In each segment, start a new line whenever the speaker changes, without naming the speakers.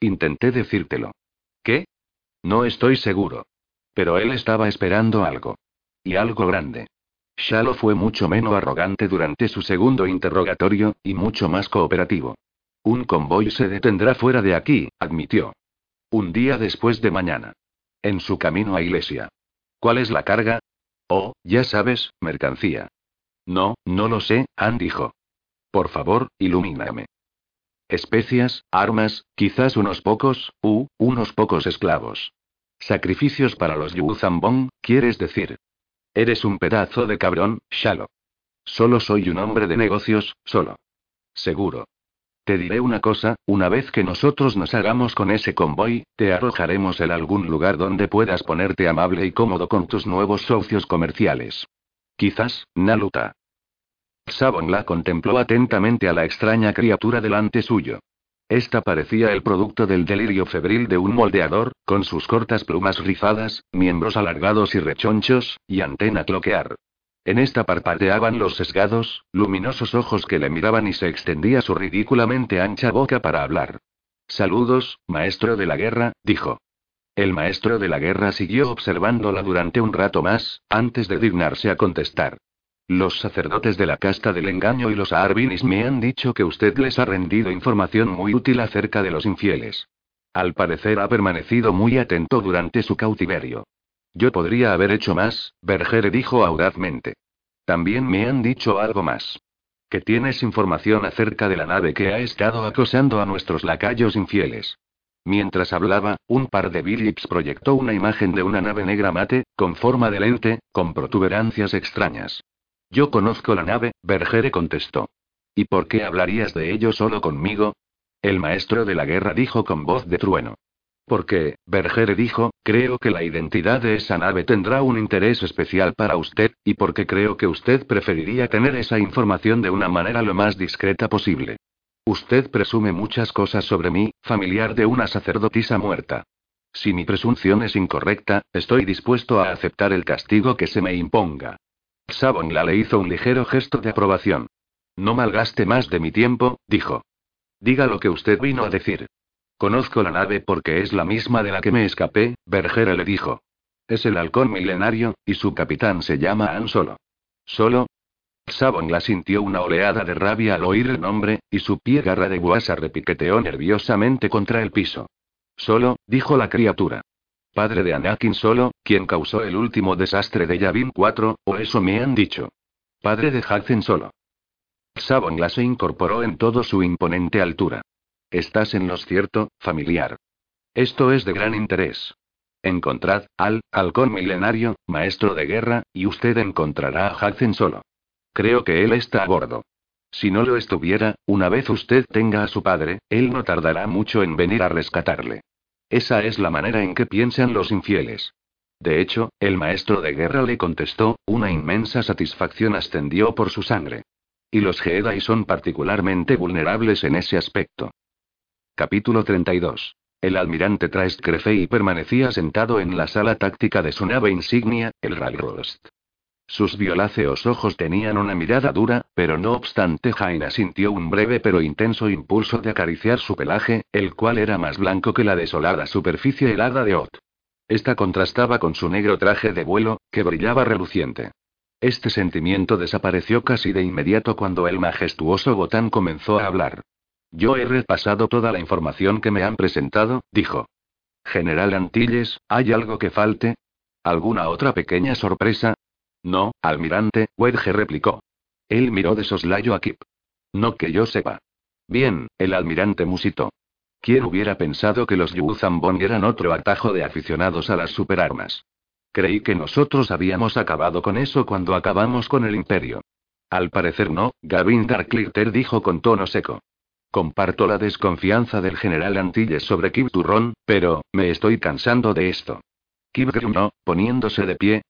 Intenté decírtelo. ¿Qué? No estoy seguro. Pero él estaba esperando algo. Y algo grande. Shalo fue mucho menos arrogante durante su segundo interrogatorio, y mucho más cooperativo. Un convoy se detendrá fuera de aquí, admitió. Un día después de mañana. En su camino a Iglesia. ¿Cuál es la carga? Oh, ya sabes, mercancía. No, no lo sé, Ann dijo. Por favor, ilumíname. Especias, armas, quizás unos pocos, uh, unos pocos esclavos. Sacrificios para los Yuzambong, quieres decir. Eres un pedazo de cabrón, Shalo. Solo soy un hombre de negocios, solo. Seguro. Te diré una cosa, una vez que nosotros nos hagamos con ese convoy, te arrojaremos en algún lugar donde puedas ponerte amable y cómodo con tus nuevos socios comerciales. Quizás, Naluta. Sabon la contempló atentamente a la extraña criatura delante suyo. Esta parecía el producto del delirio febril de un moldeador, con sus cortas plumas rizadas, miembros alargados y rechonchos, y antena cloquear. En esta parpadeaban los sesgados, luminosos ojos que le miraban y se extendía su ridículamente ancha boca para hablar. Saludos, maestro de la guerra, dijo. El maestro de la guerra siguió observándola durante un rato más, antes de dignarse a contestar. Los sacerdotes de la casta del engaño y los Arvinis me han dicho que usted les ha rendido información muy útil acerca de los infieles. Al parecer ha permanecido muy atento durante su cautiverio. Yo podría haber hecho más, Bergere dijo audazmente. También me han dicho algo más. Que tienes información acerca de la nave que ha estado acosando a nuestros lacayos infieles. Mientras hablaba, un par de Billips proyectó una imagen de una nave negra mate, con forma de lente, con protuberancias extrañas. Yo conozco la nave, Bergere contestó. ¿Y por qué hablarías de ello solo conmigo? El maestro de la guerra dijo con voz de trueno. Porque, Bergere dijo, creo que la identidad de esa nave tendrá un interés especial para usted, y porque creo que usted preferiría tener esa información de una manera lo más discreta posible. Usted presume muchas cosas sobre mí, familiar de una sacerdotisa muerta. Si mi presunción es incorrecta, estoy dispuesto a aceptar el castigo que se me imponga. Sabonla le hizo un ligero gesto de aprobación. No malgaste más de mi tiempo, dijo. Diga lo que usted vino a decir. Conozco la nave porque es la misma de la que me escapé, Bergere le dijo. Es el halcón milenario, y su capitán se llama Han Solo. Sabon sintió una oleada de rabia al oír el nombre, y su pie garra de guasa repiqueteó nerviosamente contra el piso. Solo, dijo la criatura padre de Anakin Solo, quien causó el último desastre de Yavin 4, o eso me han dicho. Padre de Hudson Solo. Sabonla se incorporó en todo su imponente altura. Estás en lo cierto, familiar. Esto es de gran interés. Encontrad al halcón milenario, maestro de guerra, y usted encontrará a Hudson Solo. Creo que él está a bordo. Si no lo estuviera, una vez usted tenga a su padre, él no tardará mucho en venir a rescatarle. Esa es la manera en que piensan los infieles. De hecho, el maestro de guerra le contestó, una inmensa satisfacción ascendió por su sangre. Y los Jedi son particularmente vulnerables en ese aspecto. Capítulo 32. El almirante Traest Crefei permanecía sentado en la sala táctica de su nave insignia, el Ralrost. Sus violáceos ojos tenían una mirada dura, pero no obstante Jaina sintió un breve pero intenso impulso de acariciar su pelaje, el cual era más blanco que la desolada superficie helada de Ot. Esta contrastaba con su negro traje de vuelo, que brillaba reluciente. Este sentimiento desapareció casi de inmediato cuando el majestuoso Botán comenzó a hablar. Yo he repasado toda la información que me han presentado, dijo. General Antilles, ¿hay algo que falte? ¿Alguna otra pequeña sorpresa? No, almirante, Wedge replicó. Él miró de soslayo a Kip. No que yo sepa. Bien, el almirante musitó. ¿Quién hubiera pensado que los Yuzambong eran otro atajo de aficionados a las superarmas? Creí que nosotros habíamos acabado con eso cuando acabamos con el imperio. Al parecer no, Gavin Darklitter dijo con tono seco. Comparto la desconfianza del general Antilles sobre Kip Turrón, pero, me estoy cansando de esto. Kip gruñó, poniéndose de pie,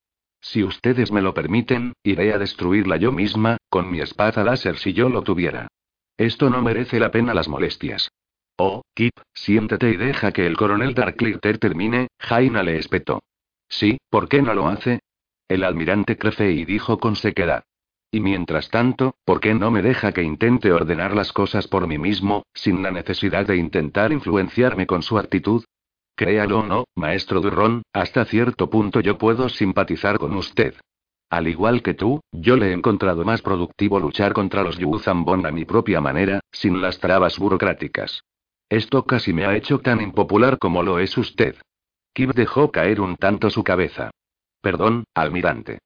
si ustedes me lo permiten, iré a destruirla yo misma, con mi espada láser si yo lo tuviera. Esto no merece la pena las molestias. Oh, Kip, siéntate y deja que el coronel Darklitter termine, Jaina le espetó. Sí, ¿por qué no lo hace? El almirante Crefei dijo con sequedad. Y mientras tanto, ¿por qué no me deja que intente ordenar las cosas por mí mismo, sin la necesidad de intentar influenciarme con su actitud? Créalo o no, maestro Durron, hasta cierto punto yo puedo simpatizar con usted. Al igual que tú, yo le he encontrado más productivo luchar contra los Yuzambon a mi propia manera, sin las trabas burocráticas. Esto casi me ha hecho tan impopular como lo es usted. Kip dejó caer un tanto su cabeza. Perdón, almirante.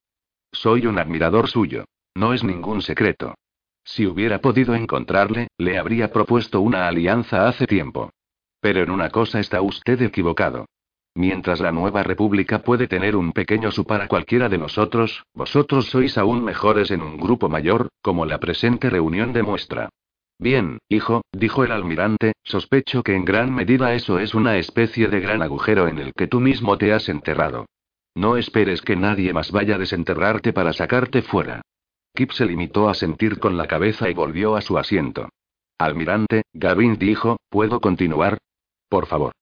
Soy un admirador suyo. No es ningún secreto. Si hubiera podido encontrarle, le habría propuesto una alianza hace tiempo. Pero en una cosa está usted equivocado. Mientras la nueva república puede tener un pequeño su para cualquiera de nosotros, vosotros sois aún mejores en un grupo mayor, como la presente reunión demuestra. Bien, hijo, dijo el almirante, sospecho que en gran medida eso es una especie de gran agujero en el que tú mismo te has enterrado. No esperes que nadie más vaya a desenterrarte para sacarte fuera. Kip se limitó a sentir con la cabeza y volvió a su asiento. Almirante, Gavin dijo, ¿puedo continuar? Por favor.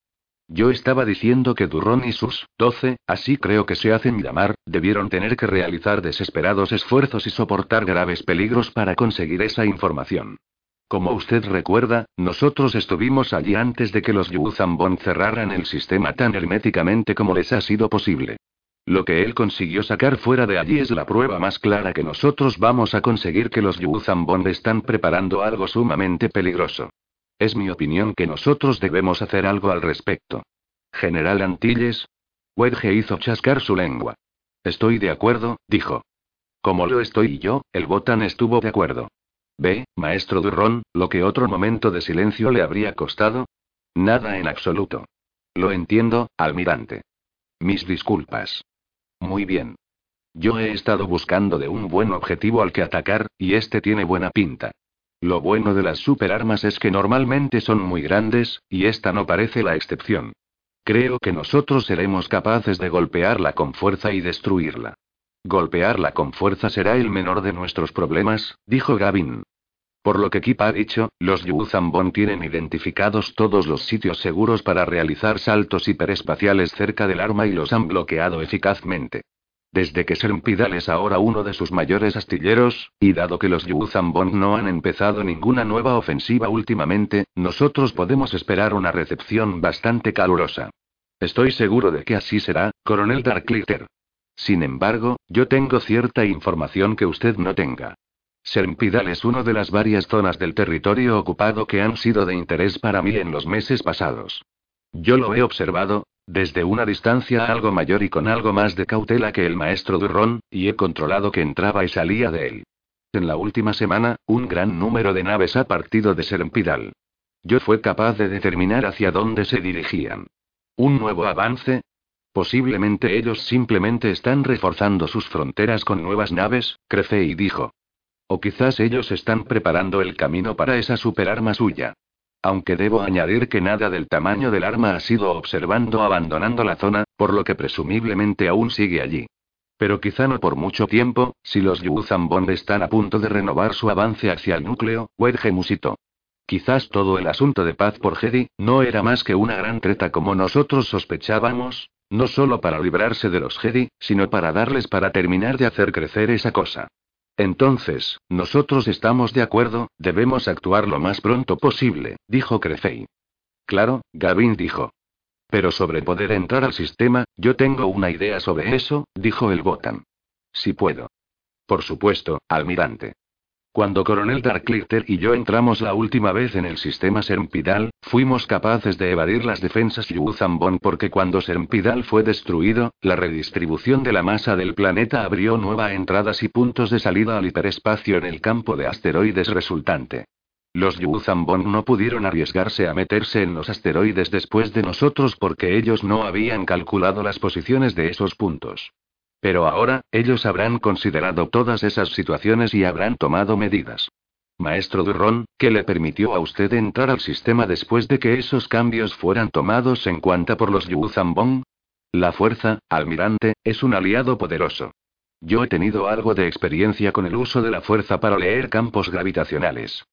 Yo estaba diciendo que Durron y sus doce, así creo que se hacen llamar, debieron tener que realizar desesperados esfuerzos y soportar graves peligros para conseguir esa información. Como usted recuerda, nosotros estuvimos allí antes de que los Yuzambon cerraran el sistema tan herméticamente como les ha sido posible. Lo que él consiguió sacar fuera de allí es la prueba más clara que nosotros vamos a conseguir que los Yuzambon están preparando algo sumamente peligroso. Es mi opinión que nosotros debemos hacer algo al respecto. General Antilles. Wedge hizo chascar su lengua. Estoy de acuerdo, dijo. Como lo estoy yo, el Botan estuvo de acuerdo. Ve, maestro Durrón, lo que otro momento de silencio le habría costado. Nada en absoluto. Lo entiendo, almirante. Mis disculpas. Muy bien. Yo he estado buscando de un buen objetivo al que atacar, y este tiene buena pinta. Lo bueno de las superarmas es que normalmente son muy grandes, y esta no parece la excepción. Creo que nosotros seremos capaces de golpearla con fuerza y destruirla. Golpearla con fuerza será el menor de nuestros problemas, dijo Gavin. Por lo que Kip ha dicho, los Yuzambon tienen identificados todos los sitios seguros para realizar saltos hiperespaciales cerca del arma y los han bloqueado eficazmente. Desde que Sermpidal es ahora uno de sus mayores astilleros, y dado que los Yuzambon no han empezado ninguna nueva ofensiva últimamente, nosotros podemos esperar una recepción bastante calurosa. Estoy seguro de que así será, coronel Darklitter. Sin embargo, yo tengo cierta información que usted no tenga. Sermpidal es una de las varias zonas del territorio ocupado que han sido de interés para mí en los meses pasados. Yo lo he observado, desde una distancia algo mayor y con algo más de cautela que el maestro Durron, y he controlado que entraba y salía de él. En la última semana, un gran número de naves ha partido de Sermpidal. Yo fui capaz de determinar hacia dónde se dirigían. ¿Un nuevo avance? Posiblemente ellos simplemente están reforzando sus fronteras con nuevas naves, crece y dijo. O quizás ellos están preparando el camino para esa superarma suya. Aunque debo añadir que nada del tamaño del arma ha sido observando abandonando la zona, por lo que presumiblemente aún sigue allí. Pero quizá no por mucho tiempo, si los Yuzambond están a punto de renovar su avance hacia el núcleo, Wedge musitó. Quizás todo el asunto de paz por Jedi no era más que una gran treta como nosotros sospechábamos, no solo para librarse de los Jedi, sino para darles para terminar de hacer crecer esa cosa. Entonces, nosotros estamos de acuerdo, debemos actuar lo más pronto posible, dijo Crefei. Claro, Gavin dijo. Pero sobre poder entrar al sistema, yo tengo una idea sobre eso, dijo el Botan. Si puedo. Por supuesto, almirante. Cuando Coronel Darklitter y yo entramos la última vez en el sistema Sermpidal, fuimos capaces de evadir las defensas Yuzambon porque cuando Sermpidal fue destruido, la redistribución de la masa del planeta abrió nuevas entradas y puntos de salida al hiperespacio en el campo de asteroides resultante. Los Yuzambon no pudieron arriesgarse a meterse en los asteroides después de nosotros porque ellos no habían calculado las posiciones de esos puntos. Pero ahora, ellos habrán considerado todas esas situaciones y habrán tomado medidas. Maestro Durron, ¿qué le permitió a usted entrar al sistema después de que esos cambios fueran tomados en cuenta por los Yuzambong? La fuerza, almirante, es un aliado poderoso. Yo he tenido algo de experiencia con el uso de la fuerza para leer campos gravitacionales.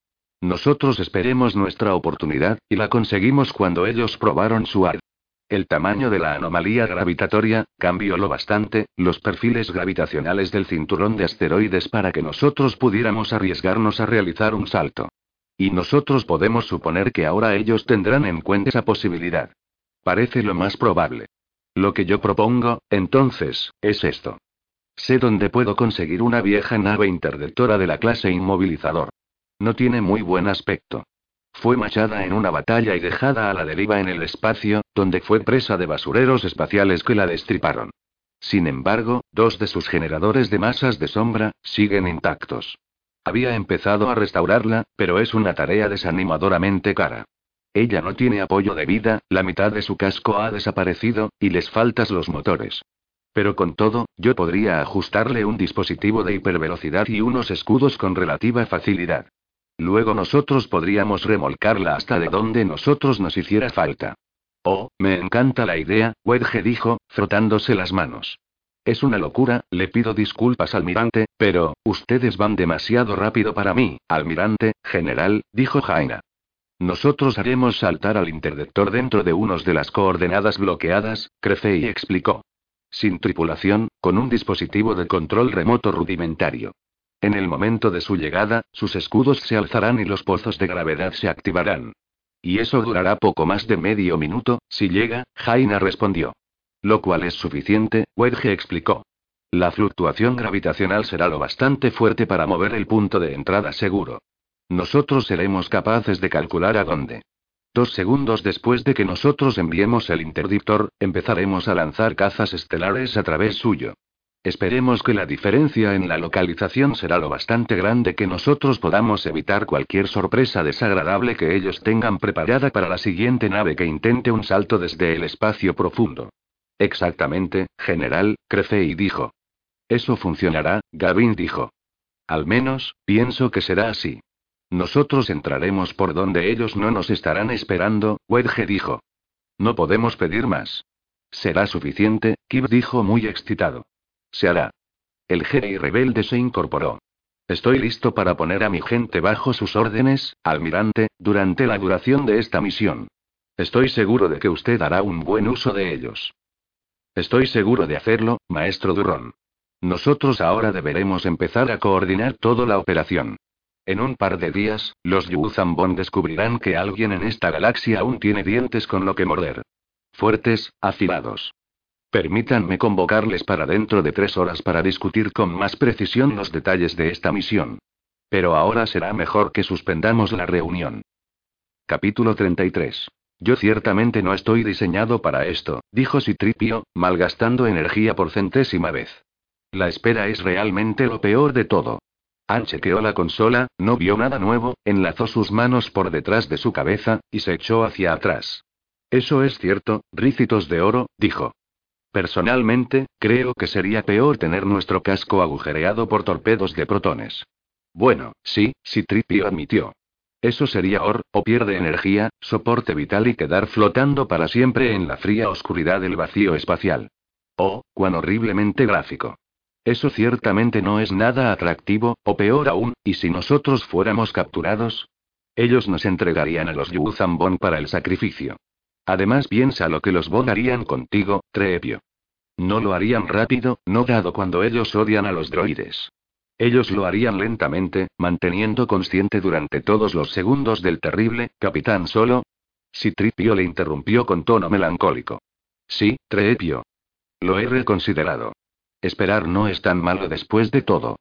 Nosotros esperemos nuestra oportunidad, y la conseguimos cuando ellos probaron su arte. El tamaño de la anomalía gravitatoria cambió lo bastante, los perfiles gravitacionales del cinturón de asteroides para que nosotros pudiéramos arriesgarnos a realizar un salto. Y nosotros podemos suponer que ahora ellos tendrán en cuenta esa posibilidad. Parece lo más probable. Lo que yo propongo, entonces, es esto. Sé dónde puedo conseguir una vieja nave interdictora de la clase inmovilizador. No tiene muy buen aspecto. Fue machada en una batalla y dejada a la deriva en el espacio, donde fue presa de basureros espaciales que la destriparon. Sin embargo, dos de sus generadores de masas de sombra siguen intactos. Había empezado a restaurarla, pero es una tarea desanimadoramente cara. Ella no tiene apoyo de vida, la mitad de su casco ha desaparecido, y les faltas los motores. Pero con todo, yo podría ajustarle un dispositivo de hipervelocidad y unos escudos con relativa facilidad. Luego nosotros podríamos remolcarla hasta de donde nosotros nos hiciera falta. Oh, me encanta la idea, Wedge dijo, frotándose las manos. Es una locura, le pido disculpas, almirante, pero, ustedes van demasiado rápido para mí, almirante, general, dijo Jaina. Nosotros haremos saltar al interdictor dentro de unos de las coordenadas bloqueadas, y explicó. Sin tripulación, con un dispositivo de control remoto rudimentario. En el momento de su llegada, sus escudos se alzarán y los pozos de gravedad se activarán. Y eso durará poco más de medio minuto, si llega, Jaina respondió. Lo cual es suficiente, Wedge explicó. La fluctuación gravitacional será lo bastante fuerte para mover el punto de entrada seguro. Nosotros seremos capaces de calcular a dónde. Dos segundos después de que nosotros enviemos el interdictor, empezaremos a lanzar cazas estelares a través suyo. Esperemos que la diferencia en la localización será lo bastante grande que nosotros podamos evitar cualquier sorpresa desagradable que ellos tengan preparada para la siguiente nave que intente un salto desde el espacio profundo. Exactamente, general, y dijo. Eso funcionará, Gavin dijo. Al menos, pienso que será así. Nosotros entraremos por donde ellos no nos estarán esperando, Wedge dijo. No podemos pedir más. Será suficiente, Kib dijo muy excitado. Se hará. El Jedi rebelde se incorporó. Estoy listo para poner a mi gente bajo sus órdenes, almirante, durante la duración de esta misión. Estoy seguro de que usted hará un buen uso de ellos. Estoy seguro de hacerlo, maestro Durron. Nosotros ahora deberemos empezar a coordinar toda la operación. En un par de días, los Yuzambon descubrirán que alguien en esta galaxia aún tiene dientes con lo que morder. Fuertes, afilados. Permítanme convocarles para dentro de tres horas para discutir con más precisión los detalles de esta misión. Pero ahora será mejor que suspendamos la reunión. Capítulo 33. Yo ciertamente no estoy diseñado para esto, dijo Citripio, malgastando energía por centésima vez. La espera es realmente lo peor de todo. Han chequeó la consola, no vio nada nuevo, enlazó sus manos por detrás de su cabeza, y se echó hacia atrás. Eso es cierto, rícitos de oro, dijo. Personalmente, creo que sería peor tener nuestro casco agujereado por torpedos de protones. Bueno, sí, sí Tripio admitió. Eso sería or, o pierde energía, soporte vital y quedar flotando para siempre en la fría oscuridad del vacío espacial. Oh, cuán horriblemente gráfico. Eso ciertamente no es nada atractivo, o peor aún, ¿y si nosotros fuéramos capturados? Ellos nos entregarían a los Yuzambon para el sacrificio. Además piensa lo que los Bon harían contigo, Treepio. No lo harían rápido, no dado cuando ellos odian a los droides. Ellos lo harían lentamente, manteniendo consciente durante todos los segundos del terrible, capitán solo. Si Tripio le interrumpió con tono melancólico. Sí, Treepio. Lo he reconsiderado. Esperar no es tan malo después de todo.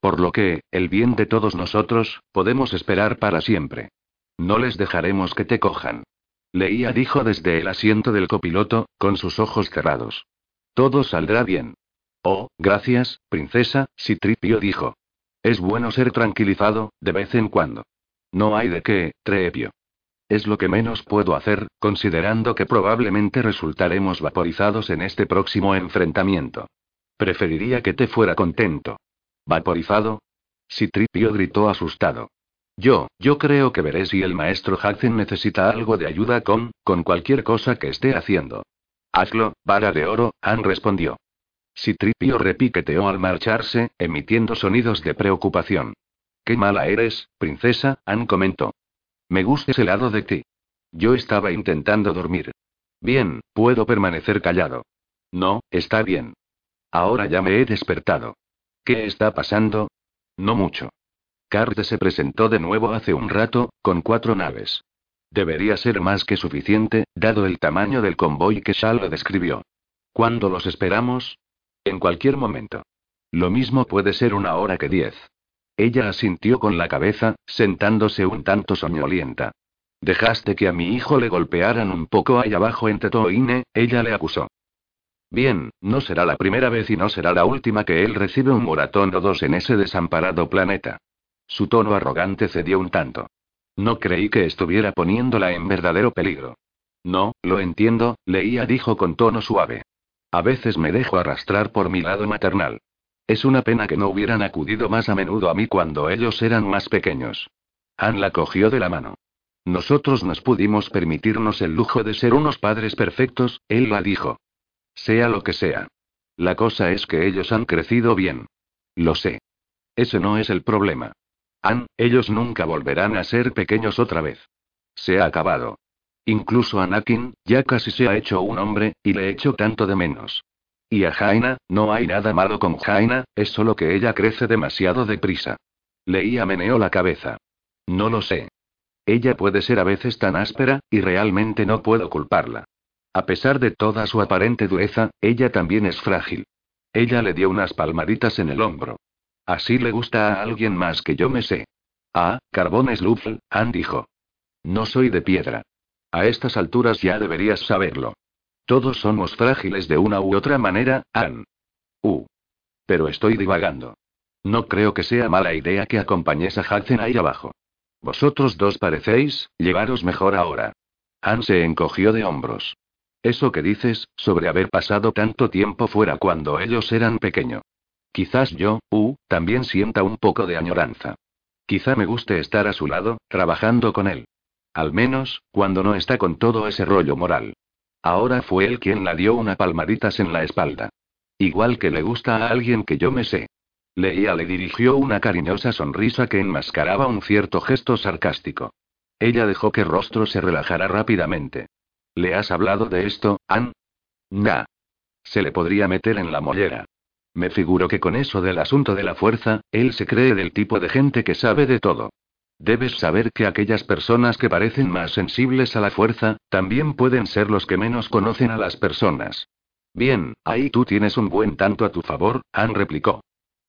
Por lo que, el bien de todos nosotros, podemos esperar para siempre. No les dejaremos que te cojan. Leía dijo desde el asiento del copiloto, con sus ojos cerrados. Todo saldrá bien. Oh, gracias, princesa, Citripio dijo. Es bueno ser tranquilizado, de vez en cuando. No hay de qué, Treepio. Es lo que menos puedo hacer, considerando que probablemente resultaremos vaporizados en este próximo enfrentamiento. Preferiría que te fuera contento. ¿Vaporizado? Citripio gritó asustado. Yo, yo creo que veré si el maestro Hudson necesita algo de ayuda con, con cualquier cosa que esté haciendo. Hazlo, vara de oro, Han respondió. Citripio repiqueteó al marcharse, emitiendo sonidos de preocupación. Qué mala eres, princesa, Han comentó. Me gusta ese lado de ti. Yo estaba intentando dormir. Bien, puedo permanecer callado. No, está bien. Ahora ya me he despertado. ¿Qué está pasando? No mucho. Carte se presentó de nuevo hace un rato, con cuatro naves. Debería ser más que suficiente, dado el tamaño del convoy que Shal describió. ¿Cuándo los esperamos? En cualquier momento. Lo mismo puede ser una hora que diez. Ella asintió con la cabeza, sentándose un tanto soñolienta. Dejaste que a mi hijo le golpearan un poco ahí abajo en Tetoine, ella le acusó. Bien, no será la primera vez y no será la última que él recibe un moratón o dos en ese desamparado planeta. Su tono arrogante cedió un tanto. No creí que estuviera poniéndola en verdadero peligro. No, lo entiendo, Leía dijo con tono suave. A veces me dejo arrastrar por mi lado maternal. Es una pena que no hubieran acudido más a menudo a mí cuando ellos eran más pequeños. Anne la cogió de la mano. Nosotros nos pudimos permitirnos el lujo de ser unos padres perfectos, él la dijo. Sea lo que sea. La cosa es que ellos han crecido bien. Lo sé. Ese no es el problema. Ann, ellos nunca volverán a ser pequeños otra vez. Se ha acabado. Incluso Anakin, ya casi se ha hecho un hombre, y le echo tanto de menos. Y a Jaina, no hay nada malo con Jaina, es solo que ella crece demasiado deprisa. Leía meneó la cabeza. No lo sé. Ella puede ser a veces tan áspera, y realmente no puedo culparla. A pesar de toda su aparente dureza, ella también es frágil. Ella le dio unas palmaditas en el hombro. Así le gusta a alguien más que yo me sé. Ah, Carbones Luffel, Ann dijo. No soy de piedra. A estas alturas ya deberías saberlo. Todos somos frágiles de una u otra manera, Ann. Uh. Pero estoy divagando. No creo que sea mala idea que acompañes a Hudson ahí abajo. Vosotros dos parecéis, llevaros mejor ahora. Ann se encogió de hombros. Eso que dices, sobre haber pasado tanto tiempo fuera cuando ellos eran pequeños. Quizás yo, uh, también sienta un poco de añoranza. Quizá me guste estar a su lado, trabajando con él. Al menos, cuando no está con todo ese rollo moral. Ahora fue él quien la dio una palmaditas en la espalda. Igual que le gusta a alguien que yo me sé. Leía le dirigió una cariñosa sonrisa que enmascaraba un cierto gesto sarcástico. Ella dejó que rostro se relajara rápidamente. ¿Le has hablado de esto, Ann? Nah. Se le podría meter en la mollera. Me figuro que con eso del asunto de la fuerza, él se cree del tipo de gente que sabe de todo. Debes saber que aquellas personas que parecen más sensibles a la fuerza, también pueden ser los que menos conocen a las personas. Bien, ahí tú tienes un buen tanto a tu favor, Han replicó.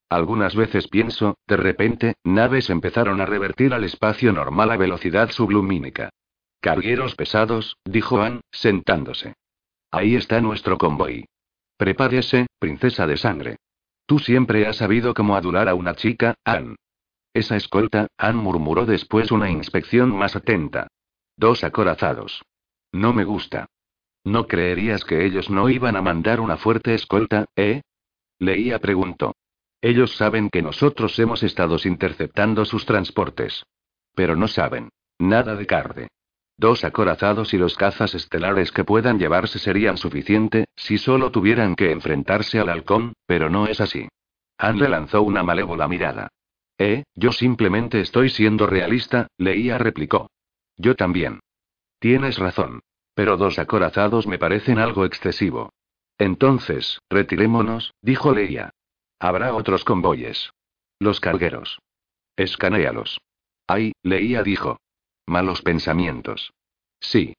Algunas veces pienso, de repente, naves empezaron a revertir al espacio normal a velocidad sublumínica. Cargueros pesados, dijo Han, sentándose. Ahí está nuestro convoy. Prepárese, princesa de sangre. Tú siempre has sabido cómo adular a una chica, Anne. Esa escolta, Ann murmuró después una inspección más atenta. Dos acorazados. No me gusta. ¿No creerías que ellos no iban a mandar una fuerte escolta, eh? Leía preguntó. Ellos saben que nosotros hemos estado interceptando sus transportes. Pero no saben. Nada de carde. Dos acorazados y los cazas estelares que puedan llevarse serían suficiente, si solo tuvieran que enfrentarse al halcón, pero no es así. Anne lanzó una malévola mirada. Eh, yo simplemente estoy siendo realista, Leía replicó. Yo también. Tienes razón. Pero dos acorazados me parecen algo excesivo. Entonces, retirémonos, dijo Leía. Habrá otros convoyes. Los cargueros. Escanéalos. Ay, Leía dijo. Malos pensamientos. Sí.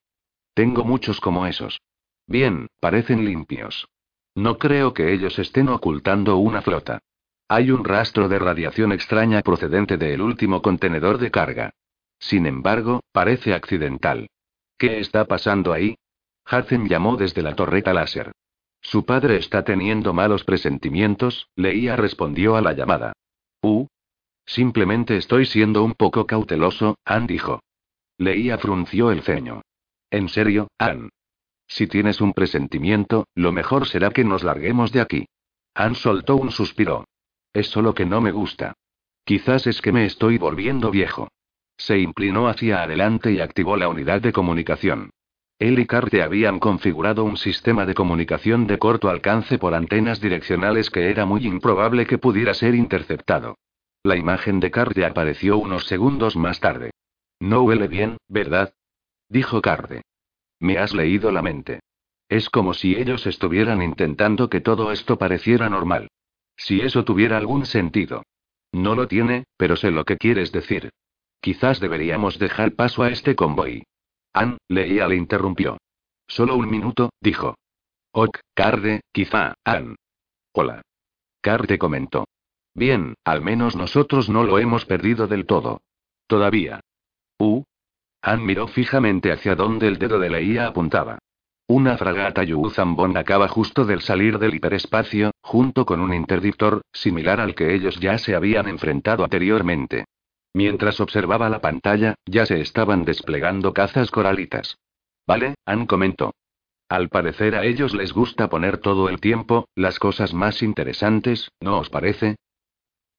Tengo muchos como esos. Bien, parecen limpios. No creo que ellos estén ocultando una flota. Hay un rastro de radiación extraña procedente del último contenedor de carga. Sin embargo, parece accidental. ¿Qué está pasando ahí? Hudson llamó desde la torreta láser. Su padre está teniendo malos presentimientos, Leía respondió a la llamada. Uh. Simplemente estoy siendo un poco cauteloso, Ann dijo. Leía frunció el ceño. En serio, Ann. Si tienes un presentimiento, lo mejor será que nos larguemos de aquí. Ann soltó un suspiro. Es solo que no me gusta. Quizás es que me estoy volviendo viejo. Se inclinó hacia adelante y activó la unidad de comunicación. Él y Carte habían configurado un sistema de comunicación de corto alcance por antenas direccionales que era muy improbable que pudiera ser interceptado. La imagen de Carte apareció unos segundos más tarde. No huele bien, ¿verdad? Dijo Carde. Me has leído la mente. Es como si ellos estuvieran intentando que todo esto pareciera normal. Si eso tuviera algún sentido. No lo tiene, pero sé lo que quieres decir. Quizás deberíamos dejar paso a este convoy. Ann, leía le interrumpió. Solo un minuto, dijo. Ok, Carde, quizá, Ann. Hola. Carde comentó. Bien, al menos nosotros no lo hemos perdido del todo. Todavía. Uh. Ann miró fijamente hacia donde el dedo de Leia apuntaba. Una fragata Yuzambon acaba justo del salir del hiperespacio, junto con un interdictor, similar al que ellos ya se habían enfrentado anteriormente. Mientras observaba la pantalla, ya se estaban desplegando cazas coralitas. Vale, Ann comentó. Al parecer a ellos les gusta poner todo el tiempo, las cosas más interesantes, ¿no os parece?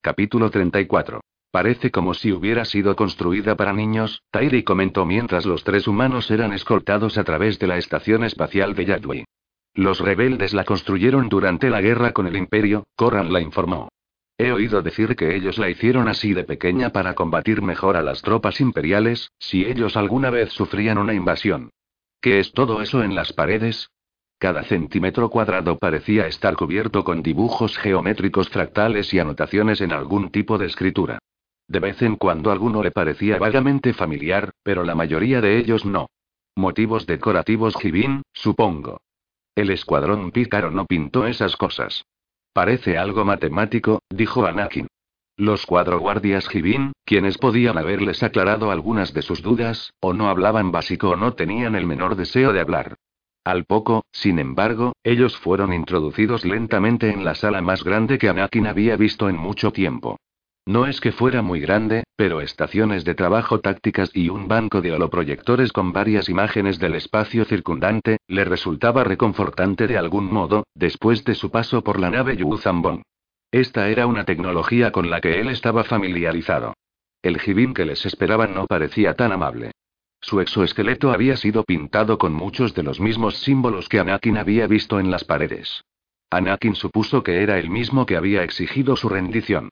Capítulo 34. Parece como si hubiera sido construida para niños, Tairi comentó mientras los tres humanos eran escoltados a través de la estación espacial de Yadway. Los rebeldes la construyeron durante la guerra con el Imperio, Corran la informó. He oído decir que ellos la hicieron así de pequeña para combatir mejor a las tropas imperiales, si ellos alguna vez sufrían una invasión. ¿Qué es todo eso en las paredes? Cada centímetro cuadrado parecía estar cubierto con dibujos geométricos fractales y anotaciones en algún tipo de escritura. De vez en cuando alguno le parecía vagamente familiar, pero la mayoría de ellos no. Motivos decorativos Gibin, supongo. El escuadrón pícaro no pintó esas cosas. Parece algo matemático, dijo Anakin. Los cuatro guardias Gibin, quienes podían haberles aclarado algunas de sus dudas, o no hablaban básico o no tenían el menor deseo de hablar. Al poco, sin embargo, ellos fueron introducidos lentamente en la sala más grande que Anakin había visto en mucho tiempo. No es que fuera muy grande, pero estaciones de trabajo tácticas y un banco de holoproyectores con varias imágenes del espacio circundante, le resultaba reconfortante de algún modo, después de su paso por la nave Yuzambon. Esta era una tecnología con la que él estaba familiarizado. El jibín que les esperaba no parecía tan amable. Su exoesqueleto había sido pintado con muchos de los mismos símbolos que Anakin había visto en las paredes. Anakin supuso que era el mismo que había exigido su rendición.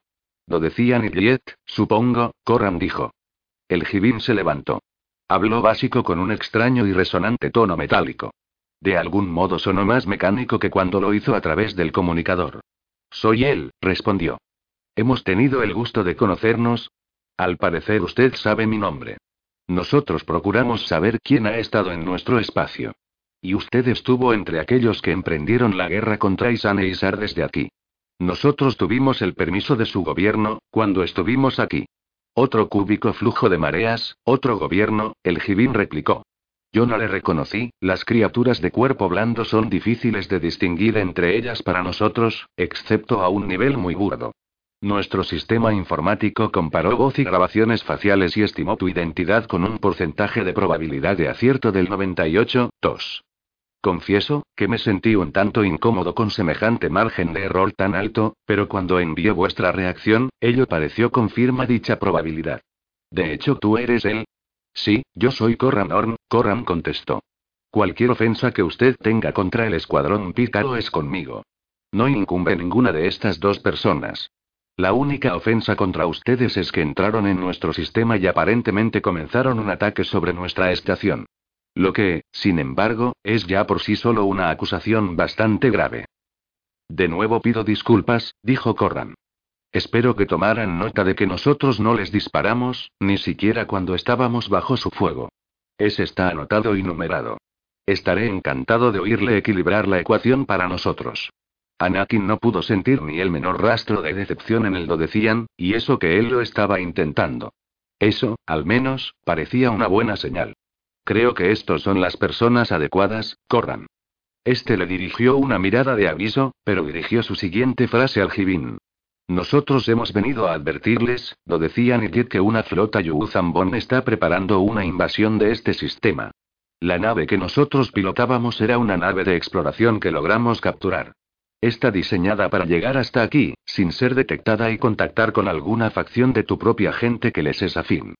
Lo decían Idiet, supongo, Corran dijo. El Jibin se levantó. Habló básico con un extraño y resonante tono metálico. De algún modo sonó más mecánico que cuando lo hizo a través del comunicador. Soy él, respondió. Hemos tenido el gusto de conocernos. Al parecer usted sabe mi nombre. Nosotros procuramos saber quién ha estado en nuestro espacio. Y usted estuvo entre aquellos que emprendieron la guerra contra Isan e Isar desde aquí. Nosotros tuvimos el permiso de su gobierno, cuando estuvimos aquí. Otro cúbico flujo de mareas, otro gobierno, el Jibin replicó. Yo no le reconocí, las criaturas de cuerpo blando son difíciles de distinguir entre ellas para nosotros, excepto a un nivel muy burdo. Nuestro sistema informático comparó voz y grabaciones faciales y estimó tu identidad con un porcentaje de probabilidad de acierto del 98, tos. Confieso, que me sentí un tanto incómodo con semejante margen de error tan alto, pero cuando envió vuestra reacción, ello pareció confirma dicha probabilidad. De hecho, tú eres él. Sí, yo soy Corran Orn, Corran contestó. Cualquier ofensa que usted tenga contra el escuadrón pícaro es conmigo. No incumbe ninguna de estas dos personas. La única ofensa contra ustedes es que entraron en nuestro sistema y aparentemente comenzaron un ataque sobre nuestra estación. Lo que, sin embargo, es ya por sí solo una acusación bastante grave. De nuevo pido disculpas, dijo Corran. Espero que tomaran nota de que nosotros no les disparamos, ni siquiera cuando estábamos bajo su fuego. Ese está anotado y numerado. Estaré encantado de oírle equilibrar la ecuación para nosotros. Anakin no pudo sentir ni el menor rastro de decepción en el lo decían, y eso que él lo estaba intentando. Eso, al menos, parecía una buena señal. Creo que estos son las personas adecuadas, corran. Este le dirigió una mirada de aviso, pero dirigió su siguiente frase al Jibin. Nosotros hemos venido a advertirles, lo decían y que una flota Yuzambon está preparando una invasión de este sistema. La nave que nosotros pilotábamos era una nave de exploración que logramos capturar. Está diseñada para llegar hasta aquí, sin ser detectada y contactar con alguna facción de tu propia gente que les es afín.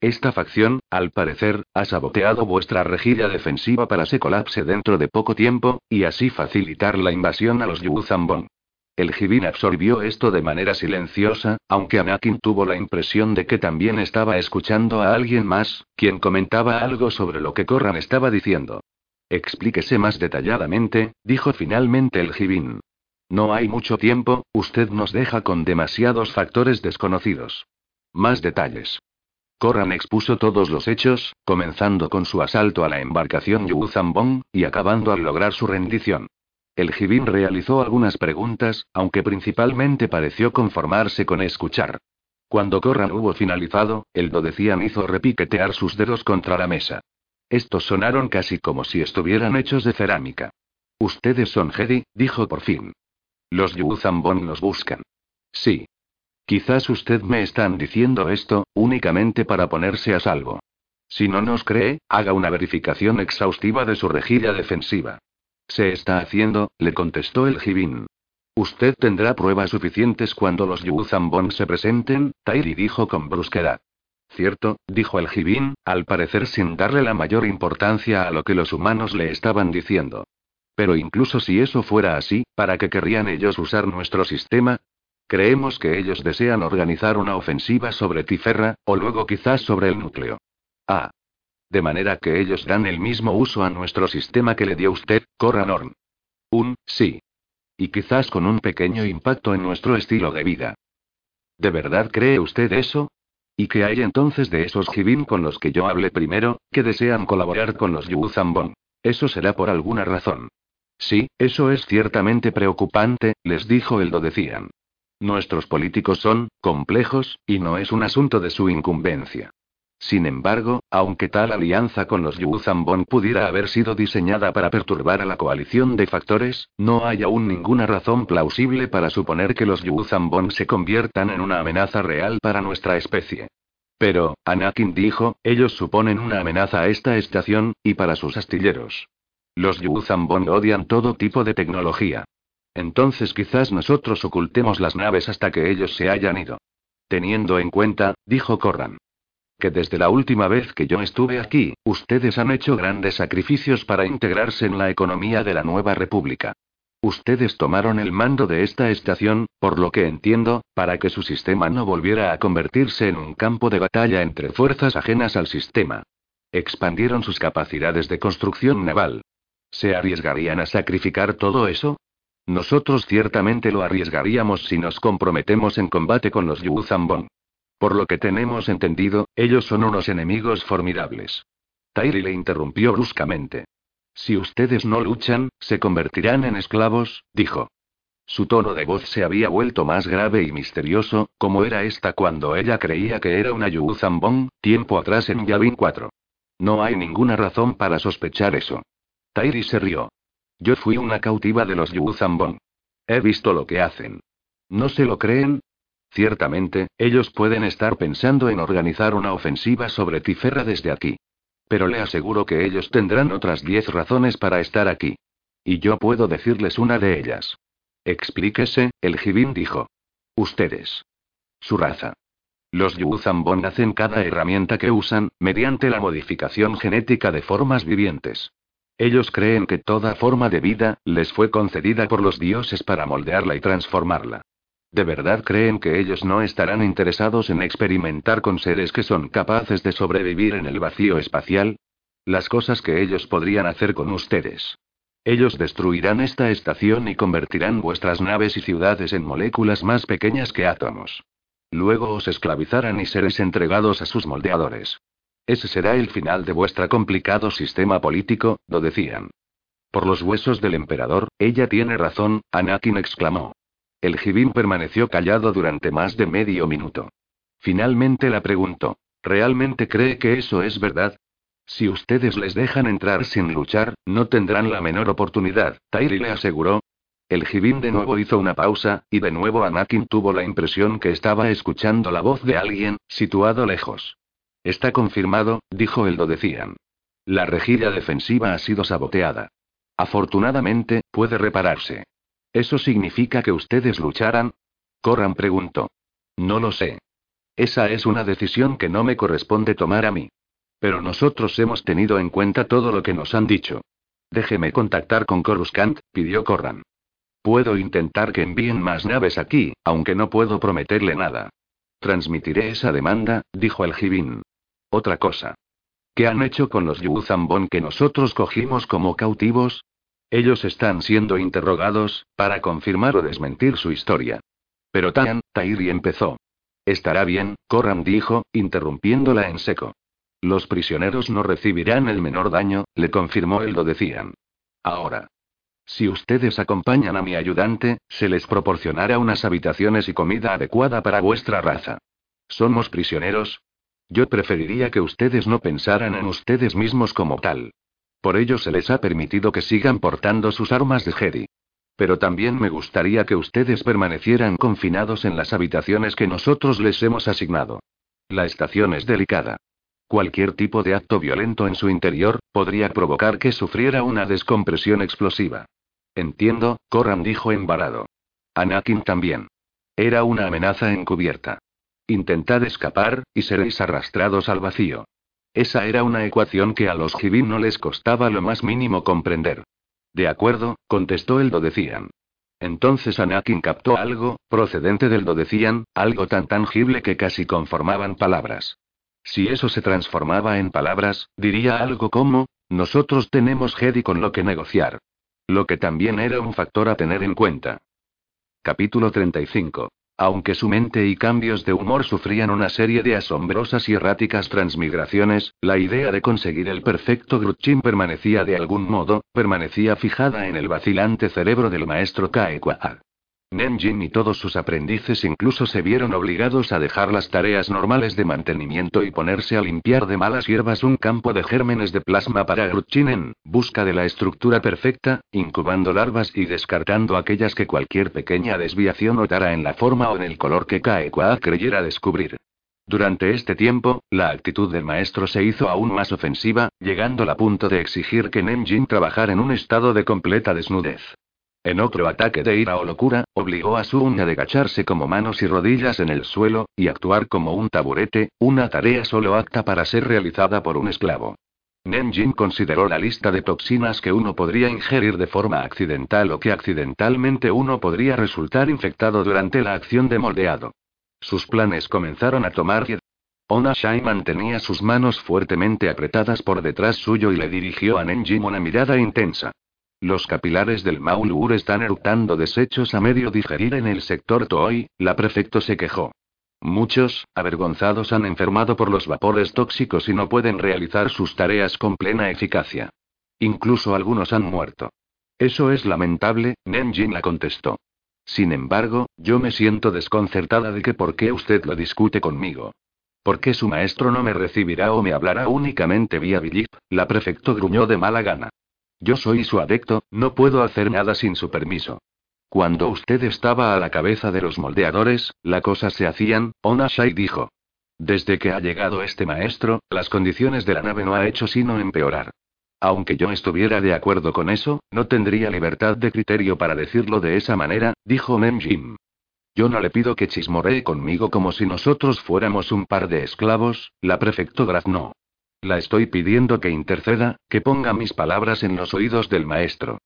Esta facción, al parecer, ha saboteado vuestra rejilla defensiva para se colapse dentro de poco tiempo, y así facilitar la invasión a los Yuzambon. El Jibin absorbió esto de manera silenciosa, aunque Anakin tuvo la impresión de que también estaba escuchando a alguien más, quien comentaba algo sobre lo que Corran estaba diciendo. Explíquese más detalladamente, dijo finalmente el Jibin. No hay mucho tiempo, usted nos deja con demasiados factores desconocidos. Más detalles. Corran expuso todos los hechos, comenzando con su asalto a la embarcación Yu Zambong, y acabando al lograr su rendición. El Jibin realizó algunas preguntas, aunque principalmente pareció conformarse con escuchar. Cuando Corran hubo finalizado, el Dodecian hizo repiquetear sus dedos contra la mesa. Estos sonaron casi como si estuvieran hechos de cerámica. Ustedes son Jedi, dijo por fin. Los Yu Zambong los buscan. Sí. Quizás usted me están diciendo esto, únicamente para ponerse a salvo. Si no nos cree, haga una verificación exhaustiva de su rejilla defensiva. Se está haciendo, le contestó el Jibin. Usted tendrá pruebas suficientes cuando los Yuzambon se presenten, Tairi dijo con brusquedad. Cierto, dijo el Jibin, al parecer sin darle la mayor importancia a lo que los humanos le estaban diciendo. Pero incluso si eso fuera así, ¿para qué querrían ellos usar nuestro sistema? Creemos que ellos desean organizar una ofensiva sobre Tiferra, o luego quizás sobre el núcleo. Ah. De manera que ellos dan el mismo uso a nuestro sistema que le dio usted, Corranorn. Un, sí. Y quizás con un pequeño impacto en nuestro estilo de vida. ¿De verdad cree usted eso? ¿Y qué hay entonces de esos Jibin con los que yo hablé primero, que desean colaborar con los Yuzambon? Eso será por alguna razón. Sí, eso es ciertamente preocupante, les dijo el Do decían. Nuestros políticos son, complejos, y no es un asunto de su incumbencia. Sin embargo, aunque tal alianza con los Yuzambon pudiera haber sido diseñada para perturbar a la coalición de factores, no hay aún ninguna razón plausible para suponer que los Yuzambon se conviertan en una amenaza real para nuestra especie. Pero, Anakin dijo, ellos suponen una amenaza a esta estación, y para sus astilleros. Los Yuzambon odian todo tipo de tecnología. Entonces quizás nosotros ocultemos las naves hasta que ellos se hayan ido. Teniendo en cuenta, dijo Corran. Que desde la última vez que yo estuve aquí, ustedes han hecho grandes sacrificios para integrarse en la economía de la nueva república. Ustedes tomaron el mando de esta estación, por lo que entiendo, para que su sistema no volviera a convertirse en un campo de batalla entre fuerzas ajenas al sistema. Expandieron sus capacidades de construcción naval. ¿Se arriesgarían a sacrificar todo eso? Nosotros ciertamente lo arriesgaríamos si nos comprometemos en combate con los Yuzambon. Por lo que tenemos entendido, ellos son unos enemigos formidables. Tairi le interrumpió bruscamente. Si ustedes no luchan, se convertirán en esclavos, dijo. Su tono de voz se había vuelto más grave y misterioso, como era esta cuando ella creía que era una Yuzambon, tiempo atrás en Yavin 4. No hay ninguna razón para sospechar eso. Tairi se rió. Yo fui una cautiva de los Yuzambon. He visto lo que hacen. ¿No se lo creen? Ciertamente, ellos pueden estar pensando en organizar una ofensiva sobre Tiferra desde aquí. Pero le aseguro que ellos tendrán otras diez razones para estar aquí. Y yo puedo decirles una de ellas. Explíquese, el Jibin dijo. Ustedes. Su raza. Los Yuzambon hacen cada herramienta que usan, mediante la modificación genética de formas vivientes. Ellos creen que toda forma de vida, les fue concedida por los dioses para moldearla y transformarla. ¿De verdad creen que ellos no estarán interesados en experimentar con seres que son capaces de sobrevivir en el vacío espacial? Las cosas que ellos podrían hacer con ustedes. Ellos destruirán esta estación y convertirán vuestras naves y ciudades en moléculas más pequeñas que átomos. Luego os esclavizarán y seréis entregados a sus moldeadores. Ese será el final de vuestro complicado sistema político, lo decían. Por los huesos del emperador, ella tiene razón, Anakin exclamó. El Jibin permaneció callado durante más de medio minuto. Finalmente la preguntó. ¿Realmente cree que eso es verdad? Si ustedes les dejan entrar sin luchar, no tendrán la menor oportunidad, Tairi le aseguró. El Jibin de nuevo hizo una pausa, y de nuevo Anakin tuvo la impresión que estaba escuchando la voz de alguien, situado lejos. Está confirmado, dijo el Dodecian. La rejilla defensiva ha sido saboteada. Afortunadamente, puede repararse. ¿Eso significa que ustedes lucharán? Corran preguntó. No lo sé. Esa es una decisión que no me corresponde tomar a mí. Pero nosotros hemos tenido en cuenta todo lo que nos han dicho. Déjeme contactar con Coruscant, pidió Corran. Puedo intentar que envíen más naves aquí, aunque no puedo prometerle nada. Transmitiré esa demanda, dijo el Jibin. Otra cosa. ¿Qué han hecho con los Yuzambon que nosotros cogimos como cautivos? Ellos están siendo interrogados, para confirmar o desmentir su historia. Pero Tan, Tairi empezó. Estará bien, Corran dijo, interrumpiéndola en seco. Los prisioneros no recibirán el menor daño, le confirmó él lo decían. Ahora. Si ustedes acompañan a mi ayudante, se les proporcionará unas habitaciones y comida adecuada para vuestra raza. ¿Somos prisioneros? Yo preferiría que ustedes no pensaran en ustedes mismos como tal. Por ello se les ha permitido que sigan portando sus armas de Jedi. Pero también me gustaría que ustedes permanecieran confinados en las habitaciones que nosotros les hemos asignado. La estación es delicada. Cualquier tipo de acto violento en su interior, podría provocar que sufriera una descompresión explosiva. Entiendo, Corran dijo embarado. Anakin también. Era una amenaza encubierta. Intentad escapar, y seréis arrastrados al vacío. Esa era una ecuación que a los Jibin no les costaba lo más mínimo comprender. De acuerdo, contestó el Dodecian. Entonces Anakin captó algo, procedente del Dodecian, algo tan tangible que casi conformaban palabras. Si eso se transformaba en palabras, diría algo como, nosotros tenemos Jedi con lo que negociar. Lo que también era un factor a tener en cuenta. Capítulo 35. Aunque su mente y cambios de humor sufrían una serie de asombrosas y erráticas transmigraciones, la idea de conseguir el perfecto Grutchin permanecía de algún modo, permanecía fijada en el vacilante cerebro del maestro Kaekwa. Nenjin y todos sus aprendices incluso se vieron obligados a dejar las tareas normales de mantenimiento y ponerse a limpiar de malas hierbas un campo de gérmenes de plasma para Grutchin en busca de la estructura perfecta, incubando larvas y descartando aquellas que cualquier pequeña desviación notara en la forma o en el color que Kaekwa creyera descubrir. Durante este tiempo, la actitud del maestro se hizo aún más ofensiva, llegando al punto de exigir que Nenjin trabajara en un estado de completa desnudez. En otro ataque de ira o locura, obligó a Sun a agacharse como manos y rodillas en el suelo, y actuar como un taburete, una tarea solo apta para ser realizada por un esclavo. Nenjin consideró la lista de toxinas que uno podría ingerir de forma accidental o que accidentalmente uno podría resultar infectado durante la acción de moldeado. Sus planes comenzaron a tomar Ona Shai mantenía sus manos fuertemente apretadas por detrás suyo y le dirigió a Nenjin una mirada intensa. Los capilares del Maulur están eructando desechos a medio digerir en el sector Tooi, la prefecto se quejó. Muchos, avergonzados, han enfermado por los vapores tóxicos y no pueden realizar sus tareas con plena eficacia. Incluso algunos han muerto. Eso es lamentable, Nenjin la contestó. Sin embargo, yo me siento desconcertada de que por qué usted lo discute conmigo. ¿Por qué su maestro no me recibirá o me hablará únicamente vía Villip? La prefecto gruñó de mala gana. Yo soy su adecto, no puedo hacer nada sin su permiso. Cuando usted estaba a la cabeza de los moldeadores, la cosa se hacían, Onashai dijo. Desde que ha llegado este maestro, las condiciones de la nave no ha hecho sino empeorar. Aunque yo estuviera de acuerdo con eso, no tendría libertad de criterio para decirlo de esa manera, dijo Jim. Yo no le pido que chismoree conmigo como si nosotros fuéramos un par de esclavos, la prefecto no. La estoy pidiendo que interceda, que ponga mis palabras en los oídos del maestro.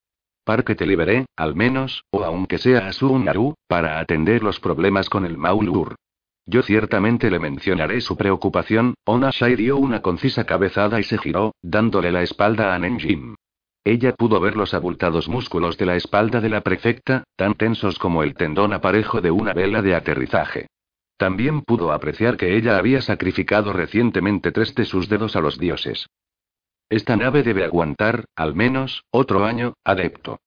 Para que te liberé, al menos, o aunque sea a su Naru, para atender los problemas con el Maulur. Yo ciertamente le mencionaré su preocupación. Ona Shai dio una concisa cabezada y se giró, dándole la espalda a Nenjim. Ella pudo ver los abultados músculos de la espalda de la prefecta, tan tensos como el tendón aparejo de una vela de aterrizaje. También pudo apreciar que ella había sacrificado recientemente tres de sus dedos a los dioses. Esta nave debe aguantar, al menos, otro año, adepto.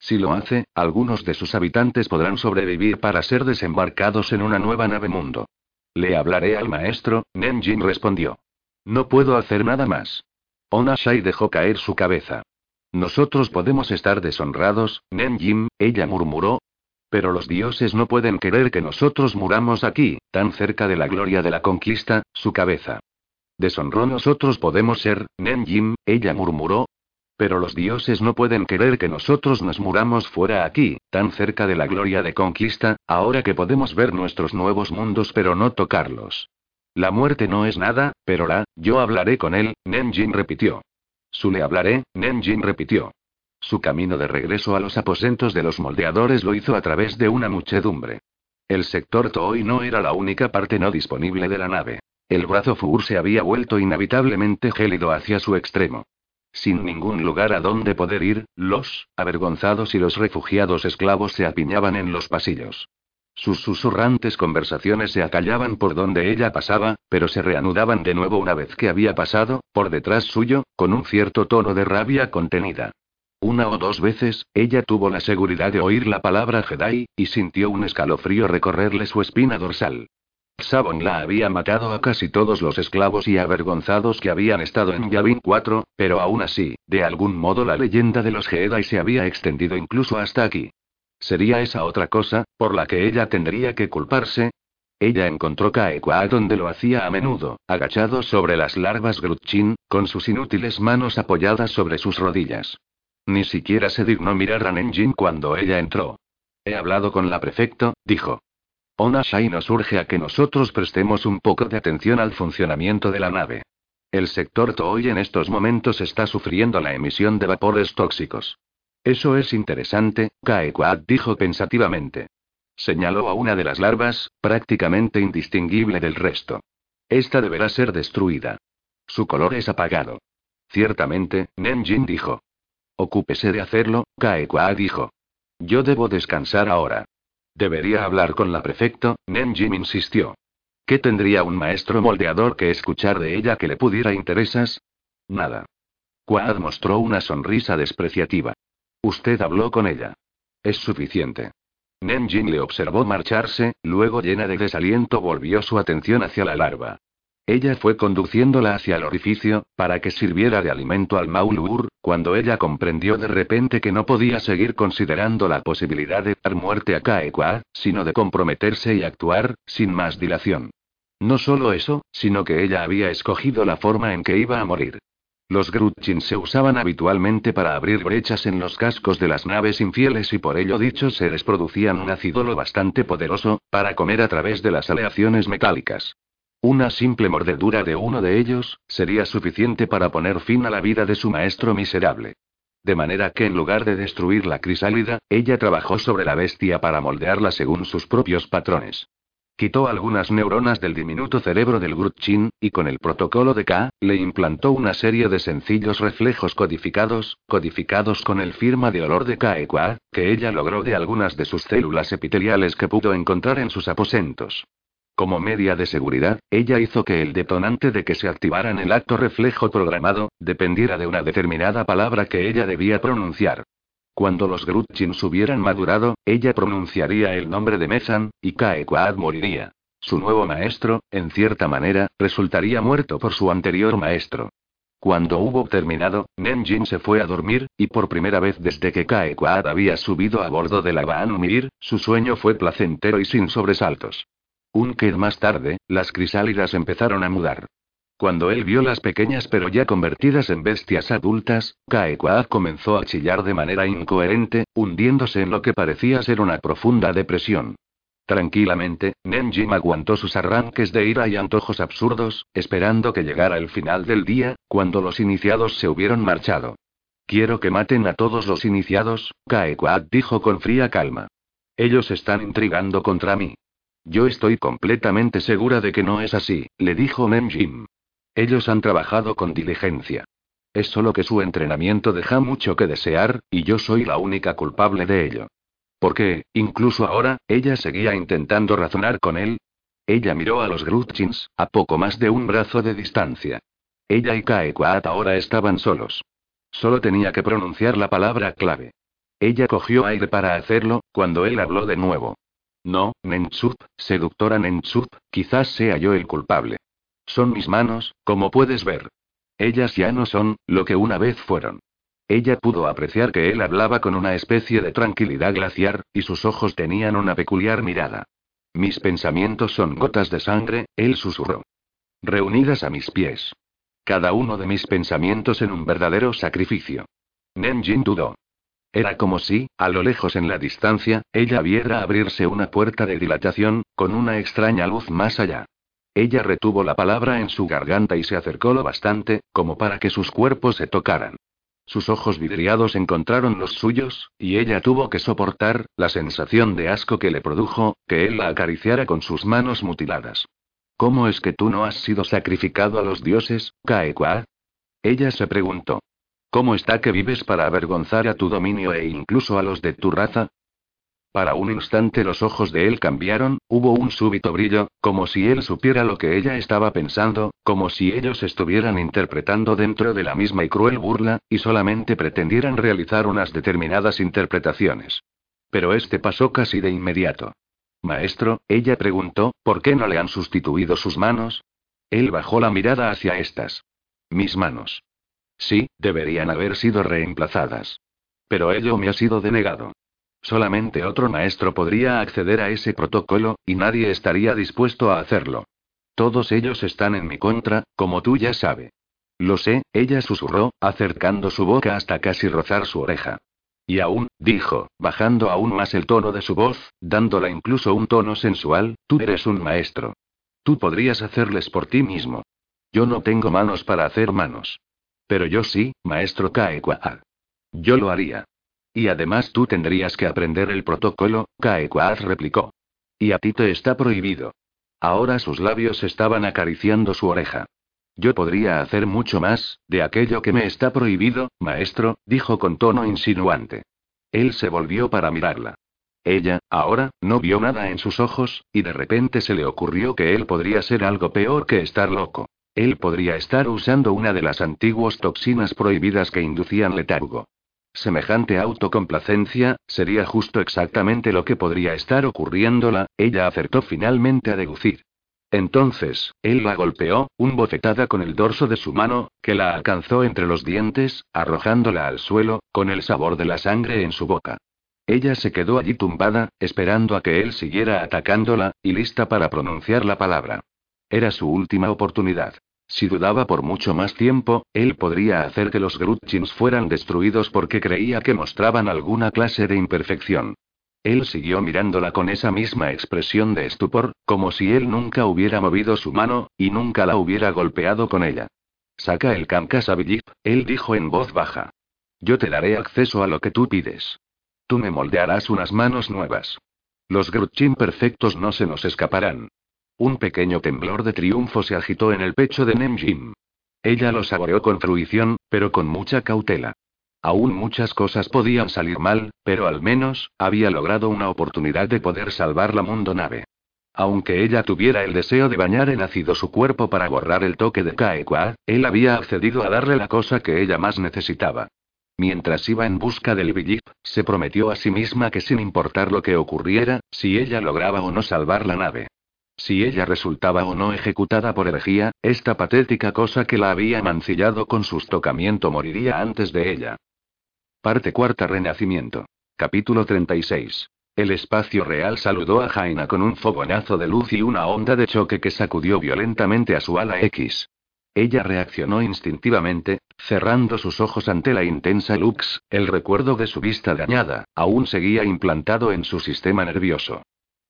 Si lo hace, algunos de sus habitantes podrán sobrevivir para ser desembarcados en una nueva nave mundo. Le hablaré al maestro, Nenjin respondió. No puedo hacer nada más. Onashai dejó caer su cabeza. Nosotros podemos estar deshonrados, Nenjin, ella murmuró, pero los dioses no pueden querer que nosotros muramos aquí, tan cerca de la gloria de la conquista, su cabeza. Deshonró nosotros podemos ser, Nenjim, ella murmuró. Pero los dioses no pueden querer que nosotros nos muramos fuera aquí, tan cerca de la gloria de conquista, ahora que podemos ver nuestros nuevos mundos pero no tocarlos. La muerte no es nada, pero la, yo hablaré con él, Nenjin repitió. Su le hablaré, Nenjin repitió. Su camino de regreso a los aposentos de los moldeadores lo hizo a través de una muchedumbre. El sector Tooi no era la única parte no disponible de la nave. El brazo Fur se había vuelto inevitablemente gélido hacia su extremo. Sin ningún lugar a donde poder ir, los avergonzados y los refugiados esclavos se apiñaban en los pasillos. Sus susurrantes conversaciones se acallaban por donde ella pasaba, pero se reanudaban de nuevo una vez que había pasado, por detrás suyo, con un cierto tono de rabia contenida. Una o dos veces, ella tuvo la seguridad de oír la palabra Jedi, y sintió un escalofrío recorrerle su espina dorsal. Sabon la había matado a casi todos los esclavos y avergonzados que habían estado en Yavin 4, pero aún así, de algún modo la leyenda de los Jedi se había extendido incluso hasta aquí. ¿Sería esa otra cosa, por la que ella tendría que culparse? Ella encontró Kaekwa donde lo hacía a menudo, agachado sobre las larvas Grutchin, con sus inútiles manos apoyadas sobre sus rodillas. Ni siquiera se dignó mirar a Nenjin cuando ella entró. He hablado con la prefecto, dijo. Ona Shai nos urge a que nosotros prestemos un poco de atención al funcionamiento de la nave. El sector Tooi en estos momentos está sufriendo la emisión de vapores tóxicos. Eso es interesante, Kaekwad dijo pensativamente. Señaló a una de las larvas, prácticamente indistinguible del resto. Esta deberá ser destruida. Su color es apagado. Ciertamente, Nenjin dijo. Ocúpese de hacerlo, Kaekwa dijo. Yo debo descansar ahora. Debería hablar con la prefecto, Nenjin insistió. ¿Qué tendría un maestro moldeador que escuchar de ella que le pudiera interesas? Nada. Quad mostró una sonrisa despreciativa. Usted habló con ella. Es suficiente. Nenjin le observó marcharse, luego llena de desaliento volvió su atención hacia la larva. Ella fue conduciéndola hacia el orificio, para que sirviera de alimento al Maulur, cuando ella comprendió de repente que no podía seguir considerando la posibilidad de dar muerte a Kaekwa, sino de comprometerse y actuar, sin más dilación. No solo eso, sino que ella había escogido la forma en que iba a morir. Los Grutchin se usaban habitualmente para abrir brechas en los cascos de las naves infieles y por ello dichos seres producían un ácido lo bastante poderoso, para comer a través de las aleaciones metálicas. Una simple mordedura de uno de ellos, sería suficiente para poner fin a la vida de su maestro miserable. De manera que en lugar de destruir la crisálida, ella trabajó sobre la bestia para moldearla según sus propios patrones. Quitó algunas neuronas del diminuto cerebro del Grutchin, y con el protocolo de K, le implantó una serie de sencillos reflejos codificados, codificados con el firma de olor de Kaekwa, que ella logró de algunas de sus células epiteliales que pudo encontrar en sus aposentos. Como media de seguridad, ella hizo que el detonante de que se activara en el acto reflejo programado, dependiera de una determinada palabra que ella debía pronunciar. Cuando los Grutchins hubieran madurado, ella pronunciaría el nombre de Mezan, y Kaekwad moriría. Su nuevo maestro, en cierta manera, resultaría muerto por su anterior maestro. Cuando hubo terminado, Nenjin se fue a dormir, y por primera vez desde que Kaekwad había subido a bordo de la Mir, su sueño fue placentero y sin sobresaltos. Un que más tarde, las crisálidas empezaron a mudar. Cuando él vio las pequeñas pero ya convertidas en bestias adultas, Kaekwaad comenzó a chillar de manera incoherente, hundiéndose en lo que parecía ser una profunda depresión. Tranquilamente, Nenjim aguantó sus arranques de ira y antojos absurdos, esperando que llegara el final del día, cuando los iniciados se hubieron marchado. Quiero que maten a todos los iniciados, Kaekwaad dijo con fría calma. Ellos están intrigando contra mí. Yo estoy completamente segura de que no es así, le dijo Nenjim. Ellos han trabajado con diligencia. Es solo que su entrenamiento deja mucho que desear, y yo soy la única culpable de ello. Porque, incluso ahora, ella seguía intentando razonar con él. Ella miró a los Grutchins, a poco más de un brazo de distancia. Ella y Kaekwaat ahora estaban solos. Solo tenía que pronunciar la palabra clave. Ella cogió aire para hacerlo, cuando él habló de nuevo. No, Nenchup, seductora Nenchup, quizás sea yo el culpable. Son mis manos, como puedes ver. Ellas ya no son, lo que una vez fueron. Ella pudo apreciar que él hablaba con una especie de tranquilidad glaciar, y sus ojos tenían una peculiar mirada. Mis pensamientos son gotas de sangre, él susurró. Reunidas a mis pies. Cada uno de mis pensamientos en un verdadero sacrificio. Nenjin dudó. Era como si, a lo lejos en la distancia, ella viera abrirse una puerta de dilatación, con una extraña luz más allá. Ella retuvo la palabra en su garganta y se acercó lo bastante, como para que sus cuerpos se tocaran. Sus ojos vidriados encontraron los suyos, y ella tuvo que soportar, la sensación de asco que le produjo, que él la acariciara con sus manos mutiladas. ¿Cómo es que tú no has sido sacrificado a los dioses, Kaekwa? Ella se preguntó. ¿Cómo está que vives para avergonzar a tu dominio e incluso a los de tu raza? Para un instante los ojos de él cambiaron, hubo un súbito brillo, como si él supiera lo que ella estaba pensando, como si ellos estuvieran interpretando dentro de la misma y cruel burla, y solamente pretendieran realizar unas determinadas interpretaciones. Pero este pasó casi de inmediato. Maestro, ella preguntó, ¿por qué no le han sustituido sus manos? Él bajó la mirada hacia estas. Mis manos. Sí, deberían haber sido reemplazadas. Pero ello me ha sido denegado. Solamente otro maestro podría acceder a ese protocolo, y nadie estaría dispuesto a hacerlo. Todos ellos están en mi contra, como tú ya sabes. Lo sé, ella susurró, acercando su boca hasta casi rozar su oreja. Y aún, dijo, bajando aún más el tono de su voz, dándola incluso un tono sensual, tú eres un maestro. Tú podrías hacerles por ti mismo. Yo no tengo manos para hacer manos. Pero yo sí, maestro Kaekwa. Yo lo haría. Y además tú tendrías que aprender el protocolo, Kaekwa replicó. Y a ti te está prohibido. Ahora sus labios estaban acariciando su oreja. Yo podría hacer mucho más, de aquello que me está prohibido, maestro, dijo con tono insinuante. Él se volvió para mirarla. Ella, ahora, no vio nada en sus ojos, y de repente se le ocurrió que él podría ser algo peor que estar loco. Él podría estar usando una de las antiguas toxinas prohibidas que inducían letargo. Semejante autocomplacencia, sería justo exactamente lo que podría estar ocurriéndola, ella acertó finalmente a deducir. Entonces, él la golpeó, un bofetada con el dorso de su mano, que la alcanzó entre los dientes, arrojándola al suelo, con el sabor de la sangre en su boca. Ella se quedó allí tumbada, esperando a que él siguiera atacándola, y lista para pronunciar la palabra. Era su última oportunidad. Si dudaba por mucho más tiempo, él podría hacer que los Grutchins fueran destruidos porque creía que mostraban alguna clase de imperfección. Él siguió mirándola con esa misma expresión de estupor, como si él nunca hubiera movido su mano, y nunca la hubiera golpeado con ella. Saca el Kamkasabilip, él dijo en voz baja. Yo te daré acceso a lo que tú pides. Tú me moldearás unas manos nuevas. Los Grutchin perfectos no se nos escaparán. Un pequeño temblor de triunfo se agitó en el pecho de Nemjim. Ella lo saboreó con fruición, pero con mucha cautela. Aún muchas cosas podían salir mal, pero al menos, había logrado una oportunidad de poder salvar la mundo nave. Aunque ella tuviera el deseo de bañar en ácido su cuerpo para borrar el toque de Kaekwa, él había accedido a darle la cosa que ella más necesitaba. Mientras iba en busca del Billip, se prometió a sí misma que sin importar lo que ocurriera, si ella lograba o no salvar la nave. Si ella resultaba o no ejecutada por herejía, esta patética cosa que la había mancillado con su tocamiento moriría antes de ella. Parte cuarta Renacimiento. Capítulo 36. El espacio real saludó a Jaina con un fogonazo de luz y una onda de choque que sacudió violentamente a su ala X. Ella reaccionó instintivamente, cerrando sus ojos ante la intensa lux, el recuerdo de su vista dañada, aún seguía implantado en su sistema nervioso.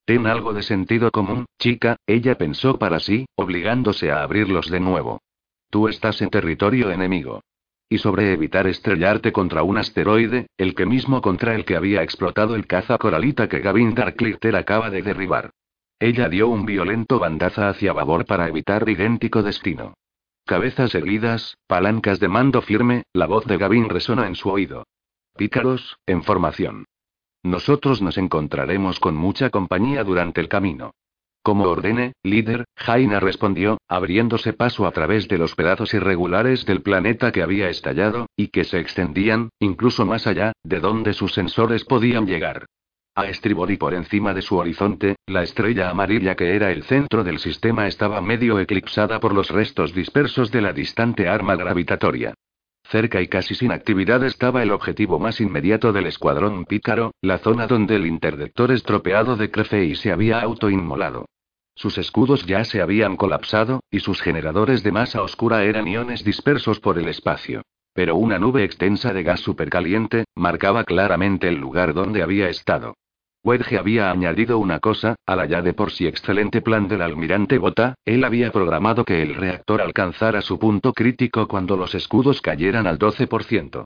Ten algo de sentido común, chica, ella pensó para sí, obligándose a abrirlos de nuevo. Tú estás en territorio enemigo. Y sobre evitar estrellarte contra un asteroide, el que mismo contra el que había explotado el caza coralita que Gavin Darklitter acaba de derribar. Ella dio un violento bandaza hacia babor para evitar idéntico destino. Cabezas erguidas, palancas de mando firme, la voz de Gavin resonó en su oído. Pícaros, en formación. Nosotros nos encontraremos con mucha compañía durante el camino. Como ordene, líder, Jaina respondió, abriéndose paso a través de los pedazos irregulares del planeta que había estallado, y que se extendían, incluso más allá, de donde sus sensores podían llegar. A estribor y por encima de su horizonte, la estrella amarilla que era el centro del sistema estaba medio eclipsada por los restos dispersos de la distante arma gravitatoria. Cerca y casi sin actividad estaba el objetivo más inmediato del escuadrón pícaro, la zona donde el interdictor estropeado de Crefei se había autoinmolado. Sus escudos ya se habían colapsado, y sus generadores de masa oscura eran iones dispersos por el espacio. Pero una nube extensa de gas supercaliente, marcaba claramente el lugar donde había estado. Wedge había añadido una cosa, al ya de por sí excelente plan del almirante Bota, él había programado que el reactor alcanzara su punto crítico cuando los escudos cayeran al 12%.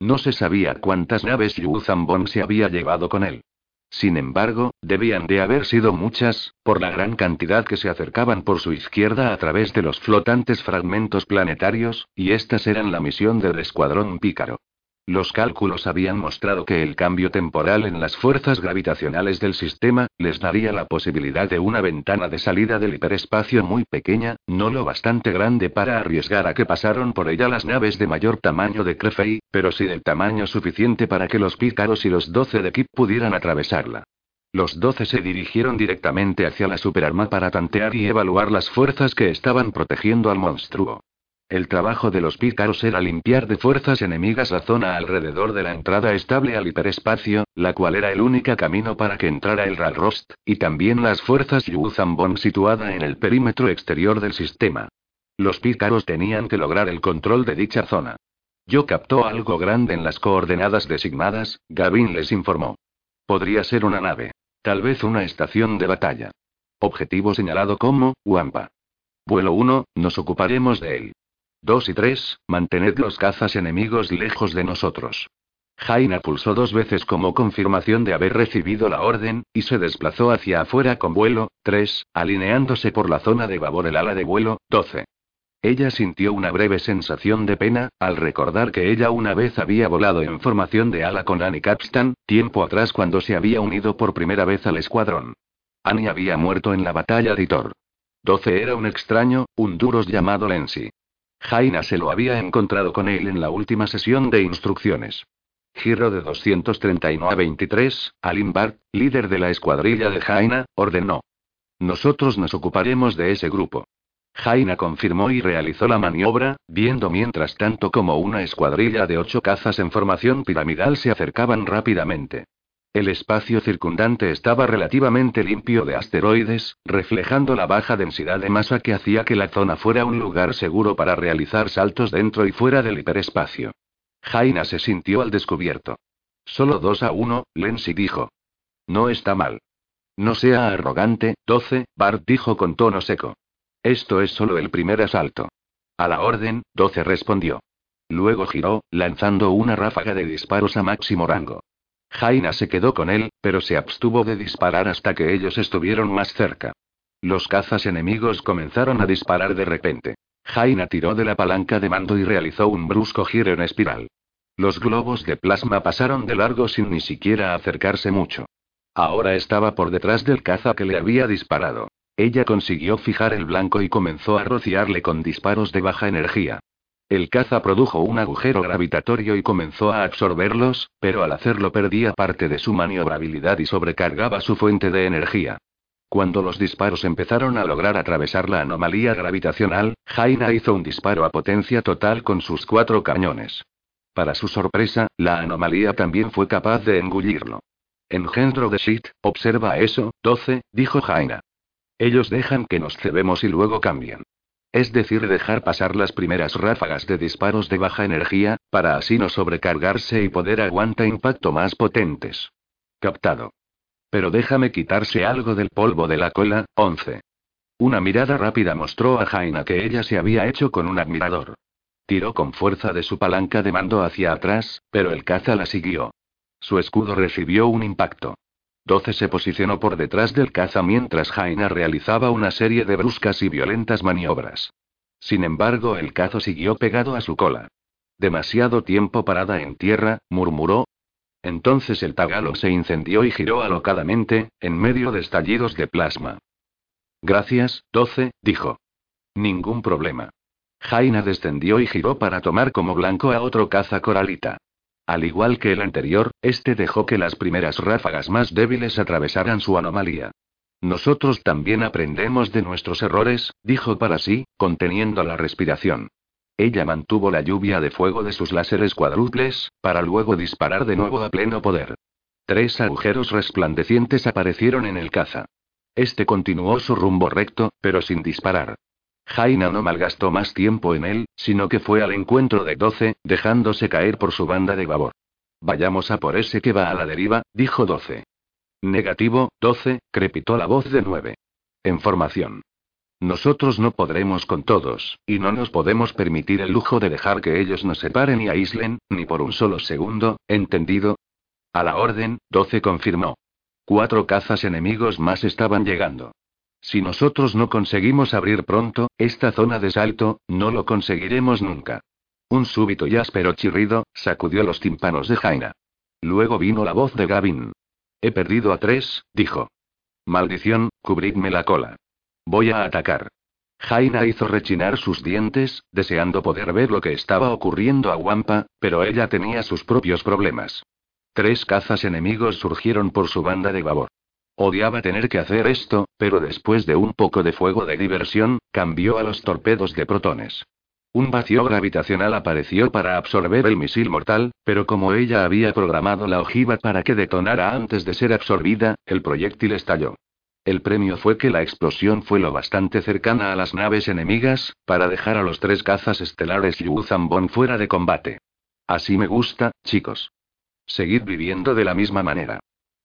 No se sabía cuántas naves Yu Zambon se había llevado con él. Sin embargo, debían de haber sido muchas, por la gran cantidad que se acercaban por su izquierda a través de los flotantes fragmentos planetarios, y estas eran la misión del escuadrón pícaro. Los cálculos habían mostrado que el cambio temporal en las fuerzas gravitacionales del sistema les daría la posibilidad de una ventana de salida del hiperespacio muy pequeña, no lo bastante grande para arriesgar a que pasaron por ella las naves de mayor tamaño de Crefei, pero sí del tamaño suficiente para que los pícaros y los 12 de Kip pudieran atravesarla. Los 12 se dirigieron directamente hacia la superarma para tantear y evaluar las fuerzas que estaban protegiendo al monstruo. El trabajo de los pícaros era limpiar de fuerzas enemigas la zona alrededor de la entrada estable al hiperespacio, la cual era el único camino para que entrara el Ralrost, y también las fuerzas Yuzambon situada en el perímetro exterior del sistema. Los pícaros tenían que lograr el control de dicha zona. Yo captó algo grande en las coordenadas designadas, Gavin les informó. Podría ser una nave. Tal vez una estación de batalla. Objetivo señalado como, Wampa. Vuelo 1, nos ocuparemos de él. 2 y 3, mantened los cazas enemigos lejos de nosotros. Jaina pulsó dos veces como confirmación de haber recibido la orden, y se desplazó hacia afuera con vuelo 3, alineándose por la zona de babor el ala de vuelo 12. Ella sintió una breve sensación de pena, al recordar que ella una vez había volado en formación de ala con Annie Capstan, tiempo atrás cuando se había unido por primera vez al escuadrón. Annie había muerto en la batalla de Thor. 12 era un extraño, un duros llamado Lensi. Jaina se lo había encontrado con él en la última sesión de instrucciones. Giro de 239 a 23, Alim líder de la escuadrilla de Jaina, ordenó. Nosotros nos ocuparemos de ese grupo. Jaina confirmó y realizó la maniobra, viendo mientras tanto como una escuadrilla de ocho cazas en formación piramidal se acercaban rápidamente. El espacio circundante estaba relativamente limpio de asteroides, reflejando la baja densidad de masa que hacía que la zona fuera un lugar seguro para realizar saltos dentro y fuera del hiperespacio. Jaina se sintió al descubierto. Solo dos a uno, Lensi dijo. No está mal. No sea arrogante, 12, Bart dijo con tono seco. Esto es solo el primer asalto. A la orden, 12 respondió. Luego giró, lanzando una ráfaga de disparos a máximo rango. Jaina se quedó con él, pero se abstuvo de disparar hasta que ellos estuvieron más cerca. Los cazas enemigos comenzaron a disparar de repente. Jaina tiró de la palanca de mando y realizó un brusco giro en espiral. Los globos de plasma pasaron de largo sin ni siquiera acercarse mucho. Ahora estaba por detrás del caza que le había disparado. Ella consiguió fijar el blanco y comenzó a rociarle con disparos de baja energía. El caza produjo un agujero gravitatorio y comenzó a absorberlos, pero al hacerlo perdía parte de su maniobrabilidad y sobrecargaba su fuente de energía. Cuando los disparos empezaron a lograr atravesar la anomalía gravitacional, Jaina hizo un disparo a potencia total con sus cuatro cañones. Para su sorpresa, la anomalía también fue capaz de engullirlo. Engendro de shit, observa eso, 12, dijo Jaina. Ellos dejan que nos cebemos y luego cambian. Es decir, dejar pasar las primeras ráfagas de disparos de baja energía, para así no sobrecargarse y poder aguantar impacto más potentes. Captado. Pero déjame quitarse algo del polvo de la cola, 11. Una mirada rápida mostró a Jaina que ella se había hecho con un admirador. Tiró con fuerza de su palanca de mando hacia atrás, pero el caza la siguió. Su escudo recibió un impacto. 12 se posicionó por detrás del caza mientras Jaina realizaba una serie de bruscas y violentas maniobras. Sin embargo, el cazo siguió pegado a su cola. Demasiado tiempo parada en tierra, murmuró. Entonces el tagalo se incendió y giró alocadamente, en medio de estallidos de plasma. Gracias, 12, dijo. Ningún problema. Jaina descendió y giró para tomar como blanco a otro caza coralita. Al igual que el anterior, este dejó que las primeras ráfagas más débiles atravesaran su anomalía. Nosotros también aprendemos de nuestros errores, dijo para sí, conteniendo la respiración. Ella mantuvo la lluvia de fuego de sus láseres cuádruples, para luego disparar de nuevo a pleno poder. Tres agujeros resplandecientes aparecieron en el caza. Este continuó su rumbo recto, pero sin disparar. Jaina no malgastó más tiempo en él, sino que fue al encuentro de Doce, dejándose caer por su banda de babor. Vayamos a por ese que va a la deriva, dijo Doce. Negativo, Doce, crepitó la voz de Nueve. En formación. Nosotros no podremos con todos, y no nos podemos permitir el lujo de dejar que ellos nos separen y aíslen, ni por un solo segundo, ¿entendido? A la orden, Doce confirmó. Cuatro cazas enemigos más estaban llegando. Si nosotros no conseguimos abrir pronto, esta zona de salto, no lo conseguiremos nunca. Un súbito y áspero chirrido, sacudió los tímpanos de Jaina. Luego vino la voz de Gavin. He perdido a tres, dijo. Maldición, cubridme la cola. Voy a atacar. Jaina hizo rechinar sus dientes, deseando poder ver lo que estaba ocurriendo a Wampa, pero ella tenía sus propios problemas. Tres cazas enemigos surgieron por su banda de babor. Odiaba tener que hacer esto, pero después de un poco de fuego de diversión, cambió a los torpedos de protones. Un vacío gravitacional apareció para absorber el misil mortal, pero como ella había programado la ojiva para que detonara antes de ser absorbida, el proyectil estalló. El premio fue que la explosión fue lo bastante cercana a las naves enemigas, para dejar a los tres cazas estelares Yu Zambon fuera de combate. Así me gusta, chicos. Seguid viviendo de la misma manera.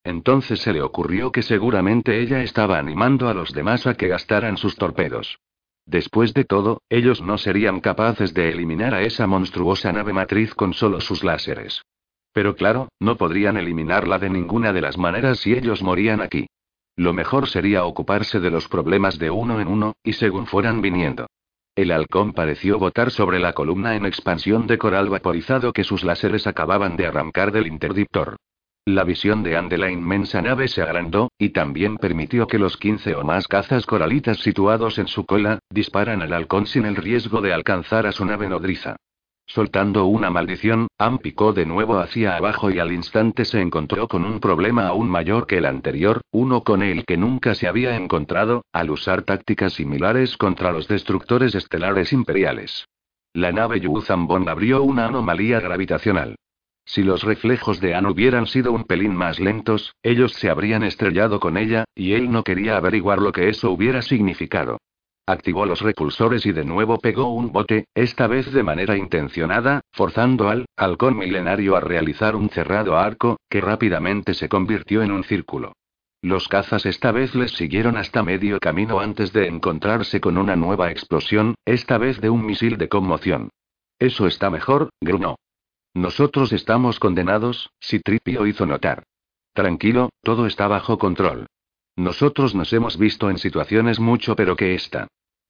Entonces se le ocurrió que seguramente ella estaba animando a los demás a que gastaran sus torpedos. Después de todo, ellos no serían capaces de eliminar a esa monstruosa nave matriz con solo sus láseres. Pero claro, no podrían eliminarla de ninguna de las maneras si ellos morían aquí. Lo mejor sería ocuparse de los problemas de uno en uno, y según fueran viniendo. El halcón pareció botar sobre la columna en expansión de coral vaporizado que sus láseres acababan de arrancar del interdictor. La visión de Anne de la inmensa nave se agrandó, y también permitió que los 15 o más cazas coralitas situados en su cola, disparan al halcón sin el riesgo de alcanzar a su nave nodriza. Soltando una maldición, Anne picó de nuevo hacia abajo y al instante se encontró con un problema aún mayor que el anterior, uno con el que nunca se había encontrado, al usar tácticas similares contra los destructores estelares imperiales. La nave Yuzambon abrió una anomalía gravitacional. Si los reflejos de Anne hubieran sido un pelín más lentos, ellos se habrían estrellado con ella, y él no quería averiguar lo que eso hubiera significado. Activó los repulsores y de nuevo pegó un bote, esta vez de manera intencionada, forzando al halcón milenario a realizar un cerrado arco, que rápidamente se convirtió en un círculo. Los cazas esta vez les siguieron hasta medio camino antes de encontrarse con una nueva explosión, esta vez de un misil de conmoción. Eso está mejor, grunó. Nosotros estamos condenados, Citripio hizo notar. Tranquilo, todo está bajo control. Nosotros nos hemos visto en situaciones mucho pero que esta.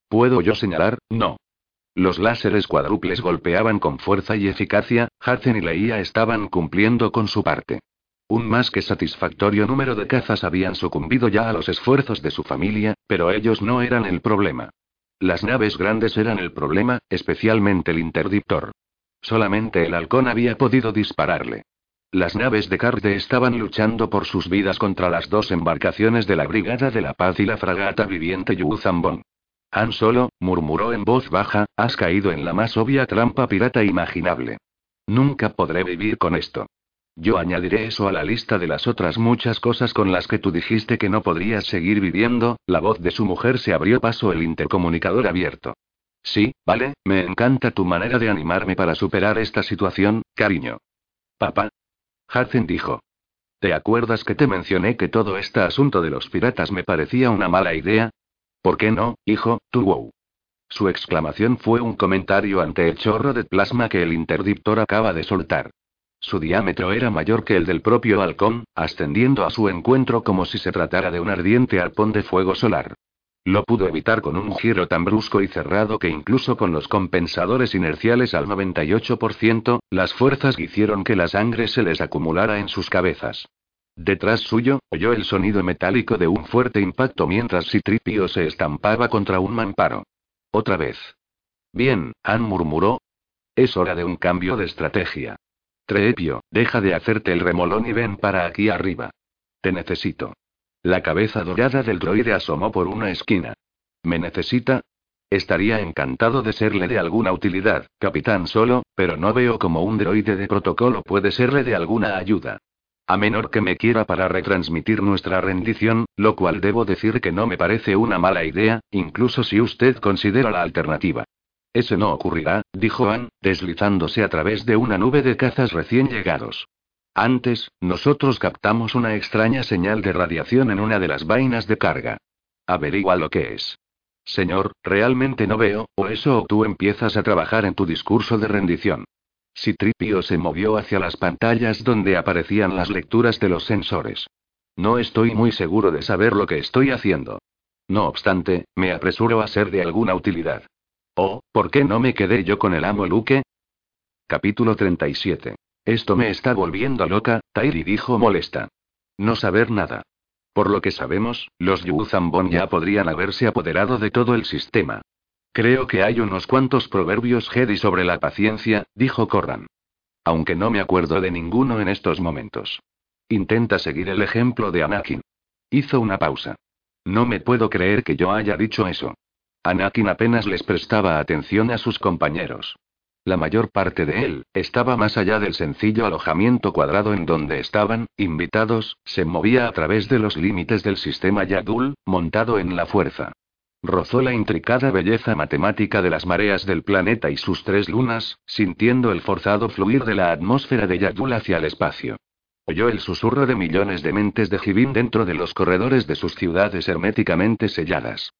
¿Puedo yo señalar? No. Los láseres cuádruples golpeaban con fuerza y eficacia, Hudson y Leia estaban cumpliendo con su parte. Un más que satisfactorio número de cazas habían sucumbido ya a los esfuerzos de su familia, pero ellos no eran el problema. Las naves grandes eran el problema, especialmente el interdictor. Solamente el halcón había podido dispararle. Las naves de Carde estaban luchando por sus vidas contra las dos embarcaciones de la Brigada de la Paz y la fragata viviente Yuzambon. Han Solo, murmuró en voz baja, has caído en la más obvia trampa pirata imaginable. Nunca podré vivir con esto. Yo añadiré eso a la lista de las otras muchas cosas con las que tú dijiste que no podrías seguir viviendo, la voz de su mujer se abrió paso el intercomunicador abierto. Sí, vale, me encanta tu manera de animarme para superar esta situación, cariño. Papá. Hudson dijo. ¿Te acuerdas que te mencioné que todo este asunto de los piratas me parecía una mala idea? ¿Por qué no, hijo, tú wow? Su exclamación fue un comentario ante el chorro de plasma que el interdictor acaba de soltar. Su diámetro era mayor que el del propio halcón, ascendiendo a su encuentro como si se tratara de un ardiente arpón de fuego solar. Lo pudo evitar con un giro tan brusco y cerrado que incluso con los compensadores inerciales al 98%, las fuerzas hicieron que la sangre se les acumulara en sus cabezas. Detrás suyo, oyó el sonido metálico de un fuerte impacto mientras Citripio se estampaba contra un mamparo. Otra vez. Bien, Han murmuró. Es hora de un cambio de estrategia. Treepio, deja de hacerte el remolón y ven para aquí arriba. Te necesito. La cabeza dorada del droide asomó por una esquina. ¿Me necesita? Estaría encantado de serle de alguna utilidad, capitán solo, pero no veo cómo un droide de protocolo puede serle de alguna ayuda. A menor que me quiera para retransmitir nuestra rendición, lo cual debo decir que no me parece una mala idea, incluso si usted considera la alternativa. Ese no ocurrirá, dijo Ann, deslizándose a través de una nube de cazas recién llegados. Antes, nosotros captamos una extraña señal de radiación en una de las vainas de carga. Averigua lo que es. Señor, realmente no veo, o eso o tú empiezas a trabajar en tu discurso de rendición. Citripio se movió hacia las pantallas donde aparecían las lecturas de los sensores. No estoy muy seguro de saber lo que estoy haciendo. No obstante, me apresuro a ser de alguna utilidad. Oh, ¿por qué no me quedé yo con el amo Luke? Capítulo 37. Esto me está volviendo loca, Tairi dijo molesta. No saber nada. Por lo que sabemos, los Yuzambon ya podrían haberse apoderado de todo el sistema. Creo que hay unos cuantos proverbios Jedi sobre la paciencia, dijo Corran. Aunque no me acuerdo de ninguno en estos momentos. Intenta seguir el ejemplo de Anakin. Hizo una pausa. No me puedo creer que yo haya dicho eso. Anakin apenas les prestaba atención a sus compañeros. La mayor parte de él, estaba más allá del sencillo alojamiento cuadrado en donde estaban, invitados, se movía a través de los límites del sistema Yadul, montado en la fuerza. Rozó la intricada belleza matemática de las mareas del planeta y sus tres lunas, sintiendo el forzado fluir de la atmósfera de Yadul hacia el espacio. Oyó el susurro de millones de mentes de Jibin dentro de los corredores de sus ciudades herméticamente selladas.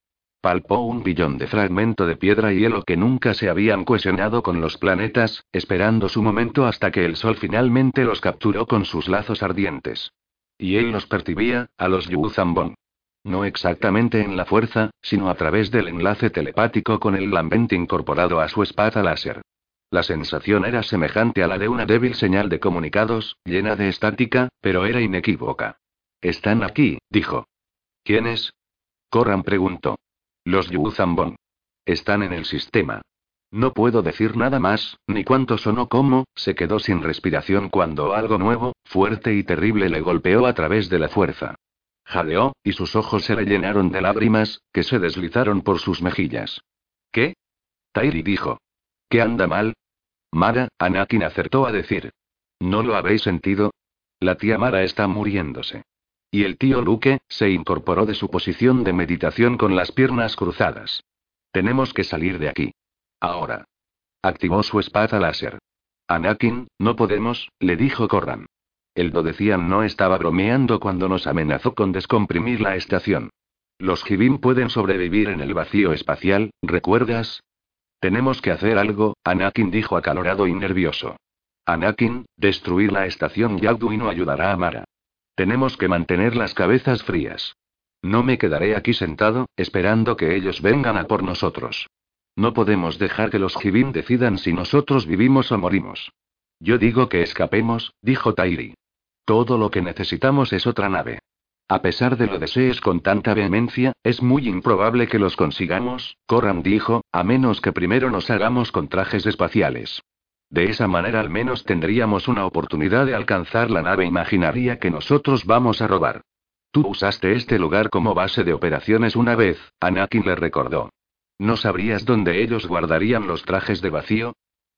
Palpó un billón de fragmento de piedra y hielo que nunca se habían cohesionado con los planetas, esperando su momento hasta que el sol finalmente los capturó con sus lazos ardientes. Y él los percibía, a los Yuzambon. No exactamente en la fuerza, sino a través del enlace telepático con el lambente incorporado a su espada láser. La sensación era semejante a la de una débil señal de comunicados, llena de estática, pero era inequívoca. Están aquí, dijo. ¿Quiénes? Corran preguntó. Los Yuzambon. Están en el sistema. No puedo decir nada más, ni cuánto son o cómo, se quedó sin respiración cuando algo nuevo, fuerte y terrible le golpeó a través de la fuerza. Jadeó, y sus ojos se le llenaron de lágrimas, que se deslizaron por sus mejillas. ¿Qué? Tairi dijo. ¿Qué anda mal? Mara, Anakin acertó a decir. ¿No lo habéis sentido? La tía Mara está muriéndose. Y el tío Luke, se incorporó de su posición de meditación con las piernas cruzadas. Tenemos que salir de aquí. Ahora. Activó su espada láser. Anakin, no podemos, le dijo Corran. El Dodecian no estaba bromeando cuando nos amenazó con descomprimir la estación. Los Jibin pueden sobrevivir en el vacío espacial, ¿recuerdas? Tenemos que hacer algo, Anakin dijo acalorado y nervioso. Anakin, destruir la estación Yagdu no ayudará a Mara. Tenemos que mantener las cabezas frías. No me quedaré aquí sentado, esperando que ellos vengan a por nosotros. No podemos dejar que los Jibin decidan si nosotros vivimos o morimos. Yo digo que escapemos, dijo Tairi. Todo lo que necesitamos es otra nave. A pesar de lo desees con tanta vehemencia, es muy improbable que los consigamos, Corran dijo, a menos que primero nos hagamos con trajes espaciales. De esa manera al menos tendríamos una oportunidad de alcanzar la nave imaginaria que nosotros vamos a robar. Tú usaste este lugar como base de operaciones una vez, Anakin le recordó. ¿No sabrías dónde ellos guardarían los trajes de vacío?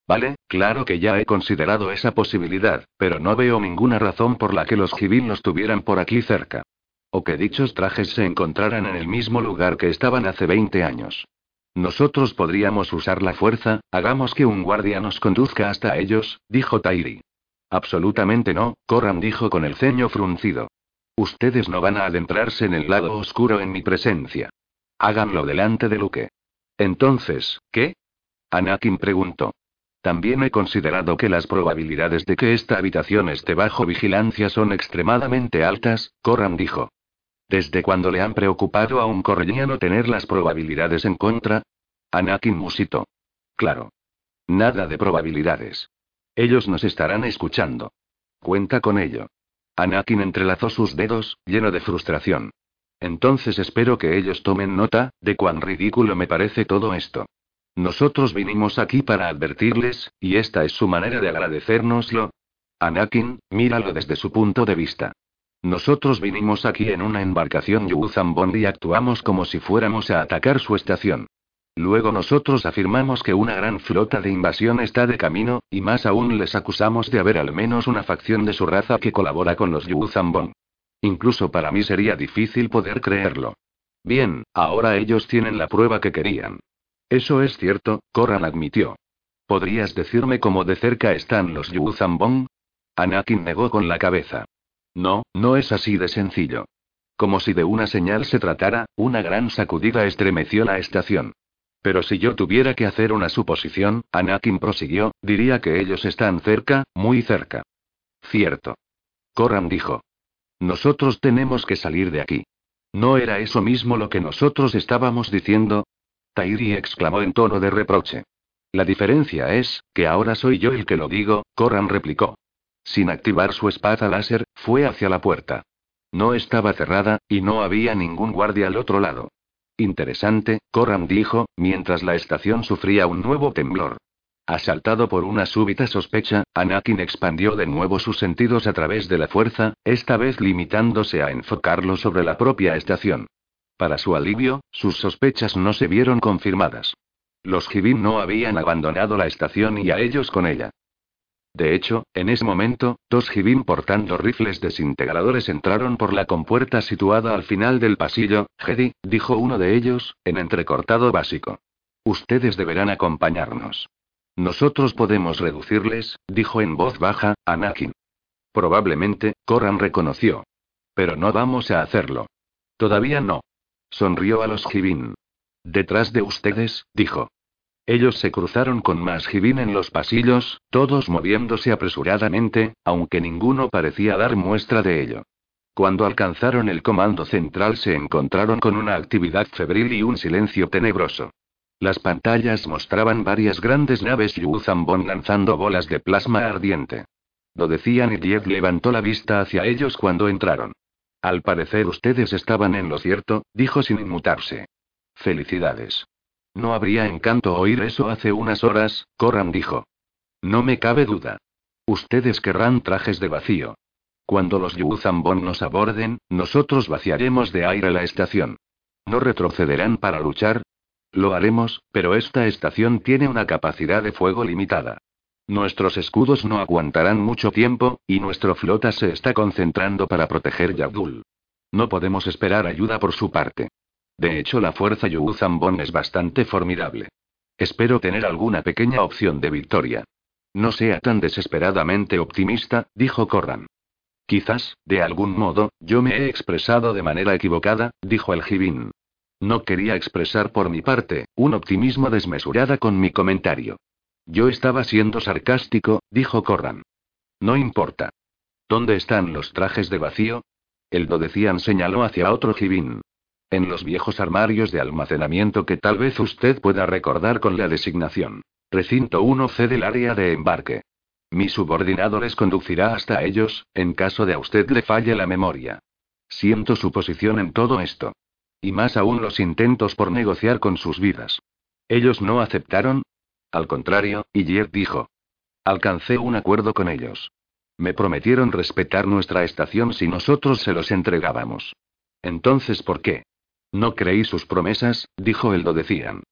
Vale, claro que ya he considerado esa posibilidad, pero no veo ninguna razón por la que los Jibin los tuvieran por aquí cerca. O que dichos trajes se encontraran en el mismo lugar que estaban hace 20 años. Nosotros podríamos usar la fuerza, hagamos que un guardia nos conduzca hasta ellos, dijo Tairi. Absolutamente no, Corran dijo con el ceño fruncido. Ustedes no van a adentrarse en el lado oscuro en mi presencia. Háganlo delante de Luke. Entonces, ¿qué? Anakin preguntó. También he considerado que las probabilidades de que esta habitación esté bajo vigilancia son extremadamente altas, Corran dijo. ¿Desde cuando le han preocupado a un correlliano tener las probabilidades en contra? Anakin musitó. Claro. Nada de probabilidades. Ellos nos estarán escuchando. Cuenta con ello. Anakin entrelazó sus dedos, lleno de frustración. Entonces espero que ellos tomen nota, de cuán ridículo me parece todo esto. Nosotros vinimos aquí para advertirles, y esta es su manera de agradecérnoslo. Anakin, míralo desde su punto de vista. Nosotros vinimos aquí en una embarcación Yuzambond y actuamos como si fuéramos a atacar su estación. Luego nosotros afirmamos que una gran flota de invasión está de camino, y más aún les acusamos de haber al menos una facción de su raza que colabora con los Yuzambond. Incluso para mí sería difícil poder creerlo. Bien, ahora ellos tienen la prueba que querían. Eso es cierto, Corran admitió. ¿Podrías decirme cómo de cerca están los Yuzambong? Anakin negó con la cabeza. No, no es así de sencillo. Como si de una señal se tratara, una gran sacudida estremeció la estación. Pero si yo tuviera que hacer una suposición, Anakin prosiguió, diría que ellos están cerca, muy cerca. Cierto. Corran dijo. Nosotros tenemos que salir de aquí. ¿No era eso mismo lo que nosotros estábamos diciendo? Tairi exclamó en tono de reproche. La diferencia es, que ahora soy yo el que lo digo, Corran replicó. Sin activar su espada láser, fue hacia la puerta. No estaba cerrada, y no había ningún guardia al otro lado. Interesante, Corran dijo, mientras la estación sufría un nuevo temblor. Asaltado por una súbita sospecha, Anakin expandió de nuevo sus sentidos a través de la fuerza, esta vez limitándose a enfocarlo sobre la propia estación. Para su alivio, sus sospechas no se vieron confirmadas. Los Givin no habían abandonado la estación y a ellos con ella. De hecho, en ese momento, dos Givin portando rifles desintegradores entraron por la compuerta situada al final del pasillo. Jedi, dijo uno de ellos, en entrecortado básico. Ustedes deberán acompañarnos. Nosotros podemos reducirles, dijo en voz baja, Anakin. Probablemente, Corran reconoció. Pero no vamos a hacerlo. Todavía no. Sonrió a los Givin. Detrás de ustedes, dijo. Ellos se cruzaron con más Givin en los pasillos, todos moviéndose apresuradamente, aunque ninguno parecía dar muestra de ello. Cuando alcanzaron el comando central se encontraron con una actividad febril y un silencio tenebroso. Las pantallas mostraban varias grandes naves Yuzambon lanzando bolas de plasma ardiente. Lo decían y Diez levantó la vista hacia ellos cuando entraron. Al parecer ustedes estaban en lo cierto, dijo sin inmutarse. Felicidades. No habría encanto oír eso hace unas horas, Coram dijo. No me cabe duda. Ustedes querrán trajes de vacío. Cuando los Yuzambon nos aborden, nosotros vaciaremos de aire la estación. ¿No retrocederán para luchar? Lo haremos, pero esta estación tiene una capacidad de fuego limitada. Nuestros escudos no aguantarán mucho tiempo, y nuestra flota se está concentrando para proteger Yabdul. No podemos esperar ayuda por su parte. De hecho, la fuerza Yuzambon es bastante formidable. Espero tener alguna pequeña opción de victoria. No sea tan desesperadamente optimista, dijo Corran. Quizás, de algún modo, yo me he expresado de manera equivocada, dijo el Jibin. No quería expresar por mi parte, un optimismo desmesurada con mi comentario. Yo estaba siendo sarcástico, dijo Corran. No importa. ¿Dónde están los trajes de vacío? El Dodecian señaló hacia otro jibín. En los viejos armarios de almacenamiento que tal vez usted pueda recordar con la designación. Recinto 1C del área de embarque. Mi subordinado les conducirá hasta ellos, en caso de a usted le falle la memoria. Siento su posición en todo esto. Y más aún los intentos por negociar con sus vidas. ¿Ellos no aceptaron? Al contrario, Iyer dijo. Alcancé un acuerdo con ellos. Me prometieron respetar nuestra estación si nosotros se los entregábamos. Entonces, ¿por qué? No creí sus promesas, dijo el decían.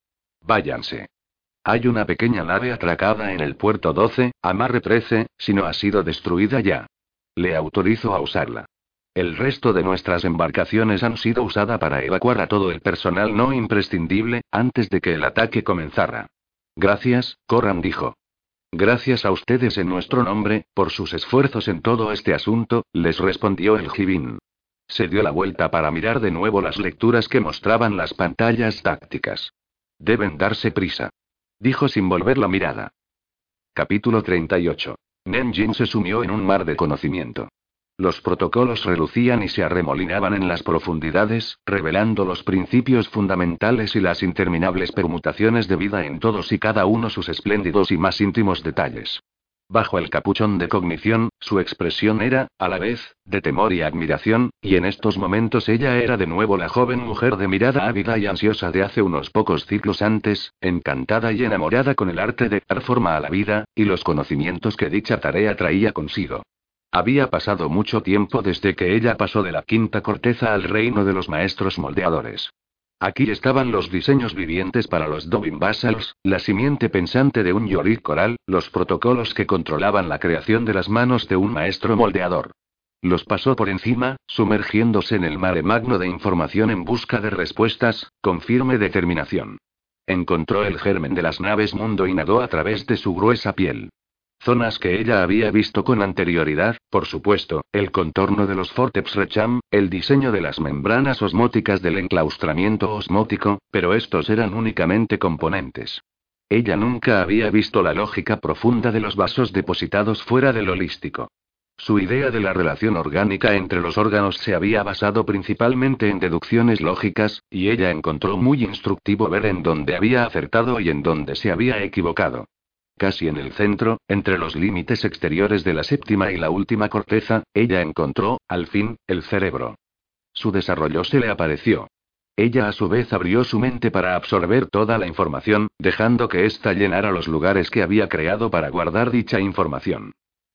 Váyanse. Hay una pequeña nave atracada en el puerto 12, amarre 13, si no ha sido destruida ya. Le autorizo a usarla. El resto de nuestras embarcaciones han sido usadas para evacuar a todo el personal no imprescindible, antes de que el ataque comenzara. Gracias, Corran dijo. Gracias a ustedes en nuestro nombre, por sus esfuerzos en todo este asunto, les respondió el Jibin. Se dio la vuelta para mirar de nuevo las lecturas que mostraban las pantallas tácticas. Deben darse prisa. Dijo sin volver la mirada. Capítulo 38. Nenjin se sumió en un mar de conocimiento. Los protocolos relucían y se arremolinaban en las profundidades, revelando los principios fundamentales y las interminables permutaciones de vida en todos y cada uno sus espléndidos y más íntimos detalles. Bajo el capuchón de cognición, su expresión era, a la vez, de temor y admiración, y en estos momentos ella era de nuevo la joven mujer de mirada ávida y ansiosa de hace unos pocos ciclos antes, encantada y enamorada con el arte de dar forma a la vida, y los conocimientos que dicha tarea traía consigo. Había pasado mucho tiempo desde que ella pasó de la quinta corteza al reino de los maestros moldeadores. Aquí estaban los diseños vivientes para los Dobin Basals, la simiente pensante de un Yorik coral, los protocolos que controlaban la creación de las manos de un maestro moldeador. Los pasó por encima, sumergiéndose en el mare magno de información en busca de respuestas, con firme determinación. Encontró el germen de las naves mundo y nadó a través de su gruesa piel. Zonas que ella había visto con anterioridad, por supuesto, el contorno de los Forteps Recham, el diseño de las membranas osmóticas del enclaustramiento osmótico, pero estos eran únicamente componentes. Ella nunca había visto la lógica profunda de los vasos depositados fuera del holístico. Su idea de la relación orgánica entre los órganos se había basado principalmente en deducciones lógicas, y ella encontró muy instructivo ver en dónde había acertado y en dónde se había equivocado. Casi en el centro, entre los límites exteriores de la séptima y la última corteza, ella encontró, al fin, el cerebro. Su desarrollo se le apareció. Ella a su vez abrió su mente para absorber toda la información, dejando que ésta llenara los lugares que había creado para guardar dicha información.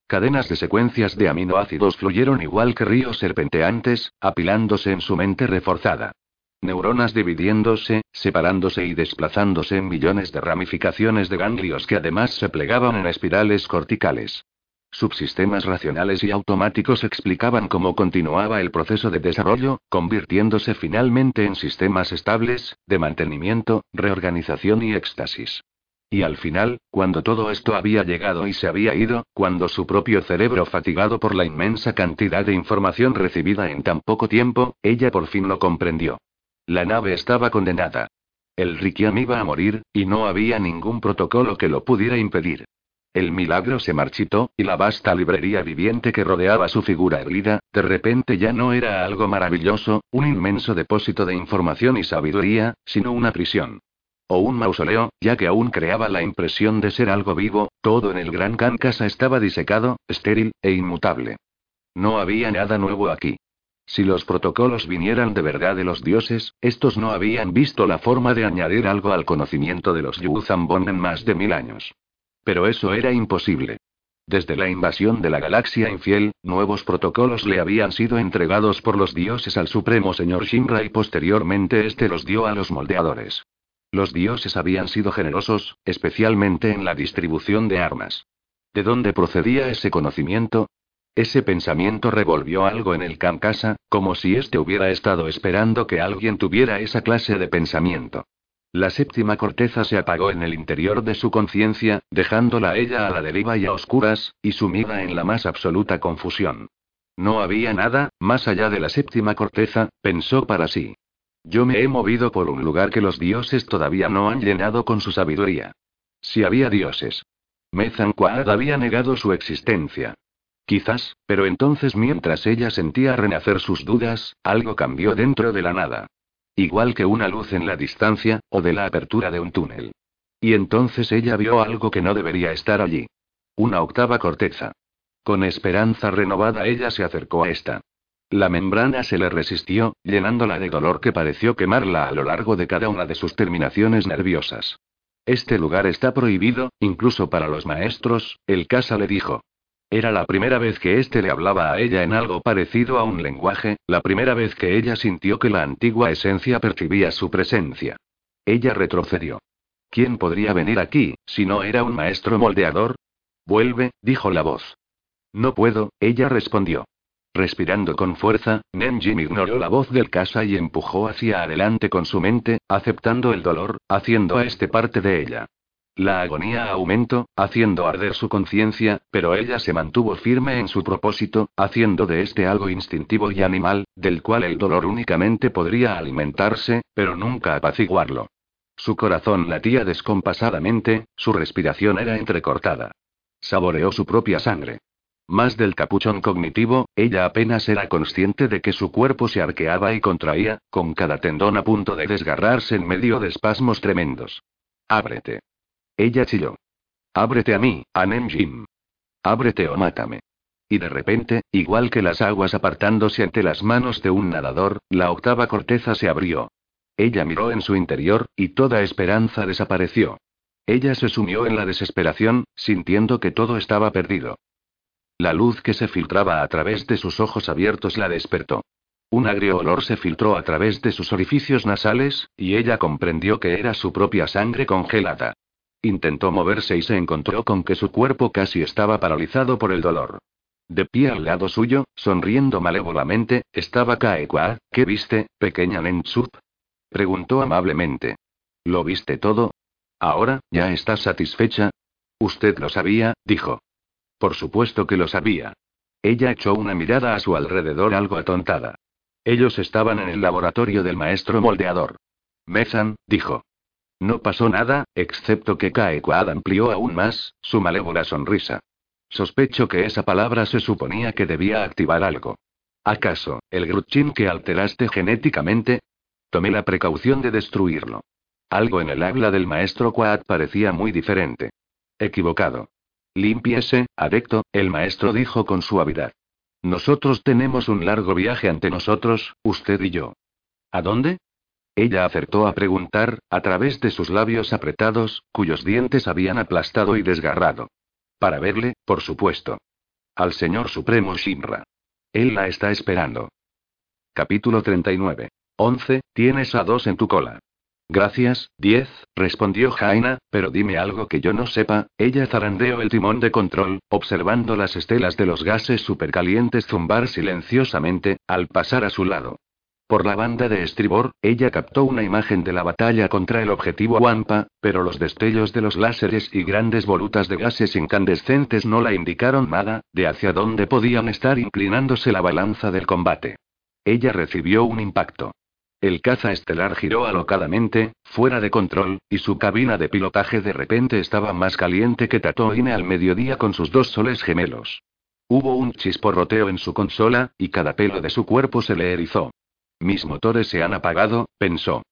Cadenas de secuencias de aminoácidos fluyeron igual que ríos serpenteantes, apilándose en su mente reforzada. Neuronas dividiéndose, separándose y desplazándose en millones de ramificaciones de ganglios que además se plegaban en espirales corticales. Subsistemas racionales y automáticos explicaban cómo continuaba el proceso de desarrollo, convirtiéndose finalmente en sistemas estables, de mantenimiento, reorganización y éxtasis. Y al final, cuando todo esto había llegado y se había ido, cuando su propio cerebro fatigado por la inmensa cantidad de información recibida en tan poco tiempo, ella por fin lo comprendió. La nave estaba condenada. El Rikiam iba a morir, y no había ningún protocolo que lo pudiera impedir. El milagro se marchitó, y la vasta librería viviente que rodeaba su figura herida, de repente ya no era algo maravilloso, un inmenso depósito de información y sabiduría, sino una prisión. O un mausoleo, ya que aún creaba la impresión de ser algo vivo, todo en el gran Kankasa estaba disecado, estéril, e inmutable. No había nada nuevo aquí. Si los protocolos vinieran de verdad de los dioses, estos no habían visto la forma de añadir algo al conocimiento de los Yuzambon en más de mil años. Pero eso era imposible. Desde la invasión de la galaxia infiel, nuevos protocolos le habían sido entregados por los dioses al supremo señor Shinra y posteriormente este los dio a los moldeadores. Los dioses habían sido generosos, especialmente en la distribución de armas. ¿De dónde procedía ese conocimiento? Ese pensamiento revolvió algo en el Kamkasa, como si éste hubiera estado esperando que alguien tuviera esa clase de pensamiento. La séptima corteza se apagó en el interior de su conciencia, dejándola ella a la deriva y a oscuras, y sumida en la más absoluta confusión. No había nada, más allá de la séptima corteza, pensó para sí. Yo me he movido por un lugar que los dioses todavía no han llenado con su sabiduría. Si había dioses. Mezanquad había negado su existencia. Quizás, pero entonces mientras ella sentía renacer sus dudas, algo cambió dentro de la nada. Igual que una luz en la distancia, o de la apertura de un túnel. Y entonces ella vio algo que no debería estar allí. Una octava corteza. Con esperanza renovada ella se acercó a esta. La membrana se le resistió, llenándola de dolor que pareció quemarla a lo largo de cada una de sus terminaciones nerviosas. Este lugar está prohibido, incluso para los maestros, el casa le dijo. Era la primera vez que éste le hablaba a ella en algo parecido a un lenguaje, la primera vez que ella sintió que la antigua esencia percibía su presencia. Ella retrocedió. ¿Quién podría venir aquí, si no era un maestro moldeador? Vuelve, dijo la voz. No puedo, ella respondió. Respirando con fuerza, Nenjin ignoró la voz del casa y empujó hacia adelante con su mente, aceptando el dolor, haciendo a este parte de ella. La agonía aumentó, haciendo arder su conciencia, pero ella se mantuvo firme en su propósito, haciendo de este algo instintivo y animal, del cual el dolor únicamente podría alimentarse, pero nunca apaciguarlo. Su corazón latía descompasadamente, su respiración era entrecortada. Saboreó su propia sangre. Más del capuchón cognitivo, ella apenas era consciente de que su cuerpo se arqueaba y contraía, con cada tendón a punto de desgarrarse en medio de espasmos tremendos. Ábrete. Ella chilló. Ábrete a mí, Anem Jim. Ábrete o mátame. Y de repente, igual que las aguas apartándose ante las manos de un nadador, la octava corteza se abrió. Ella miró en su interior, y toda esperanza desapareció. Ella se sumió en la desesperación, sintiendo que todo estaba perdido. La luz que se filtraba a través de sus ojos abiertos la despertó. Un agrio olor se filtró a través de sus orificios nasales, y ella comprendió que era su propia sangre congelada. Intentó moverse y se encontró con que su cuerpo casi estaba paralizado por el dolor. De pie al lado suyo, sonriendo malévolamente, estaba Kaekwa. ¿Qué viste, pequeña Nensup? Preguntó amablemente. ¿Lo viste todo? Ahora, ¿ya estás satisfecha? Usted lo sabía, dijo. Por supuesto que lo sabía. Ella echó una mirada a su alrededor algo atontada. Ellos estaban en el laboratorio del maestro moldeador. Mezan, dijo. No pasó nada, excepto que Kaekwad amplió aún más, su malévola sonrisa. Sospecho que esa palabra se suponía que debía activar algo. ¿Acaso, el Grutchin que alteraste genéticamente? Tomé la precaución de destruirlo. Algo en el habla del maestro Quad parecía muy diferente. Equivocado. Limpiese, adecto, el maestro dijo con suavidad. Nosotros tenemos un largo viaje ante nosotros, usted y yo. ¿A dónde? Ella acertó a preguntar, a través de sus labios apretados, cuyos dientes habían aplastado y desgarrado. Para verle, por supuesto. Al señor Supremo Shimra. Él la está esperando. Capítulo 39. 11. Tienes a dos en tu cola. Gracias, 10, respondió Jaina, pero dime algo que yo no sepa. Ella zarandeó el timón de control, observando las estelas de los gases supercalientes zumbar silenciosamente, al pasar a su lado. Por la banda de estribor, ella captó una imagen de la batalla contra el objetivo Wampa, pero los destellos de los láseres y grandes volutas de gases incandescentes no la indicaron nada, de hacia dónde podían estar inclinándose la balanza del combate. Ella recibió un impacto. El caza estelar giró alocadamente, fuera de control, y su cabina de pilotaje de repente estaba más caliente que Tatooine al mediodía con sus dos soles gemelos. Hubo un chisporroteo en su consola, y cada pelo de su cuerpo se le erizó. Mis motores se han apagado, pensó.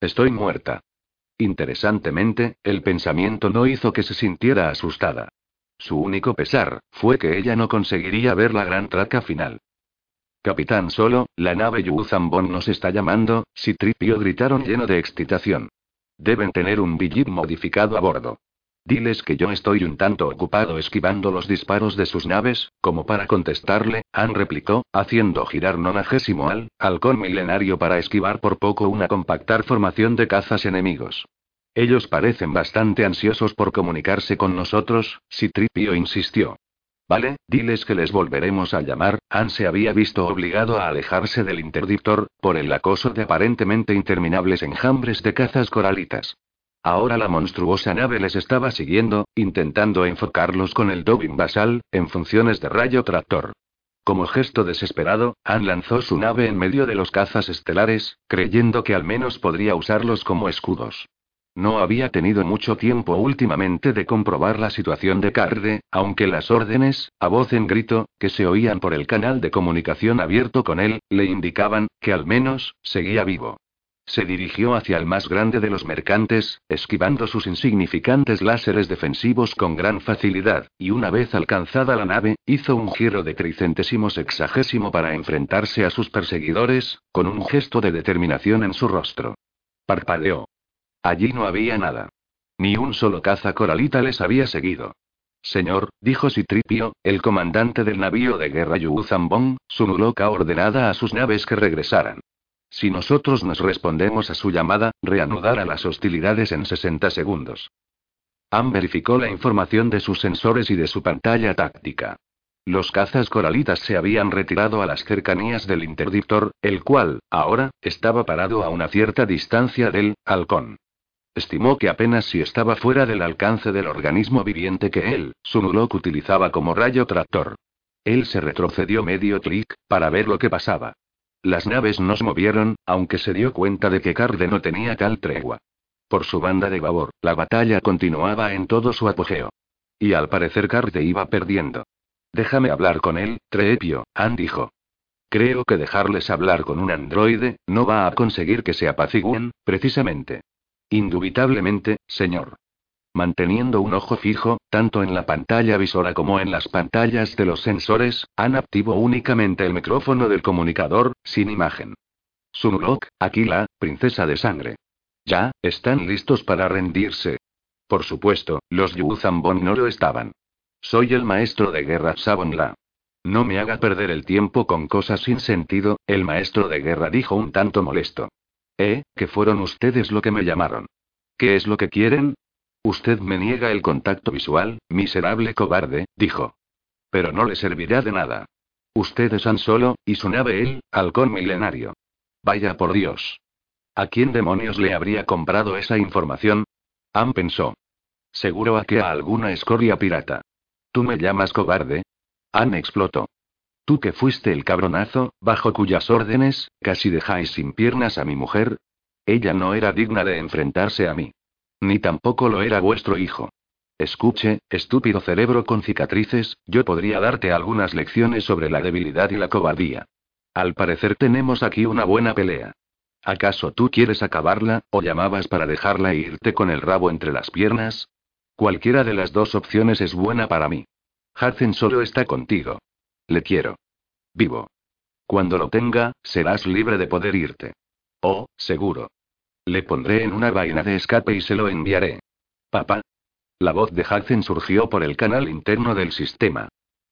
Estoy muerta. Interesantemente, el pensamiento no hizo que se sintiera asustada. Su único pesar, fue que ella no conseguiría ver la gran traca final. Capitán Solo, la nave Yuzambon nos está llamando, si Tripio gritaron lleno de excitación. Deben tener un billet modificado a bordo. Diles que yo estoy un tanto ocupado esquivando los disparos de sus naves, como para contestarle, Han replicó, haciendo girar nonagésimo al halcón milenario para esquivar por poco una compactar formación de cazas enemigos. Ellos parecen bastante ansiosos por comunicarse con nosotros, si Tripio insistió. Vale, diles que les volveremos a llamar. Han se había visto obligado a alejarse del interdictor, por el acoso de aparentemente interminables enjambres de cazas coralitas. Ahora la monstruosa nave les estaba siguiendo, intentando enfocarlos con el Dobin basal, en funciones de rayo tractor. Como gesto desesperado, Han lanzó su nave en medio de los cazas estelares, creyendo que al menos podría usarlos como escudos. No había tenido mucho tiempo últimamente de comprobar la situación de Carde, aunque las órdenes, a voz en grito, que se oían por el canal de comunicación abierto con él, le indicaban, que al menos, seguía vivo. Se dirigió hacia el más grande de los mercantes, esquivando sus insignificantes láseres defensivos con gran facilidad, y una vez alcanzada la nave, hizo un giro de tricentésimo sexagésimo para enfrentarse a sus perseguidores, con un gesto de determinación en su rostro. Parpadeó. Allí no había nada. Ni un solo caza coralita les había seguido. Señor, dijo Citripio, el comandante del navío de guerra Yuzambong, su nuloca ordenada a sus naves que regresaran. Si nosotros nos respondemos a su llamada, reanudará las hostilidades en 60 segundos. Am verificó la información de sus sensores y de su pantalla táctica. Los cazas coralitas se habían retirado a las cercanías del interdictor, el cual, ahora, estaba parado a una cierta distancia del halcón. Estimó que apenas si estaba fuera del alcance del organismo viviente que él, su Nulok utilizaba como rayo tractor. Él se retrocedió medio clic, para ver lo que pasaba. Las naves no se movieron, aunque se dio cuenta de que Carde no tenía tal tregua. Por su banda de babor, la batalla continuaba en todo su apogeo. Y al parecer Carde iba perdiendo. Déjame hablar con él, Trepio, Han dijo. Creo que dejarles hablar con un androide, no va a conseguir que se apaciguen, precisamente. Indubitablemente, señor. Manteniendo un ojo fijo, tanto en la pantalla visora como en las pantallas de los sensores, han activo únicamente el micrófono del comunicador, sin imagen. Sunlock, Aquila, princesa de sangre. Ya, están listos para rendirse. Por supuesto, los Yuzambon no lo estaban. Soy el maestro de guerra Sabonla. No me haga perder el tiempo con cosas sin sentido, el maestro de guerra dijo un tanto molesto. ¿Eh? Que fueron ustedes lo que me llamaron. ¿Qué es lo que quieren? Usted me niega el contacto visual, miserable cobarde, dijo. Pero no le servirá de nada. Usted es Han Solo, y su nave el, halcón milenario. Vaya por Dios. ¿A quién demonios le habría comprado esa información? Han pensó. Seguro a que a alguna escoria pirata. ¿Tú me llamas cobarde? Han explotó. Tú que fuiste el cabronazo, bajo cuyas órdenes, casi dejáis sin piernas a mi mujer. Ella no era digna de enfrentarse a mí. Ni tampoco lo era vuestro hijo. Escuche, estúpido cerebro con cicatrices, yo podría darte algunas lecciones sobre la debilidad y la cobardía. Al parecer tenemos aquí una buena pelea. ¿Acaso tú quieres acabarla, o llamabas para dejarla e irte con el rabo entre las piernas? Cualquiera de las dos opciones es buena para mí. Hudson solo está contigo. Le quiero. Vivo. Cuando lo tenga, serás libre de poder irte. Oh, seguro. Le pondré en una vaina de escape y se lo enviaré. Papá. La voz de Hudson surgió por el canal interno del sistema.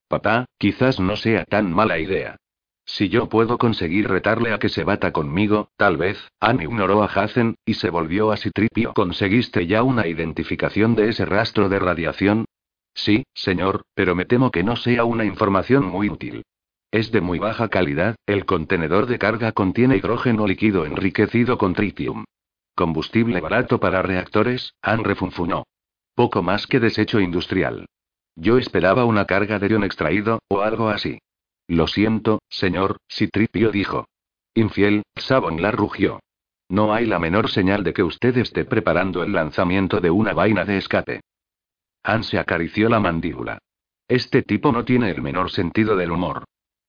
Papá, quizás no sea tan mala idea. Si yo puedo conseguir retarle a que se bata conmigo, tal vez. Anne ignoró a Hazen, y se volvió a Citripio. ¿Conseguiste ya una identificación de ese rastro de radiación? Sí, señor, pero me temo que no sea una información muy útil. Es de muy baja calidad, el contenedor de carga contiene hidrógeno líquido enriquecido con tritium. Combustible barato para reactores, Han refunfuñó. Poco más que desecho industrial. Yo esperaba una carga de ion extraído, o algo así. Lo siento, señor, Citripio dijo. Infiel, la rugió. No hay la menor señal de que usted esté preparando el lanzamiento de una vaina de escape. Han se acarició la mandíbula. Este tipo no tiene el menor sentido del humor.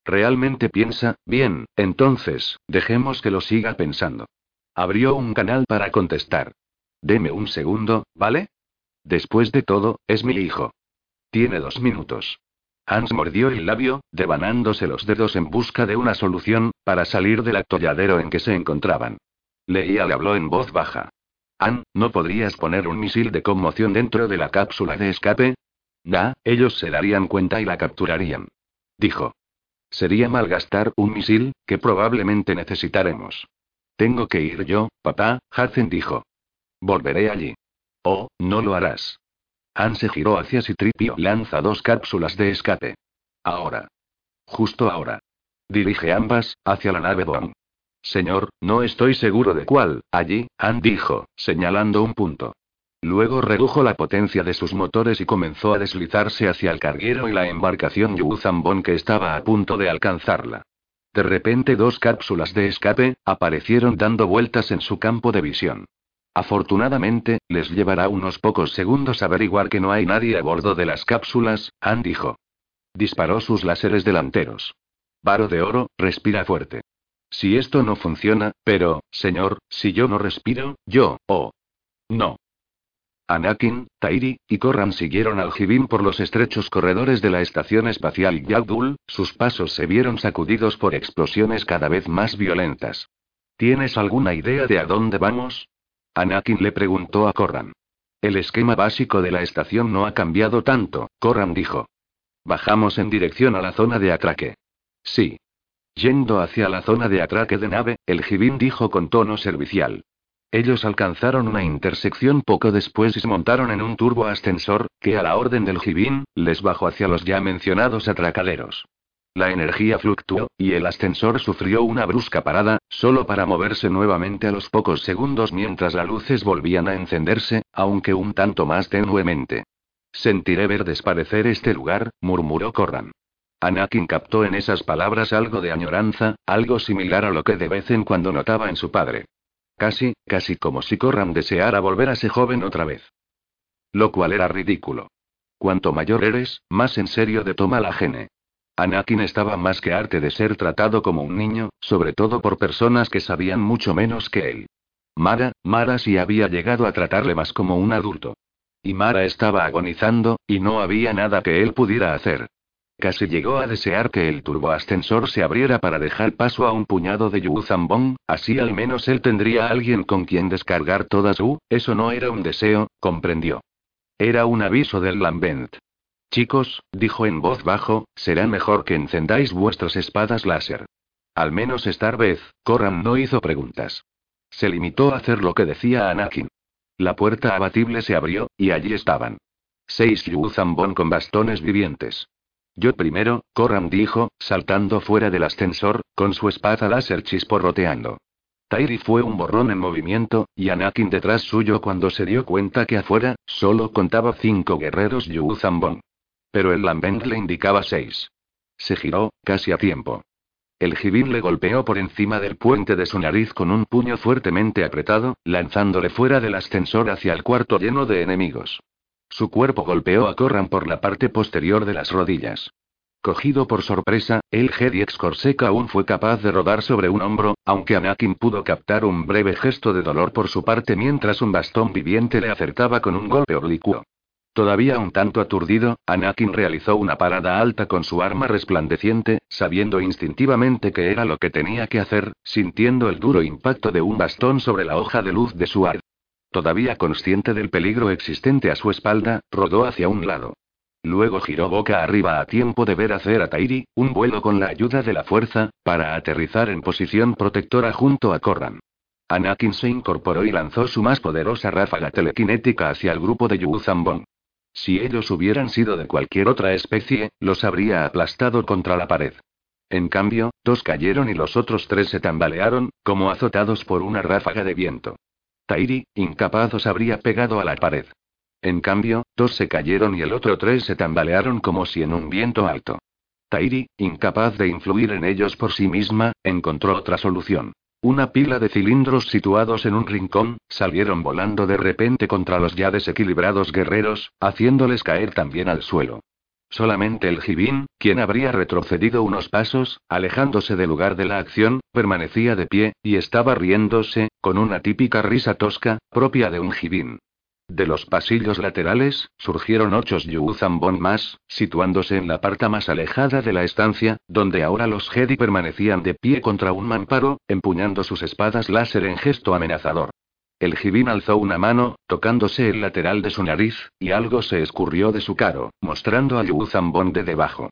Realmente piensa, bien, entonces, dejemos que lo siga pensando. Abrió un canal para contestar. Deme un segundo, ¿vale? Después de todo, es mi hijo. Tiene dos minutos. Hans mordió el labio, devanándose los dedos en busca de una solución, para salir del atolladero en que se encontraban. Leía le habló en voz baja. Ann, ¿no podrías poner un misil de conmoción dentro de la cápsula de escape? Da, ellos se darían cuenta y la capturarían. Dijo. Sería malgastar un misil, que probablemente necesitaremos. Tengo que ir yo, papá, Hudson dijo. Volveré allí. Oh, no lo harás. Han se giró hacia Citripio. Lanza dos cápsulas de escape. Ahora. Justo ahora. Dirige ambas, hacia la nave Boang. Señor, no estoy seguro de cuál, allí, Han dijo, señalando un punto. Luego redujo la potencia de sus motores y comenzó a deslizarse hacia el carguero y la embarcación Yuzambon que estaba a punto de alcanzarla. De repente dos cápsulas de escape, aparecieron dando vueltas en su campo de visión. Afortunadamente, les llevará unos pocos segundos averiguar que no hay nadie a bordo de las cápsulas, Han dijo. Disparó sus láseres delanteros. Varo de oro, respira fuerte. Si esto no funciona, pero, señor, si yo no respiro, yo, oh. No. Anakin, Tairi, y Korran siguieron al Jibin por los estrechos corredores de la estación espacial Yagdul, sus pasos se vieron sacudidos por explosiones cada vez más violentas. ¿Tienes alguna idea de a dónde vamos? Anakin le preguntó a Corran. El esquema básico de la estación no ha cambiado tanto, Corran dijo. Bajamos en dirección a la zona de atraque. Sí. Yendo hacia la zona de atraque de nave, el Jibin dijo con tono servicial. Ellos alcanzaron una intersección poco después y se montaron en un turbo ascensor, que a la orden del Jibin, les bajó hacia los ya mencionados atracaderos. La energía fluctuó, y el ascensor sufrió una brusca parada, solo para moverse nuevamente a los pocos segundos mientras las luces volvían a encenderse, aunque un tanto más tenuemente. Sentiré ver desaparecer este lugar, murmuró Corran. Anakin captó en esas palabras algo de añoranza, algo similar a lo que de vez en cuando notaba en su padre. Casi, casi como si Corran deseara volver a ser joven otra vez. Lo cual era ridículo. Cuanto mayor eres, más en serio de toma la gene. Anakin estaba más que arte de ser tratado como un niño, sobre todo por personas que sabían mucho menos que él. Mara, Mara sí había llegado a tratarle más como un adulto. Y Mara estaba agonizando, y no había nada que él pudiera hacer. Casi llegó a desear que el turboascensor se abriera para dejar paso a un puñado de Yuzambong, así al menos él tendría alguien con quien descargar toda su. Eso no era un deseo, comprendió. Era un aviso del Lambent. Chicos, dijo en voz bajo, será mejor que encendáis vuestras espadas láser. Al menos esta vez, Corran no hizo preguntas. Se limitó a hacer lo que decía Anakin. La puerta abatible se abrió, y allí estaban. Seis Yuzambon con bastones vivientes. Yo primero, Corran dijo, saltando fuera del ascensor, con su espada láser chisporroteando. Tairi fue un borrón en movimiento, y Anakin detrás suyo cuando se dio cuenta que afuera, solo contaba cinco guerreros Yuzambon. Pero el Lambent le indicaba seis. Se giró, casi a tiempo. El Jibin le golpeó por encima del puente de su nariz con un puño fuertemente apretado, lanzándole fuera del ascensor hacia el cuarto lleno de enemigos. Su cuerpo golpeó a Corran por la parte posterior de las rodillas. Cogido por sorpresa, el Jedi ex Corseca aún fue capaz de rodar sobre un hombro, aunque Anakin pudo captar un breve gesto de dolor por su parte mientras un bastón viviente le acertaba con un golpe oblicuo. Todavía un tanto aturdido, Anakin realizó una parada alta con su arma resplandeciente, sabiendo instintivamente que era lo que tenía que hacer, sintiendo el duro impacto de un bastón sobre la hoja de luz de su ar. Todavía consciente del peligro existente a su espalda, rodó hacia un lado. Luego giró boca arriba a tiempo de ver hacer a Tairi, un vuelo con la ayuda de la fuerza, para aterrizar en posición protectora junto a Corran. Anakin se incorporó y lanzó su más poderosa ráfaga telequinética hacia el grupo de Yu Zambon. Si ellos hubieran sido de cualquier otra especie, los habría aplastado contra la pared. En cambio, dos cayeron y los otros tres se tambalearon, como azotados por una ráfaga de viento. Tairi, incapaz, os habría pegado a la pared. En cambio, dos se cayeron y el otro tres se tambalearon como si en un viento alto. Tairi, incapaz de influir en ellos por sí misma, encontró otra solución. Una pila de cilindros situados en un rincón, salieron volando de repente contra los ya desequilibrados guerreros, haciéndoles caer también al suelo. Solamente el Jibin, quien habría retrocedido unos pasos, alejándose del lugar de la acción, permanecía de pie, y estaba riéndose, con una típica risa tosca, propia de un Jibin. De los pasillos laterales, surgieron ocho Zambon más, situándose en la parte más alejada de la estancia, donde ahora los Jedi permanecían de pie contra un mamparo, empuñando sus espadas láser en gesto amenazador. El Jibin alzó una mano, tocándose el lateral de su nariz, y algo se escurrió de su caro, mostrando a Zambon de debajo.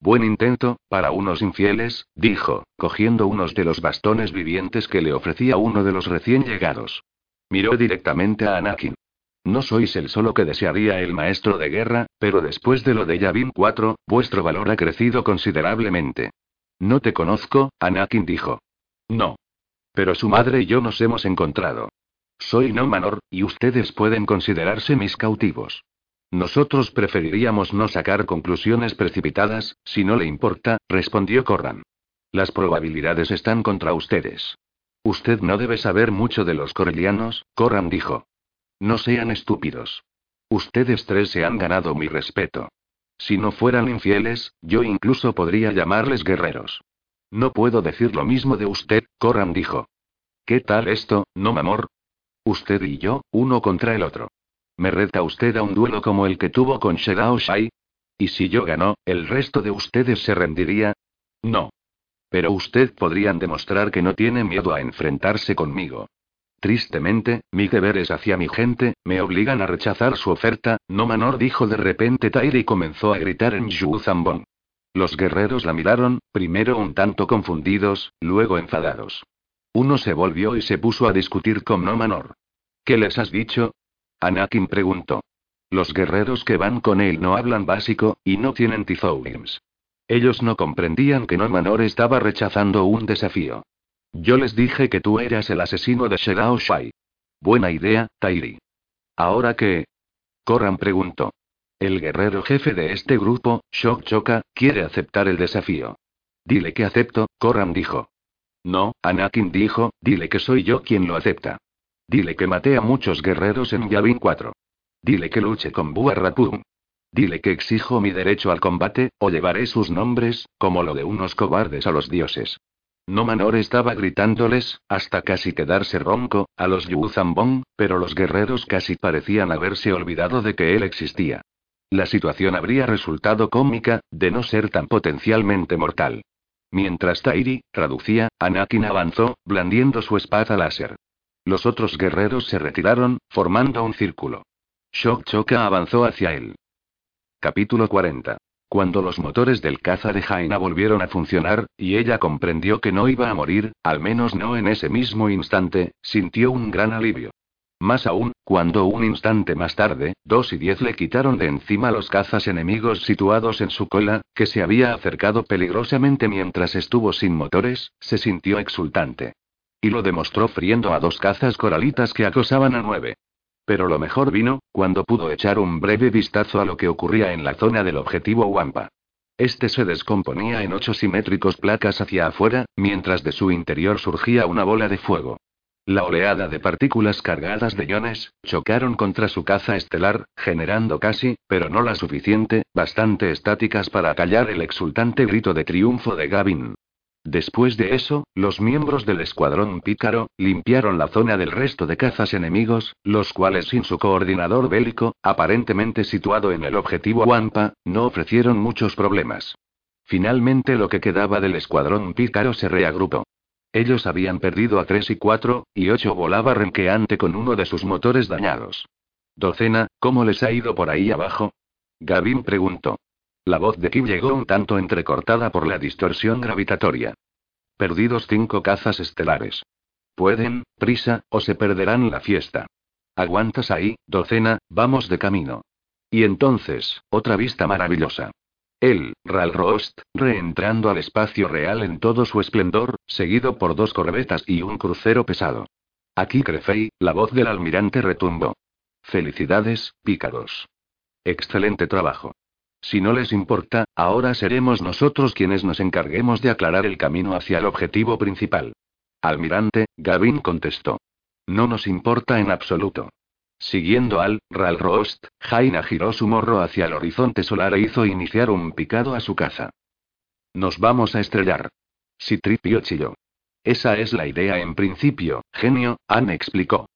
Buen intento, para unos infieles, dijo, cogiendo unos de los bastones vivientes que le ofrecía uno de los recién llegados. Miró directamente a Anakin. No sois el solo que desearía el maestro de guerra, pero después de lo de Yavin 4, vuestro valor ha crecido considerablemente. No te conozco, Anakin dijo. No. Pero su madre y yo nos hemos encontrado. Soy no menor, y ustedes pueden considerarse mis cautivos. Nosotros preferiríamos no sacar conclusiones precipitadas, si no le importa, respondió Corran. Las probabilidades están contra ustedes. Usted no debe saber mucho de los corellianos, Corran dijo. No sean estúpidos. Ustedes tres se han ganado mi respeto. Si no fueran infieles, yo incluso podría llamarles guerreros. No puedo decir lo mismo de usted, Corran dijo. ¿Qué tal esto, no amor? Usted y yo, uno contra el otro. ¿Me reta usted a un duelo como el que tuvo con Shedao Shai? ¿Y si yo gano, el resto de ustedes se rendiría? No. Pero usted podrían demostrar que no tiene miedo a enfrentarse conmigo. Tristemente, mis deberes hacia mi gente, me obligan a rechazar su oferta, no Manor dijo de repente Tairi y comenzó a gritar en Yu Zambon. Los guerreros la miraron, primero un tanto confundidos, luego enfadados. Uno se volvió y se puso a discutir con No Manor. ¿Qué les has dicho? Anakin preguntó. Los guerreros que van con él no hablan básico, y no tienen Tizoulims. Ellos no comprendían que No Manor estaba rechazando un desafío. Yo les dije que tú eras el asesino de Shedao Shai. Buena idea, Tairi. ¿Ahora qué? Koran preguntó. El guerrero jefe de este grupo, Shok Choka, quiere aceptar el desafío. Dile que acepto, Koran dijo. No, Anakin dijo, dile que soy yo quien lo acepta. Dile que maté a muchos guerreros en Yavin 4. Dile que luche con Buarrapum. Dile que exijo mi derecho al combate, o llevaré sus nombres, como lo de unos cobardes a los dioses. No Manor estaba gritándoles, hasta casi quedarse ronco, a los Yu Zambong, pero los guerreros casi parecían haberse olvidado de que él existía. La situación habría resultado cómica, de no ser tan potencialmente mortal. Mientras Tairi, traducía, Anakin avanzó, blandiendo su espada láser. Los otros guerreros se retiraron, formando un círculo. Shok Choka avanzó hacia él. Capítulo 40. Cuando los motores del caza de Jaina volvieron a funcionar, y ella comprendió que no iba a morir, al menos no en ese mismo instante, sintió un gran alivio. Más aún, cuando un instante más tarde, dos y diez le quitaron de encima los cazas enemigos situados en su cola, que se había acercado peligrosamente mientras estuvo sin motores, se sintió exultante. Y lo demostró friendo a dos cazas coralitas que acosaban a nueve. Pero lo mejor vino, cuando pudo echar un breve vistazo a lo que ocurría en la zona del objetivo Wampa. Este se descomponía en ocho simétricos placas hacia afuera, mientras de su interior surgía una bola de fuego. La oleada de partículas cargadas de iones, chocaron contra su caza estelar, generando casi, pero no la suficiente, bastante estáticas para callar el exultante grito de triunfo de Gavin. Después de eso, los miembros del escuadrón pícaro, limpiaron la zona del resto de cazas enemigos, los cuales sin su coordinador bélico, aparentemente situado en el objetivo Wampa, no ofrecieron muchos problemas. Finalmente lo que quedaba del escuadrón pícaro se reagrupó. Ellos habían perdido a 3 y 4, y 8 volaba renqueante con uno de sus motores dañados. Docena, ¿cómo les ha ido por ahí abajo? Gavin preguntó. La voz de Kim llegó un tanto entrecortada por la distorsión gravitatoria. Perdidos cinco cazas estelares. Pueden, prisa, o se perderán la fiesta. Aguantas ahí, docena, vamos de camino. Y entonces, otra vista maravillosa. Él, Ral Rost, reentrando al espacio real en todo su esplendor, seguido por dos corbetas y un crucero pesado. Aquí Crefei, la voz del almirante retumbó. Felicidades, pícaros. Excelente trabajo. Si no les importa, ahora seremos nosotros quienes nos encarguemos de aclarar el camino hacia el objetivo principal. Almirante, Gavin contestó. No nos importa en absoluto. Siguiendo al Ralrost, Jaina giró su morro hacia el horizonte solar e hizo iniciar un picado a su caza. Nos vamos a estrellar. Citripio chilló. Esa es la idea en principio, genio, Anne explicó.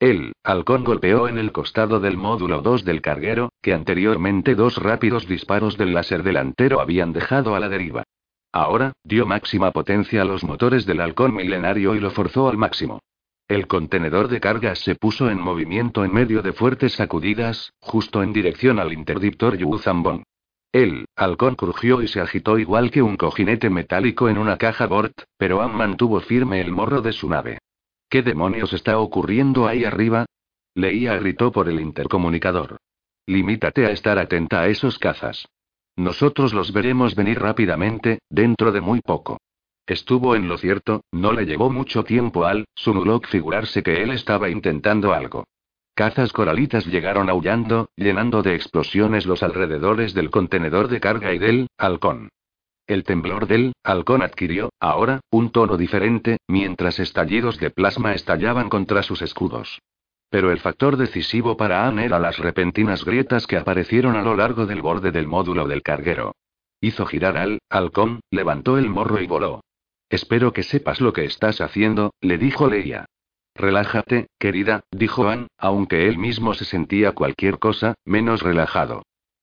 El halcón golpeó en el costado del módulo 2 del carguero, que anteriormente dos rápidos disparos del láser delantero habían dejado a la deriva. Ahora, dio máxima potencia a los motores del halcón milenario y lo forzó al máximo. El contenedor de cargas se puso en movimiento en medio de fuertes sacudidas, justo en dirección al interdictor Yu Zambon. El halcón crujió y se agitó igual que un cojinete metálico en una caja Bort, pero Am mantuvo firme el morro de su nave. ¿Qué demonios está ocurriendo ahí arriba? Leía gritó por el intercomunicador. Limítate a estar atenta a esos cazas. Nosotros los veremos venir rápidamente, dentro de muy poco. Estuvo en lo cierto, no le llevó mucho tiempo al Sunulok figurarse que él estaba intentando algo. Cazas coralitas llegaron aullando, llenando de explosiones los alrededores del contenedor de carga y del halcón. El temblor del halcón adquirió, ahora, un tono diferente, mientras estallidos de plasma estallaban contra sus escudos. Pero el factor decisivo para Anne era las repentinas grietas que aparecieron a lo largo del borde del módulo del carguero. Hizo girar al halcón, levantó el morro y voló. Espero que sepas lo que estás haciendo, le dijo Leia. Relájate, querida, dijo Anne, aunque él mismo se sentía cualquier cosa, menos relajado.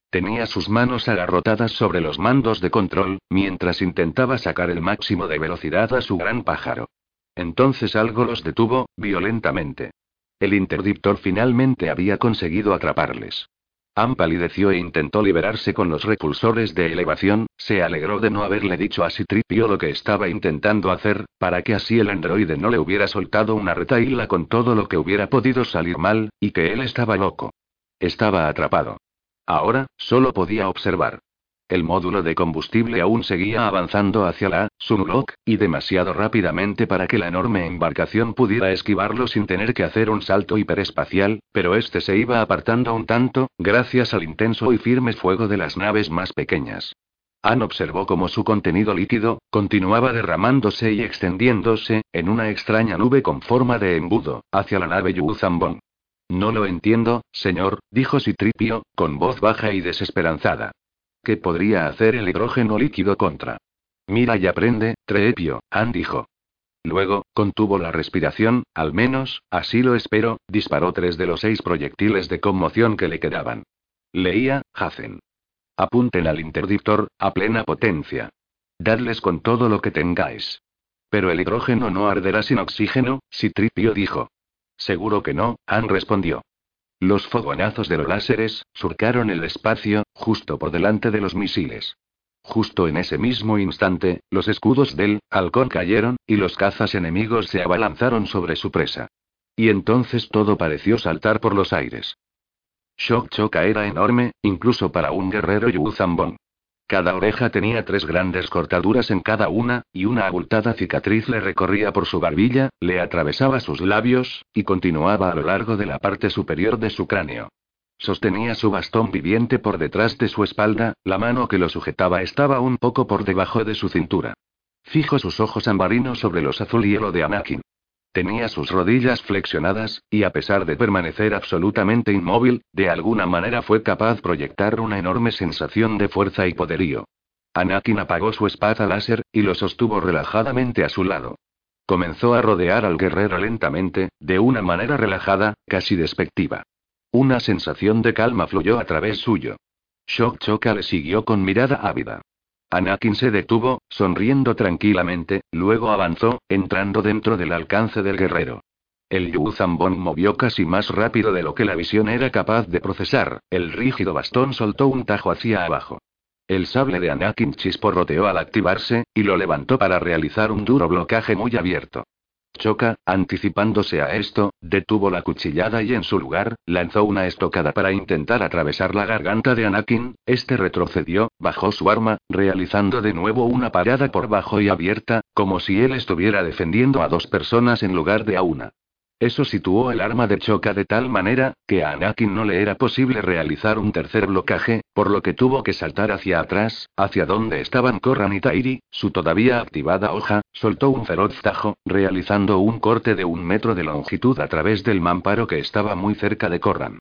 Tenía sus manos agarrotadas sobre los mandos de control, mientras intentaba sacar el máximo de velocidad a su gran pájaro. Entonces algo los detuvo, violentamente. El interdictor finalmente había conseguido atraparles. Am palideció e intentó liberarse con los repulsores de elevación, se alegró de no haberle dicho a Citripio lo que estaba intentando hacer, para que así el androide no le hubiera soltado una retaíla con todo lo que hubiera podido salir mal, y que él estaba loco. Estaba atrapado. Ahora, solo podía observar. El módulo de combustible aún seguía avanzando hacia la Sunlock, y demasiado rápidamente para que la enorme embarcación pudiera esquivarlo sin tener que hacer un salto hiperespacial, pero este se iba apartando un tanto, gracias al intenso y firme fuego de las naves más pequeñas. Anne observó cómo su contenido líquido continuaba derramándose y extendiéndose, en una extraña nube con forma de embudo, hacia la nave Yuzambon. No lo entiendo, señor, dijo Citripio, con voz baja y desesperanzada. ¿Qué podría hacer el hidrógeno líquido contra? Mira y aprende, Treepio, Han dijo. Luego, contuvo la respiración, al menos, así lo espero, disparó tres de los seis proyectiles de conmoción que le quedaban. Leía, Hacen. Apunten al interdictor, a plena potencia. Dadles con todo lo que tengáis. Pero el hidrógeno no arderá sin oxígeno, Citripio dijo. Seguro que no, Han respondió. Los fogonazos de los láseres surcaron el espacio, justo por delante de los misiles. Justo en ese mismo instante, los escudos del halcón cayeron, y los cazas enemigos se abalanzaron sobre su presa. Y entonces todo pareció saltar por los aires. Shock Choca era enorme, incluso para un guerrero Yuzambon. Cada oreja tenía tres grandes cortaduras en cada una, y una abultada cicatriz le recorría por su barbilla, le atravesaba sus labios, y continuaba a lo largo de la parte superior de su cráneo. Sostenía su bastón viviente por detrás de su espalda, la mano que lo sujetaba estaba un poco por debajo de su cintura. Fijo sus ojos ambarinos sobre los azul hielo de Anakin. Tenía sus rodillas flexionadas, y a pesar de permanecer absolutamente inmóvil, de alguna manera fue capaz de proyectar una enorme sensación de fuerza y poderío. Anakin apagó su espada láser, y lo sostuvo relajadamente a su lado. Comenzó a rodear al guerrero lentamente, de una manera relajada, casi despectiva. Una sensación de calma fluyó a través suyo. Shock Choka le siguió con mirada ávida. Anakin se detuvo, sonriendo tranquilamente, luego avanzó, entrando dentro del alcance del guerrero. El Yu Zambon movió casi más rápido de lo que la visión era capaz de procesar, el rígido bastón soltó un tajo hacia abajo. El sable de Anakin chisporroteó al activarse, y lo levantó para realizar un duro blocaje muy abierto. Choca, anticipándose a esto, detuvo la cuchillada y en su lugar, lanzó una estocada para intentar atravesar la garganta de Anakin, este retrocedió, bajó su arma, realizando de nuevo una parada por bajo y abierta, como si él estuviera defendiendo a dos personas en lugar de a una. Eso situó el arma de choca de tal manera, que a Anakin no le era posible realizar un tercer blocaje, por lo que tuvo que saltar hacia atrás, hacia donde estaban Corran y Tairi, su todavía activada hoja, soltó un feroz tajo, realizando un corte de un metro de longitud a través del mamparo que estaba muy cerca de Corran.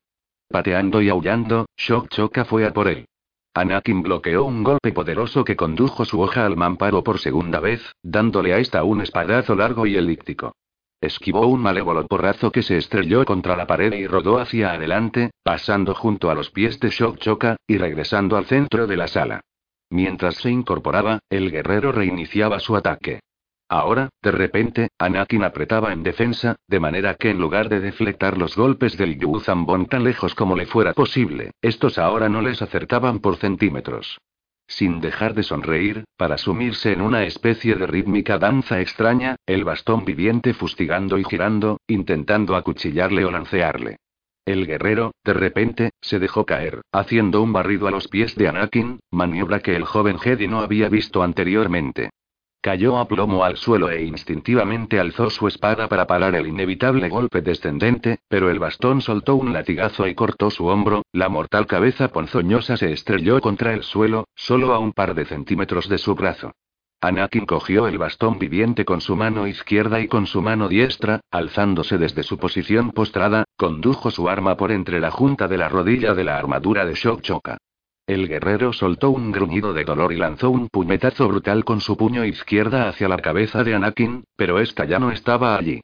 Pateando y aullando, Shock Choca fue a por él. Anakin bloqueó un golpe poderoso que condujo su hoja al mamparo por segunda vez, dándole a esta un espadazo largo y elíptico. Esquivó un malévolo porrazo que se estrelló contra la pared y rodó hacia adelante, pasando junto a los pies de Shock Choka, y regresando al centro de la sala. Mientras se incorporaba, el guerrero reiniciaba su ataque. Ahora, de repente, Anakin apretaba en defensa, de manera que en lugar de deflectar los golpes del Yu Zambon tan lejos como le fuera posible, estos ahora no les acertaban por centímetros sin dejar de sonreír, para sumirse en una especie de rítmica danza extraña, el bastón viviente fustigando y girando, intentando acuchillarle o lancearle. El guerrero, de repente, se dejó caer, haciendo un barrido a los pies de Anakin, maniobra que el joven Jedi no había visto anteriormente. Cayó a plomo al suelo e instintivamente alzó su espada para parar el inevitable golpe descendente, pero el bastón soltó un latigazo y cortó su hombro, la mortal cabeza ponzoñosa se estrelló contra el suelo, solo a un par de centímetros de su brazo. Anakin cogió el bastón viviente con su mano izquierda y con su mano diestra, alzándose desde su posición postrada, condujo su arma por entre la junta de la rodilla de la armadura de Shock Choka. El guerrero soltó un gruñido de dolor y lanzó un puñetazo brutal con su puño izquierda hacia la cabeza de Anakin, pero esta ya no estaba allí.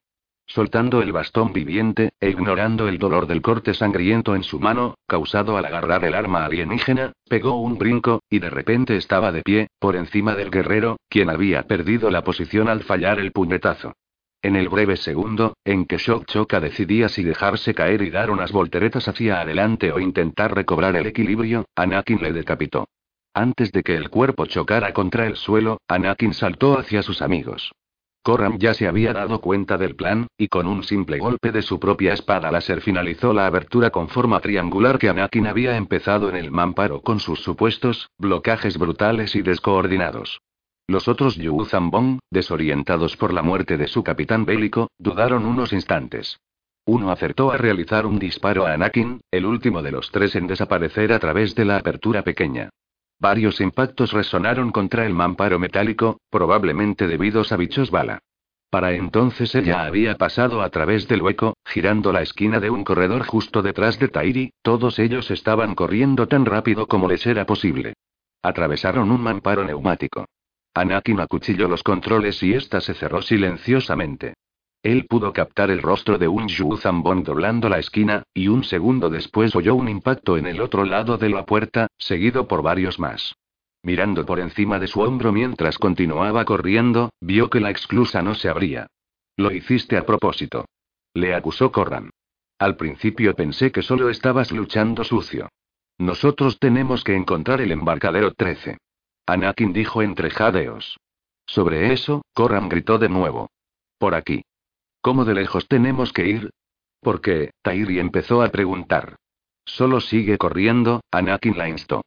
Soltando el bastón viviente, e ignorando el dolor del corte sangriento en su mano, causado al agarrar el arma alienígena, pegó un brinco, y de repente estaba de pie, por encima del guerrero, quien había perdido la posición al fallar el puñetazo. En el breve segundo, en que Shock Choka decidía si dejarse caer y dar unas volteretas hacia adelante o intentar recobrar el equilibrio, Anakin le decapitó. Antes de que el cuerpo chocara contra el suelo, Anakin saltó hacia sus amigos. Corran ya se había dado cuenta del plan, y con un simple golpe de su propia espada láser finalizó la abertura con forma triangular que Anakin había empezado en el mamparo con sus supuestos blocajes brutales y descoordinados. Los otros Yu Zambong, desorientados por la muerte de su capitán bélico, dudaron unos instantes. Uno acertó a realizar un disparo a Anakin, el último de los tres en desaparecer a través de la apertura pequeña. Varios impactos resonaron contra el mamparo metálico, probablemente debidos a bichos bala. Para entonces ella había pasado a través del hueco, girando la esquina de un corredor justo detrás de Tairi, todos ellos estaban corriendo tan rápido como les era posible. Atravesaron un mamparo neumático. Anakin acuchilló los controles y ésta se cerró silenciosamente. Él pudo captar el rostro de un Yu Zambon doblando la esquina, y un segundo después oyó un impacto en el otro lado de la puerta, seguido por varios más. Mirando por encima de su hombro mientras continuaba corriendo, vio que la exclusa no se abría. Lo hiciste a propósito. Le acusó Corran. Al principio pensé que solo estabas luchando sucio. Nosotros tenemos que encontrar el embarcadero 13. Anakin dijo entre jadeos. Sobre eso, Corran gritó de nuevo. Por aquí. ¿Cómo de lejos tenemos que ir? Porque, Tairi empezó a preguntar. Solo sigue corriendo, Anakin la instó.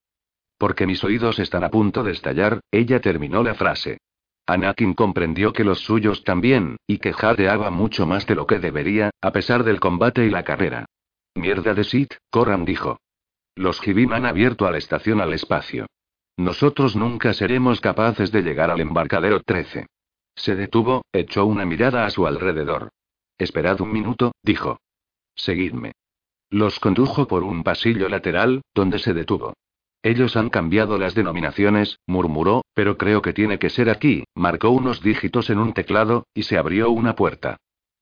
Porque mis oídos están a punto de estallar, ella terminó la frase. Anakin comprendió que los suyos también, y que jadeaba mucho más de lo que debería, a pesar del combate y la carrera. Mierda de Sith, Corran dijo. Los Hibim han abierto a la estación al espacio. Nosotros nunca seremos capaces de llegar al embarcadero 13. Se detuvo, echó una mirada a su alrededor. Esperad un minuto, dijo. Seguidme. Los condujo por un pasillo lateral, donde se detuvo. Ellos han cambiado las denominaciones, murmuró, pero creo que tiene que ser aquí. Marcó unos dígitos en un teclado, y se abrió una puerta.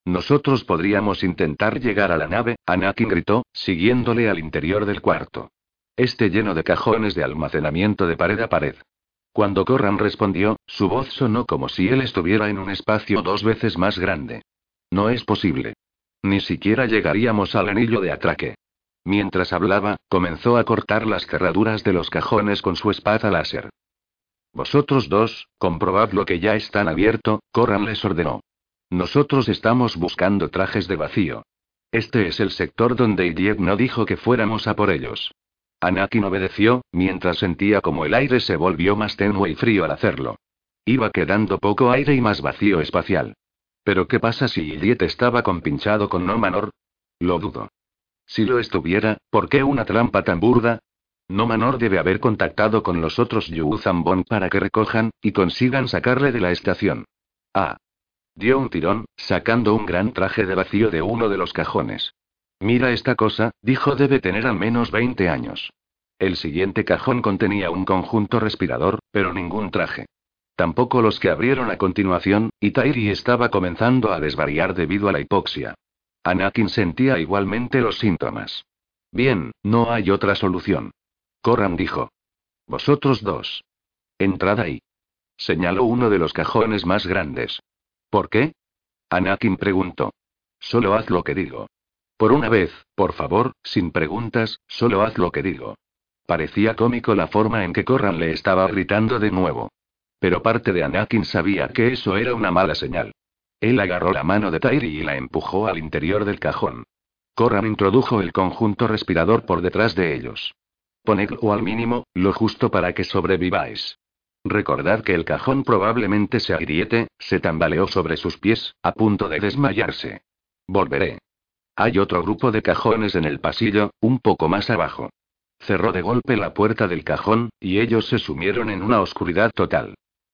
Nosotros podríamos intentar llegar a la nave, Anakin gritó, siguiéndole al interior del cuarto. Este lleno de cajones de almacenamiento de pared a pared. Cuando Corran respondió, su voz sonó como si él estuviera en un espacio dos veces más grande. No es posible. Ni siquiera llegaríamos al anillo de atraque. Mientras hablaba, comenzó a cortar las cerraduras de los cajones con su espada láser. Vosotros dos, comprobad lo que ya están abierto, Corran les ordenó. Nosotros estamos buscando trajes de vacío. Este es el sector donde Idiet no dijo que fuéramos a por ellos. Anakin obedeció, mientras sentía como el aire se volvió más tenue y frío al hacerlo. Iba quedando poco aire y más vacío espacial. Pero ¿qué pasa si Idiet estaba compinchado con No Manor? Lo dudo. Si lo estuviera, ¿por qué una trampa tan burda? No Manor debe haber contactado con los otros Yuuzhan para que recojan, y consigan sacarle de la estación. Ah, Dio un tirón, sacando un gran traje de vacío de uno de los cajones. Mira esta cosa, dijo debe tener al menos 20 años. El siguiente cajón contenía un conjunto respirador, pero ningún traje. Tampoco los que abrieron a continuación, y Tairi estaba comenzando a desvariar debido a la hipoxia. Anakin sentía igualmente los síntomas. Bien, no hay otra solución. Corran dijo. Vosotros dos. Entrad ahí. Señaló uno de los cajones más grandes. ¿Por qué? Anakin preguntó. Solo haz lo que digo. Por una vez, por favor, sin preguntas, solo haz lo que digo. Parecía cómico la forma en que Corran le estaba gritando de nuevo. Pero parte de Anakin sabía que eso era una mala señal. Él agarró la mano de Tairi y la empujó al interior del cajón. Corran introdujo el conjunto respirador por detrás de ellos. Ponedlo al mínimo, lo justo para que sobreviváis. Recordad que el cajón probablemente se agriete, se tambaleó sobre sus pies, a punto de desmayarse. Volveré. Hay otro grupo de cajones en el pasillo, un poco más abajo. Cerró de golpe la puerta del cajón, y ellos se sumieron en una oscuridad total.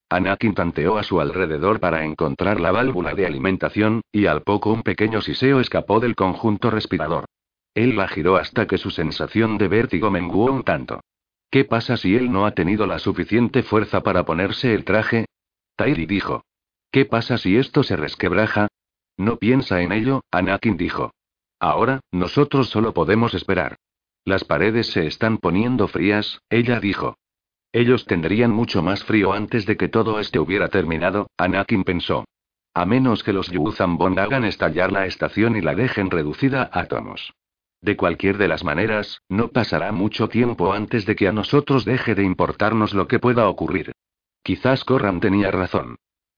Anakin tanteó a su alrededor para encontrar la válvula de alimentación, y al poco un pequeño siseo escapó del conjunto respirador. Él la giró hasta que su sensación de vértigo menguó un tanto. ¿Qué pasa si él no ha tenido la suficiente fuerza para ponerse el traje? Tairi dijo. ¿Qué pasa si esto se resquebraja? No piensa en ello, Anakin dijo. Ahora, nosotros solo podemos esperar. Las paredes se están poniendo frías, ella dijo. Ellos tendrían mucho más frío antes de que todo esto hubiera terminado, Anakin pensó. A menos que los Yuuzhan hagan estallar la estación y la dejen reducida a átomos. De cualquier de las maneras, no pasará mucho tiempo antes de que a nosotros deje de importarnos lo que pueda ocurrir. Quizás Corran tenía razón.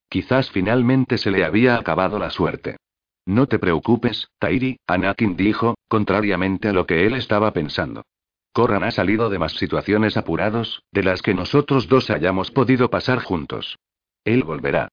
Quizás finalmente se le había acabado la suerte. No te preocupes, Tairi, Anakin dijo, contrariamente a lo que él estaba pensando. Corran ha salido de más situaciones apurados, de las que nosotros dos hayamos podido pasar juntos. Él volverá.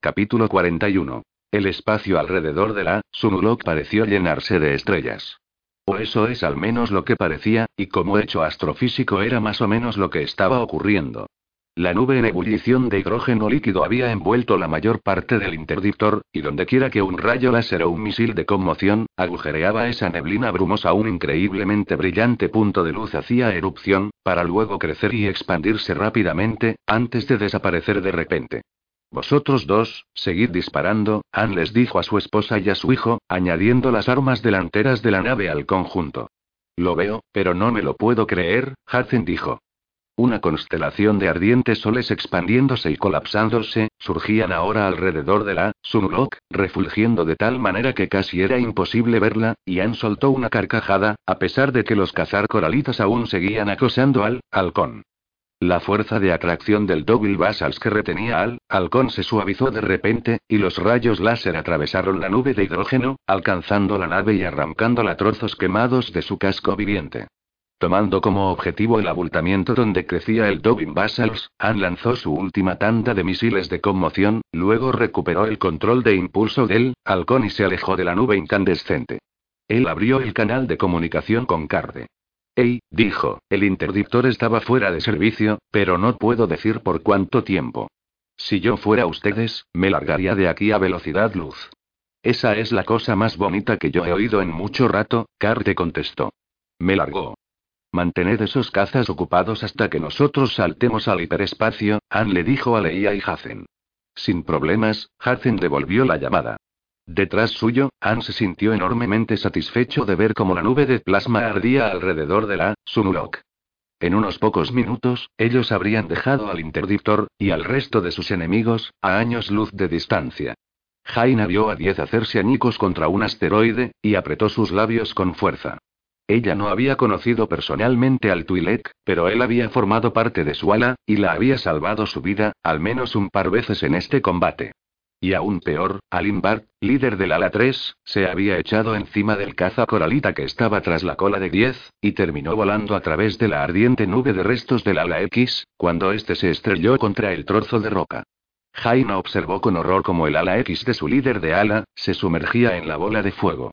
Capítulo 41. El espacio alrededor de la Sunulok pareció llenarse de estrellas. O eso es al menos lo que parecía, y como hecho astrofísico era más o menos lo que estaba ocurriendo. La nube en ebullición de hidrógeno líquido había envuelto la mayor parte del interdictor, y dondequiera que un rayo láser o un misil de conmoción, agujereaba esa neblina brumosa un increíblemente brillante punto de luz hacía erupción, para luego crecer y expandirse rápidamente, antes de desaparecer de repente. Vosotros dos, seguid disparando, Han les dijo a su esposa y a su hijo, añadiendo las armas delanteras de la nave al conjunto. Lo veo, pero no me lo puedo creer, Hudson dijo. Una constelación de ardientes soles expandiéndose y colapsándose, surgían ahora alrededor de la Sunlock, refulgiendo de tal manera que casi era imposible verla, y Han soltó una carcajada, a pesar de que los cazar coralitas aún seguían acosando al halcón. La fuerza de atracción del Double Basals que retenía al halcón se suavizó de repente, y los rayos láser atravesaron la nube de hidrógeno, alcanzando la nave y arrancándola trozos quemados de su casco viviente. Tomando como objetivo el abultamiento donde crecía el Double Basals, Han lanzó su última tanda de misiles de conmoción, luego recuperó el control de impulso del halcón y se alejó de la nube incandescente. Él abrió el canal de comunicación con Carde. Ey, dijo, el interdictor estaba fuera de servicio, pero no puedo decir por cuánto tiempo. Si yo fuera ustedes, me largaría de aquí a velocidad luz. Esa es la cosa más bonita que yo he oído en mucho rato, Carte contestó. Me largó. Mantened esos cazas ocupados hasta que nosotros saltemos al hiperespacio, Han le dijo a Leia y Hazen. Sin problemas, Hazen devolvió la llamada. Detrás suyo, Han se sintió enormemente satisfecho de ver cómo la nube de plasma ardía alrededor de la Sunulok. En unos pocos minutos, ellos habrían dejado al interdictor, y al resto de sus enemigos, a años luz de distancia. Jaina vio a Diez hacerse añicos contra un asteroide, y apretó sus labios con fuerza. Ella no había conocido personalmente al Twi'lek, pero él había formado parte de su ala, y la había salvado su vida, al menos un par veces en este combate. Y aún peor, Alin líder del ala 3, se había echado encima del caza coralita que estaba tras la cola de 10, y terminó volando a través de la ardiente nube de restos del ala X, cuando este se estrelló contra el trozo de roca. Jaina observó con horror cómo el ala X de su líder de ala, se sumergía en la bola de fuego.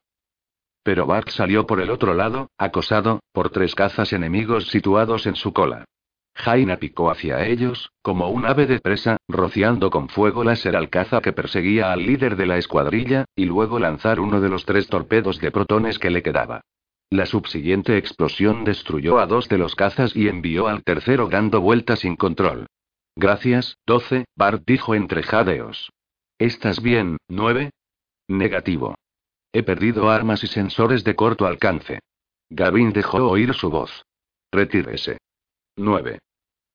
Pero Bart salió por el otro lado, acosado, por tres cazas enemigos situados en su cola. Jaina picó hacia ellos, como un ave de presa, rociando con fuego láser al caza que perseguía al líder de la escuadrilla, y luego lanzar uno de los tres torpedos de protones que le quedaba. La subsiguiente explosión destruyó a dos de los cazas y envió al tercero dando vueltas sin control. Gracias, 12, Bart dijo entre jadeos. ¿Estás bien, 9? Negativo. He perdido armas y sensores de corto alcance. Gavin dejó oír su voz. Retírese. 9.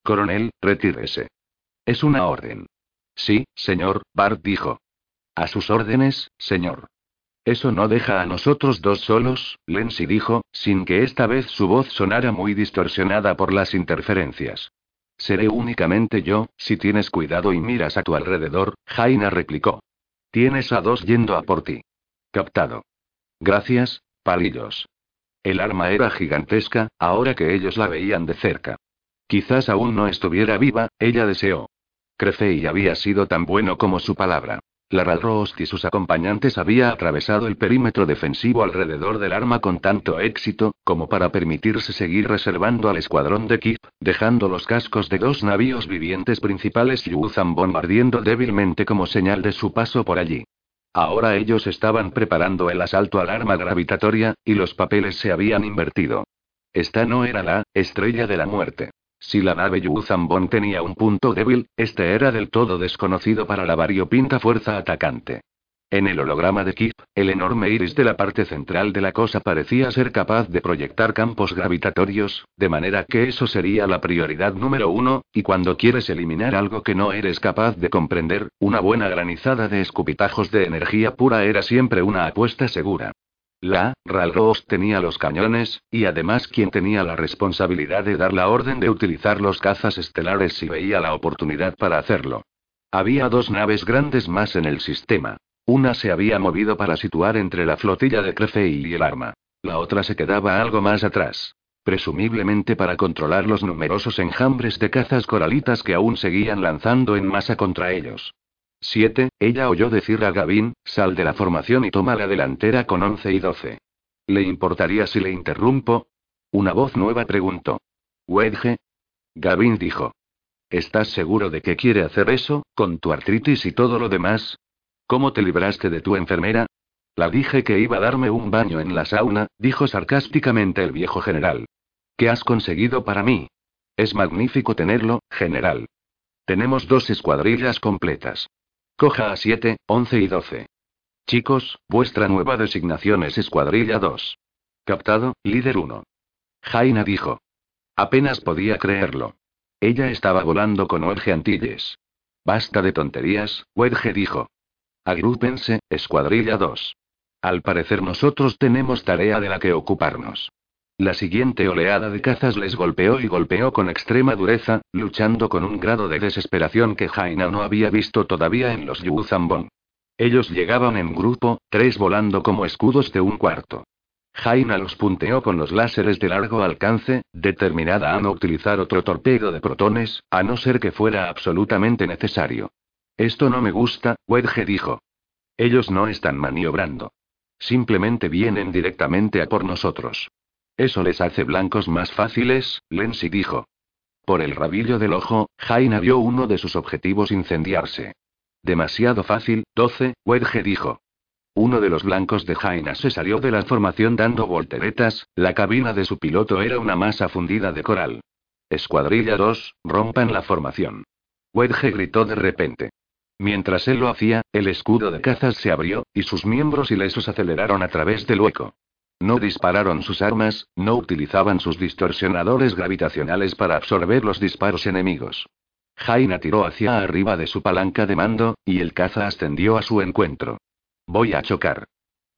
Coronel, retírese. Es una orden. Sí, señor, Bart dijo. A sus órdenes, señor. Eso no deja a nosotros dos solos, Lensi dijo, sin que esta vez su voz sonara muy distorsionada por las interferencias. Seré únicamente yo, si tienes cuidado y miras a tu alrededor, Jaina replicó. Tienes a dos yendo a por ti. Captado. Gracias, palillos. El arma era gigantesca, ahora que ellos la veían de cerca. Quizás aún no estuviera viva, ella deseó. Crefei había sido tan bueno como su palabra. La Radrost y sus acompañantes había atravesado el perímetro defensivo alrededor del arma con tanto éxito, como para permitirse seguir reservando al escuadrón de Kip, dejando los cascos de dos navíos vivientes principales Yuzan bombardeando débilmente como señal de su paso por allí. Ahora ellos estaban preparando el asalto al arma gravitatoria, y los papeles se habían invertido. Esta no era la estrella de la muerte. Si la nave Yuzambon tenía un punto débil, este era del todo desconocido para la variopinta fuerza atacante. En el holograma de Kip, el enorme iris de la parte central de la cosa parecía ser capaz de proyectar campos gravitatorios, de manera que eso sería la prioridad número uno, y cuando quieres eliminar algo que no eres capaz de comprender, una buena granizada de escupitajos de energía pura era siempre una apuesta segura. La, Ralros tenía los cañones, y además quien tenía la responsabilidad de dar la orden de utilizar los cazas estelares si veía la oportunidad para hacerlo. Había dos naves grandes más en el sistema. Una se había movido para situar entre la flotilla de Crefei y el arma. La otra se quedaba algo más atrás. Presumiblemente para controlar los numerosos enjambres de cazas coralitas que aún seguían lanzando en masa contra ellos. 7. Ella oyó decir a Gavin, sal de la formación y toma la delantera con 11 y 12. ¿Le importaría si le interrumpo? Una voz nueva preguntó. Wedge. Gavin dijo. ¿Estás seguro de que quiere hacer eso, con tu artritis y todo lo demás? ¿Cómo te libraste de tu enfermera? La dije que iba a darme un baño en la sauna, dijo sarcásticamente el viejo general. ¿Qué has conseguido para mí? Es magnífico tenerlo, general. Tenemos dos escuadrillas completas. Coja a 7, 11 y 12. Chicos, vuestra nueva designación es Escuadrilla 2. Captado, líder 1. Jaina dijo. Apenas podía creerlo. Ella estaba volando con Wedge Antilles. Basta de tonterías, Wedge dijo. Agrúpense, Escuadrilla 2. Al parecer nosotros tenemos tarea de la que ocuparnos. La siguiente oleada de cazas les golpeó y golpeó con extrema dureza, luchando con un grado de desesperación que Jaina no había visto todavía en los Yuzambon. Ellos llegaban en grupo, tres volando como escudos de un cuarto. Jaina los punteó con los láseres de largo alcance, determinada a no utilizar otro torpedo de protones, a no ser que fuera absolutamente necesario. Esto no me gusta, Wedge dijo. Ellos no están maniobrando. Simplemente vienen directamente a por nosotros. Eso les hace blancos más fáciles, Lensi dijo. Por el rabillo del ojo, Jaina vio uno de sus objetivos incendiarse. Demasiado fácil, 12, Wedge dijo. Uno de los blancos de Jaina se salió de la formación dando volteretas, la cabina de su piloto era una masa fundida de coral. Escuadrilla 2, rompan la formación. Wedge gritó de repente. Mientras él lo hacía, el escudo de cazas se abrió, y sus miembros ilesos aceleraron a través del hueco. No dispararon sus armas, no utilizaban sus distorsionadores gravitacionales para absorber los disparos enemigos. Jaina tiró hacia arriba de su palanca de mando, y el caza ascendió a su encuentro. Voy a chocar.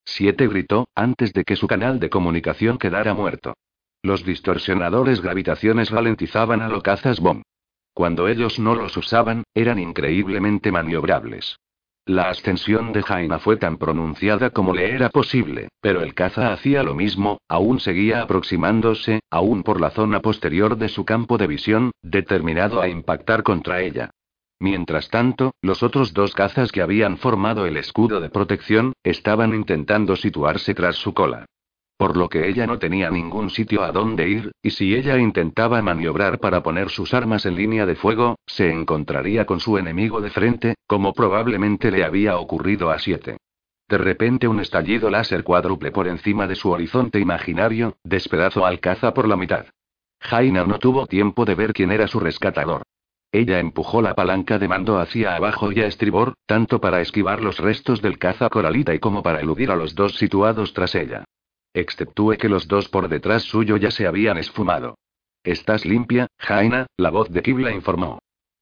Siete gritó, antes de que su canal de comunicación quedara muerto. Los distorsionadores gravitaciones ralentizaban a los cazas bomb. Cuando ellos no los usaban, eran increíblemente maniobrables. La ascensión de Jaina fue tan pronunciada como le era posible, pero el caza hacía lo mismo, aún seguía aproximándose, aún por la zona posterior de su campo de visión, determinado a impactar contra ella. Mientras tanto, los otros dos cazas que habían formado el escudo de protección, estaban intentando situarse tras su cola. Por lo que ella no tenía ningún sitio a dónde ir, y si ella intentaba maniobrar para poner sus armas en línea de fuego, se encontraría con su enemigo de frente, como probablemente le había ocurrido a siete. De repente un estallido láser cuádruple por encima de su horizonte imaginario, despedazó al caza por la mitad. Jaina no tuvo tiempo de ver quién era su rescatador. Ella empujó la palanca de mando hacia abajo y a estribor, tanto para esquivar los restos del caza coralita y como para eludir a los dos situados tras ella. Exceptúe que los dos por detrás suyo ya se habían esfumado. Estás limpia, Jaina, la voz de Kibla informó.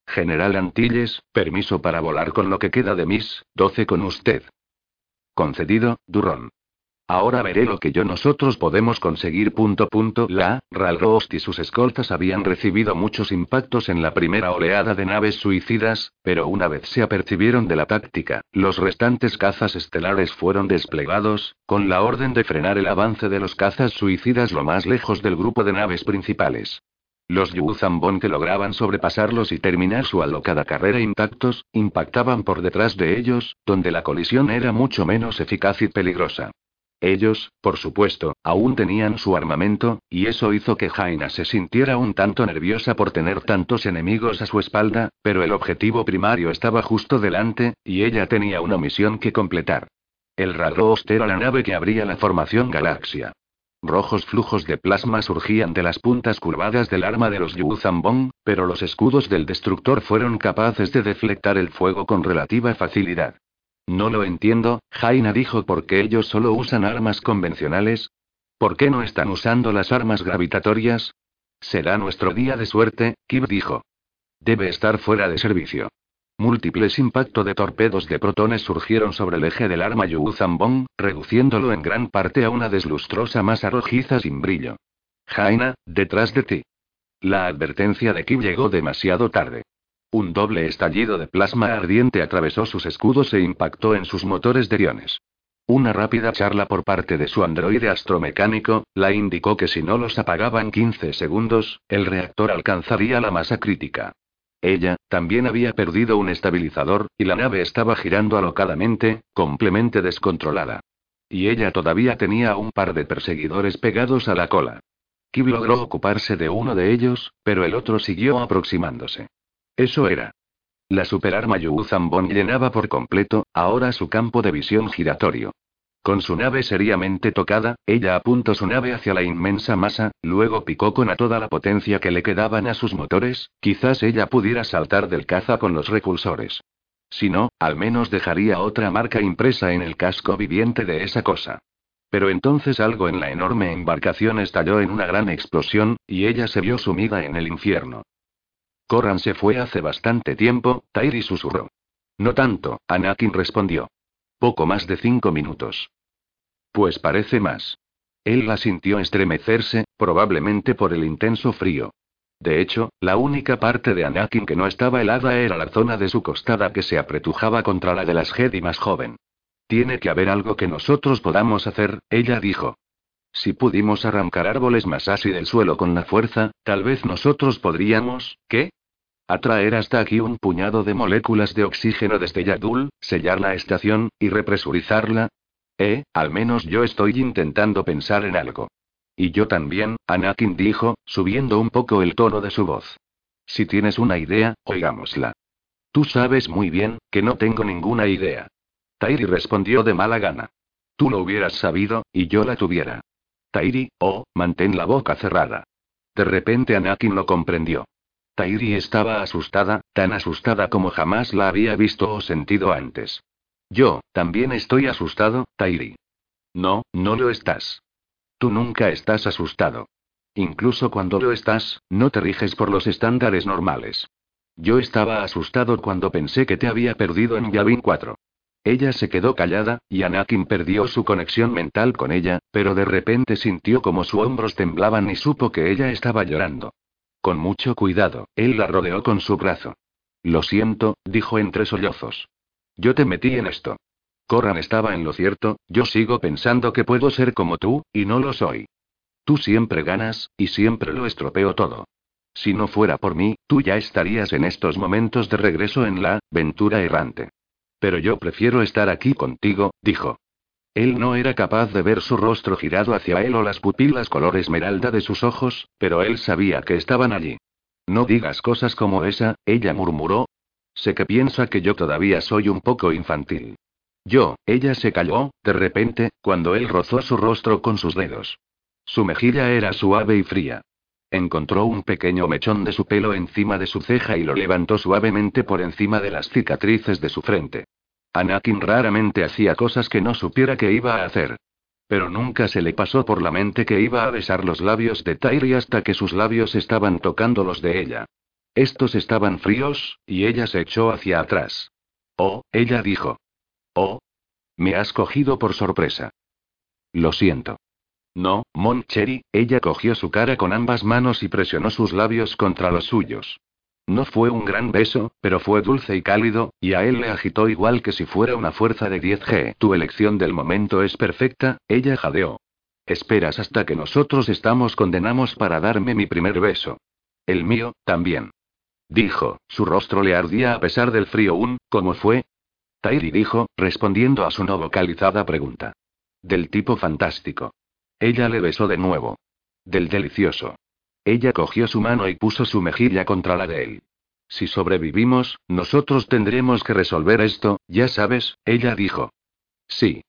General Antilles, permiso para volar con lo que queda de mis, 12 con usted. Concedido, Durrón. Ahora veré lo que yo nosotros podemos conseguir. Punto, punto, la, Ralrost y sus escoltas habían recibido muchos impactos en la primera oleada de naves suicidas, pero una vez se apercibieron de la táctica, los restantes cazas estelares fueron desplegados, con la orden de frenar el avance de los cazas suicidas lo más lejos del grupo de naves principales. Los Yuzambon que lograban sobrepasarlos y terminar su alocada carrera intactos, impactaban por detrás de ellos, donde la colisión era mucho menos eficaz y peligrosa. Ellos, por supuesto, aún tenían su armamento, y eso hizo que Jaina se sintiera un tanto nerviosa por tener tantos enemigos a su espalda, pero el objetivo primario estaba justo delante, y ella tenía una misión que completar. El Rarost era la nave que abría la formación Galaxia. Rojos flujos de plasma surgían de las puntas curvadas del arma de los Yuzambong, pero los escudos del destructor fueron capaces de deflectar el fuego con relativa facilidad. No lo entiendo, Jaina dijo, ¿por qué ellos solo usan armas convencionales? ¿Por qué no están usando las armas gravitatorias? Será nuestro día de suerte, Kib dijo. Debe estar fuera de servicio. Múltiples impactos de torpedos de protones surgieron sobre el eje del arma Yuzambong, reduciéndolo en gran parte a una deslustrosa masa rojiza sin brillo. Jaina, detrás de ti. La advertencia de Kib llegó demasiado tarde. Un doble estallido de plasma ardiente atravesó sus escudos e impactó en sus motores de iones. Una rápida charla por parte de su androide astromecánico, la indicó que si no los apagaban 15 segundos, el reactor alcanzaría la masa crítica. Ella, también había perdido un estabilizador, y la nave estaba girando alocadamente, completamente descontrolada. Y ella todavía tenía un par de perseguidores pegados a la cola. Kib logró ocuparse de uno de ellos, pero el otro siguió aproximándose. Eso era. La superarma Zambon llenaba por completo, ahora su campo de visión giratorio. Con su nave seriamente tocada, ella apuntó su nave hacia la inmensa masa, luego picó con a toda la potencia que le quedaban a sus motores, quizás ella pudiera saltar del caza con los repulsores. Si no, al menos dejaría otra marca impresa en el casco viviente de esa cosa. Pero entonces algo en la enorme embarcación estalló en una gran explosión, y ella se vio sumida en el infierno. Corran se fue hace bastante tiempo, Tairi susurró. No tanto, Anakin respondió. Poco más de cinco minutos. Pues parece más. Él la sintió estremecerse, probablemente por el intenso frío. De hecho, la única parte de Anakin que no estaba helada era la zona de su costada que se apretujaba contra la de las Jedi más joven. Tiene que haber algo que nosotros podamos hacer, ella dijo. Si pudimos arrancar árboles más así del suelo con la fuerza, tal vez nosotros podríamos, ¿qué? Atraer hasta aquí un puñado de moléculas de oxígeno desde Yadul, sellar la estación, y represurizarla. Eh, al menos yo estoy intentando pensar en algo. Y yo también, Anakin dijo, subiendo un poco el tono de su voz. Si tienes una idea, oigámosla. Tú sabes muy bien, que no tengo ninguna idea. Tairi respondió de mala gana. Tú lo hubieras sabido, y yo la tuviera. Tairi, oh, mantén la boca cerrada. De repente Anakin lo comprendió. Tairi estaba asustada, tan asustada como jamás la había visto o sentido antes. Yo, también estoy asustado, Tairi. No, no lo estás. Tú nunca estás asustado. Incluso cuando lo estás, no te riges por los estándares normales. Yo estaba asustado cuando pensé que te había perdido en Yavin 4. Ella se quedó callada, y Anakin perdió su conexión mental con ella, pero de repente sintió como sus hombros temblaban y supo que ella estaba llorando. Con mucho cuidado, él la rodeó con su brazo. Lo siento, dijo entre sollozos. Yo te metí en esto. Corran estaba en lo cierto, yo sigo pensando que puedo ser como tú, y no lo soy. Tú siempre ganas, y siempre lo estropeo todo. Si no fuera por mí, tú ya estarías en estos momentos de regreso en la ventura errante. Pero yo prefiero estar aquí contigo, dijo. Él no era capaz de ver su rostro girado hacia él o las pupilas color esmeralda de sus ojos, pero él sabía que estaban allí. No digas cosas como esa, ella murmuró. Sé que piensa que yo todavía soy un poco infantil. Yo, ella se calló, de repente, cuando él rozó su rostro con sus dedos. Su mejilla era suave y fría. Encontró un pequeño mechón de su pelo encima de su ceja y lo levantó suavemente por encima de las cicatrices de su frente. Anakin raramente hacía cosas que no supiera que iba a hacer. Pero nunca se le pasó por la mente que iba a besar los labios de Tairi hasta que sus labios estaban tocando los de ella. Estos estaban fríos, y ella se echó hacia atrás. Oh, ella dijo. Oh. Me has cogido por sorpresa. Lo siento. No, Mon Cherry, ella cogió su cara con ambas manos y presionó sus labios contra los suyos. No fue un gran beso, pero fue dulce y cálido, y a él le agitó igual que si fuera una fuerza de 10G. Tu elección del momento es perfecta, ella jadeó. Esperas hasta que nosotros estamos condenados para darme mi primer beso. El mío, también. Dijo, su rostro le ardía a pesar del frío. Un, ¿cómo fue? Tairi dijo, respondiendo a su no vocalizada pregunta. Del tipo fantástico. Ella le besó de nuevo. Del delicioso. Ella cogió su mano y puso su mejilla contra la de él. Si sobrevivimos, nosotros tendremos que resolver esto, ya sabes, ella dijo. Sí.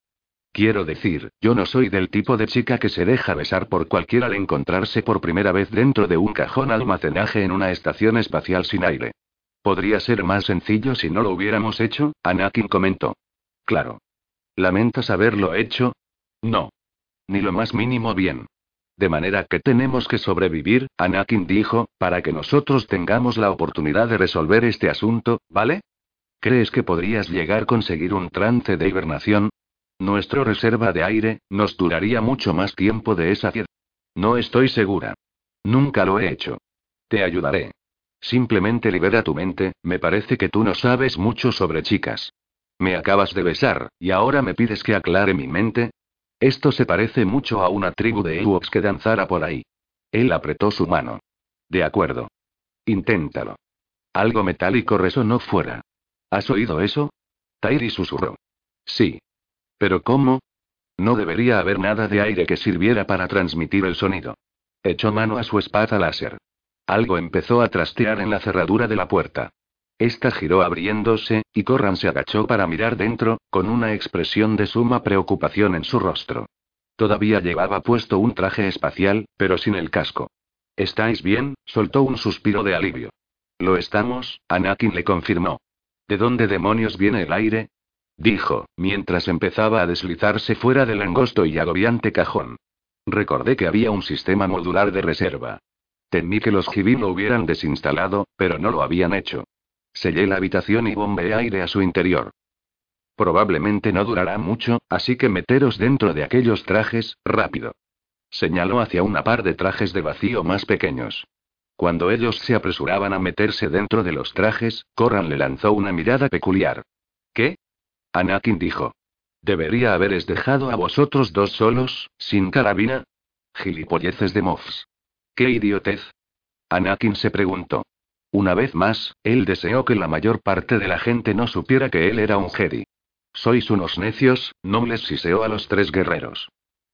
Quiero decir, yo no soy del tipo de chica que se deja besar por cualquiera al encontrarse por primera vez dentro de un cajón almacenaje en una estación espacial sin aire. Podría ser más sencillo si no lo hubiéramos hecho, Anakin comentó. Claro. ¿Lamentas haberlo hecho? No. Ni lo más mínimo bien. De manera que tenemos que sobrevivir, Anakin dijo, para que nosotros tengamos la oportunidad de resolver este asunto, ¿vale? ¿Crees que podrías llegar a conseguir un trance de hibernación? Nuestro reserva de aire, nos duraría mucho más tiempo de esa fiesta. No estoy segura. Nunca lo he hecho. Te ayudaré. Simplemente libera tu mente, me parece que tú no sabes mucho sobre chicas. Me acabas de besar, y ahora me pides que aclare mi mente, esto se parece mucho a una tribu de Ewoks que danzara por ahí. Él apretó su mano. De acuerdo. Inténtalo. Algo metálico resonó fuera. ¿Has oído eso? Tairi susurró. Sí. ¿Pero cómo? No debería haber nada de aire que sirviera para transmitir el sonido. Echó mano a su espada láser. Algo empezó a trastear en la cerradura de la puerta. Esta giró abriéndose, y Corran se agachó para mirar dentro, con una expresión de suma preocupación en su rostro. Todavía llevaba puesto un traje espacial, pero sin el casco. ¿Estáis bien? soltó un suspiro de alivio. Lo estamos, Anakin le confirmó. ¿De dónde demonios viene el aire? dijo, mientras empezaba a deslizarse fuera del angosto y agobiante cajón. Recordé que había un sistema modular de reserva. Temí que los Jibin lo hubieran desinstalado, pero no lo habían hecho. Sellé la habitación y bombeé aire a su interior. Probablemente no durará mucho, así que meteros dentro de aquellos trajes, rápido. Señaló hacia una par de trajes de vacío más pequeños. Cuando ellos se apresuraban a meterse dentro de los trajes, Corran le lanzó una mirada peculiar. ¿Qué? Anakin dijo. ¿Debería haberes dejado a vosotros dos solos, sin carabina? Gilipolleces de Moffs. ¿Qué idiotez? Anakin se preguntó. Una vez más, él deseó que la mayor parte de la gente no supiera que él era un Jedi. Sois unos necios, no les siseó a los tres guerreros.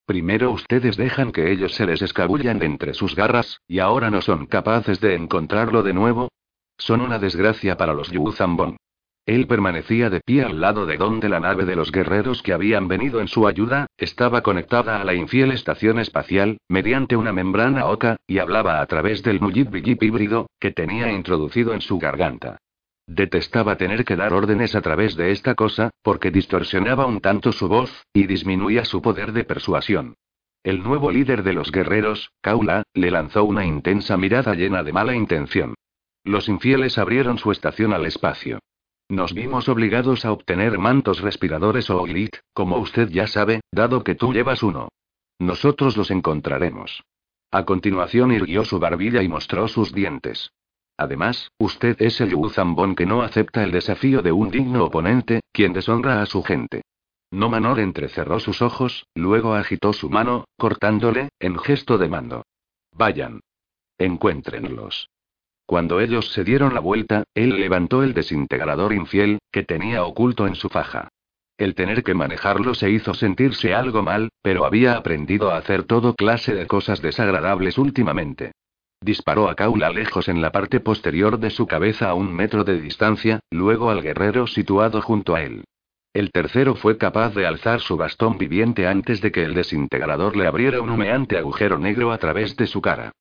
Primero ustedes dejan que ellos se les escabullan entre sus garras, y ahora no son capaces de encontrarlo de nuevo. Son una desgracia para los Yu Zambon. Él permanecía de pie al lado de donde la nave de los guerreros que habían venido en su ayuda, estaba conectada a la infiel estación espacial, mediante una membrana oca, y hablaba a través del Mujib híbrido, que tenía introducido en su garganta. Detestaba tener que dar órdenes a través de esta cosa, porque distorsionaba un tanto su voz, y disminuía su poder de persuasión. El nuevo líder de los guerreros, Kaula, le lanzó una intensa mirada llena de mala intención. Los infieles abrieron su estación al espacio. Nos vimos obligados a obtener mantos respiradores o elite, como usted ya sabe, dado que tú llevas uno. Nosotros los encontraremos. A continuación irguió su barbilla y mostró sus dientes. Además, usted es el Zambón que no acepta el desafío de un digno oponente, quien deshonra a su gente. No Manor entrecerró sus ojos, luego agitó su mano, cortándole, en gesto de mando. Vayan. Encuéntrenlos. Cuando ellos se dieron la vuelta, él levantó el desintegrador infiel, que tenía oculto en su faja. El tener que manejarlo se hizo sentirse algo mal, pero había aprendido a hacer todo clase de cosas desagradables últimamente. Disparó a Kaula lejos en la parte posterior de su cabeza a un metro de distancia, luego al guerrero situado junto a él. El tercero fue capaz de alzar su bastón viviente antes de que el desintegrador le abriera un humeante agujero negro a través de su cara.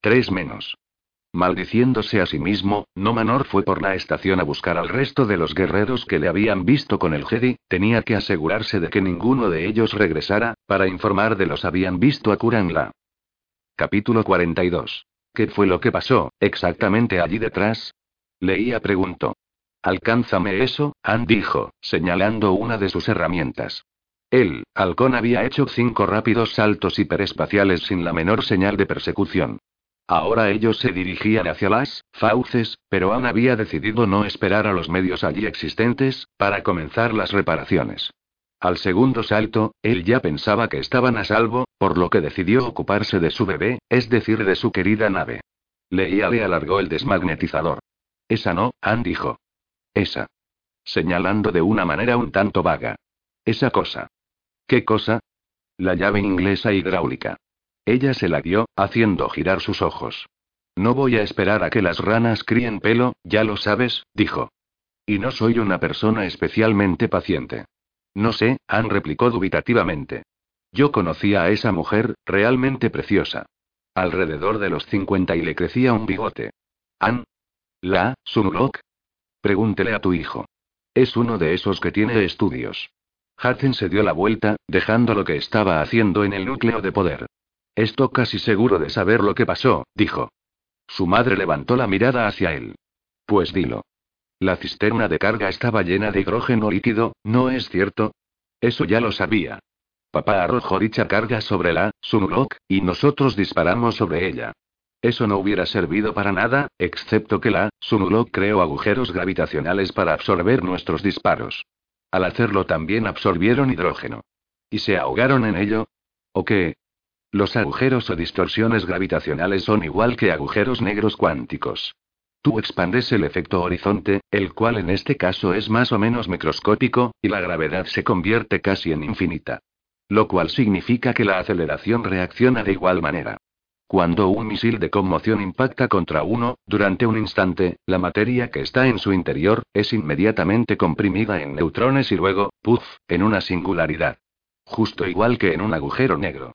Tres menos. Maldiciéndose a sí mismo, No Manor fue por la estación a buscar al resto de los guerreros que le habían visto con el Jedi, tenía que asegurarse de que ninguno de ellos regresara, para informar de los habían visto a Kuranla. Capítulo 42. ¿Qué fue lo que pasó, exactamente allí detrás? Leía preguntó. Alcánzame eso, Han dijo, señalando una de sus herramientas. El halcón había hecho cinco rápidos saltos hiperespaciales sin la menor señal de persecución. Ahora ellos se dirigían hacia las fauces, pero Anne había decidido no esperar a los medios allí existentes, para comenzar las reparaciones. Al segundo salto, él ya pensaba que estaban a salvo, por lo que decidió ocuparse de su bebé, es decir, de su querida nave. Leía le alargó el desmagnetizador. Esa no, Anne dijo. Esa. Señalando de una manera un tanto vaga. Esa cosa. ¿Qué cosa? La llave inglesa hidráulica. Ella se la dio, haciendo girar sus ojos. No voy a esperar a que las ranas críen pelo, ya lo sabes, dijo. Y no soy una persona especialmente paciente. No sé, Anne replicó dubitativamente. Yo conocía a esa mujer, realmente preciosa. Alrededor de los 50 y le crecía un bigote. Anne. ¿La, Sunlock? Pregúntele a tu hijo. Es uno de esos que tiene estudios. Hudson se dio la vuelta, dejando lo que estaba haciendo en el núcleo de poder. Esto casi seguro de saber lo que pasó, dijo. Su madre levantó la mirada hacia él. Pues dilo. La cisterna de carga estaba llena de hidrógeno líquido, ¿no es cierto? Eso ya lo sabía. Papá arrojó dicha carga sobre la Sunlock, y nosotros disparamos sobre ella. Eso no hubiera servido para nada, excepto que la Sunlock creó agujeros gravitacionales para absorber nuestros disparos. Al hacerlo también absorbieron hidrógeno. ¿Y se ahogaron en ello? ¿O qué? Los agujeros o distorsiones gravitacionales son igual que agujeros negros cuánticos. Tú expandes el efecto horizonte, el cual en este caso es más o menos microscópico, y la gravedad se convierte casi en infinita. Lo cual significa que la aceleración reacciona de igual manera. Cuando un misil de conmoción impacta contra uno, durante un instante, la materia que está en su interior, es inmediatamente comprimida en neutrones y luego, puff, en una singularidad. Justo igual que en un agujero negro.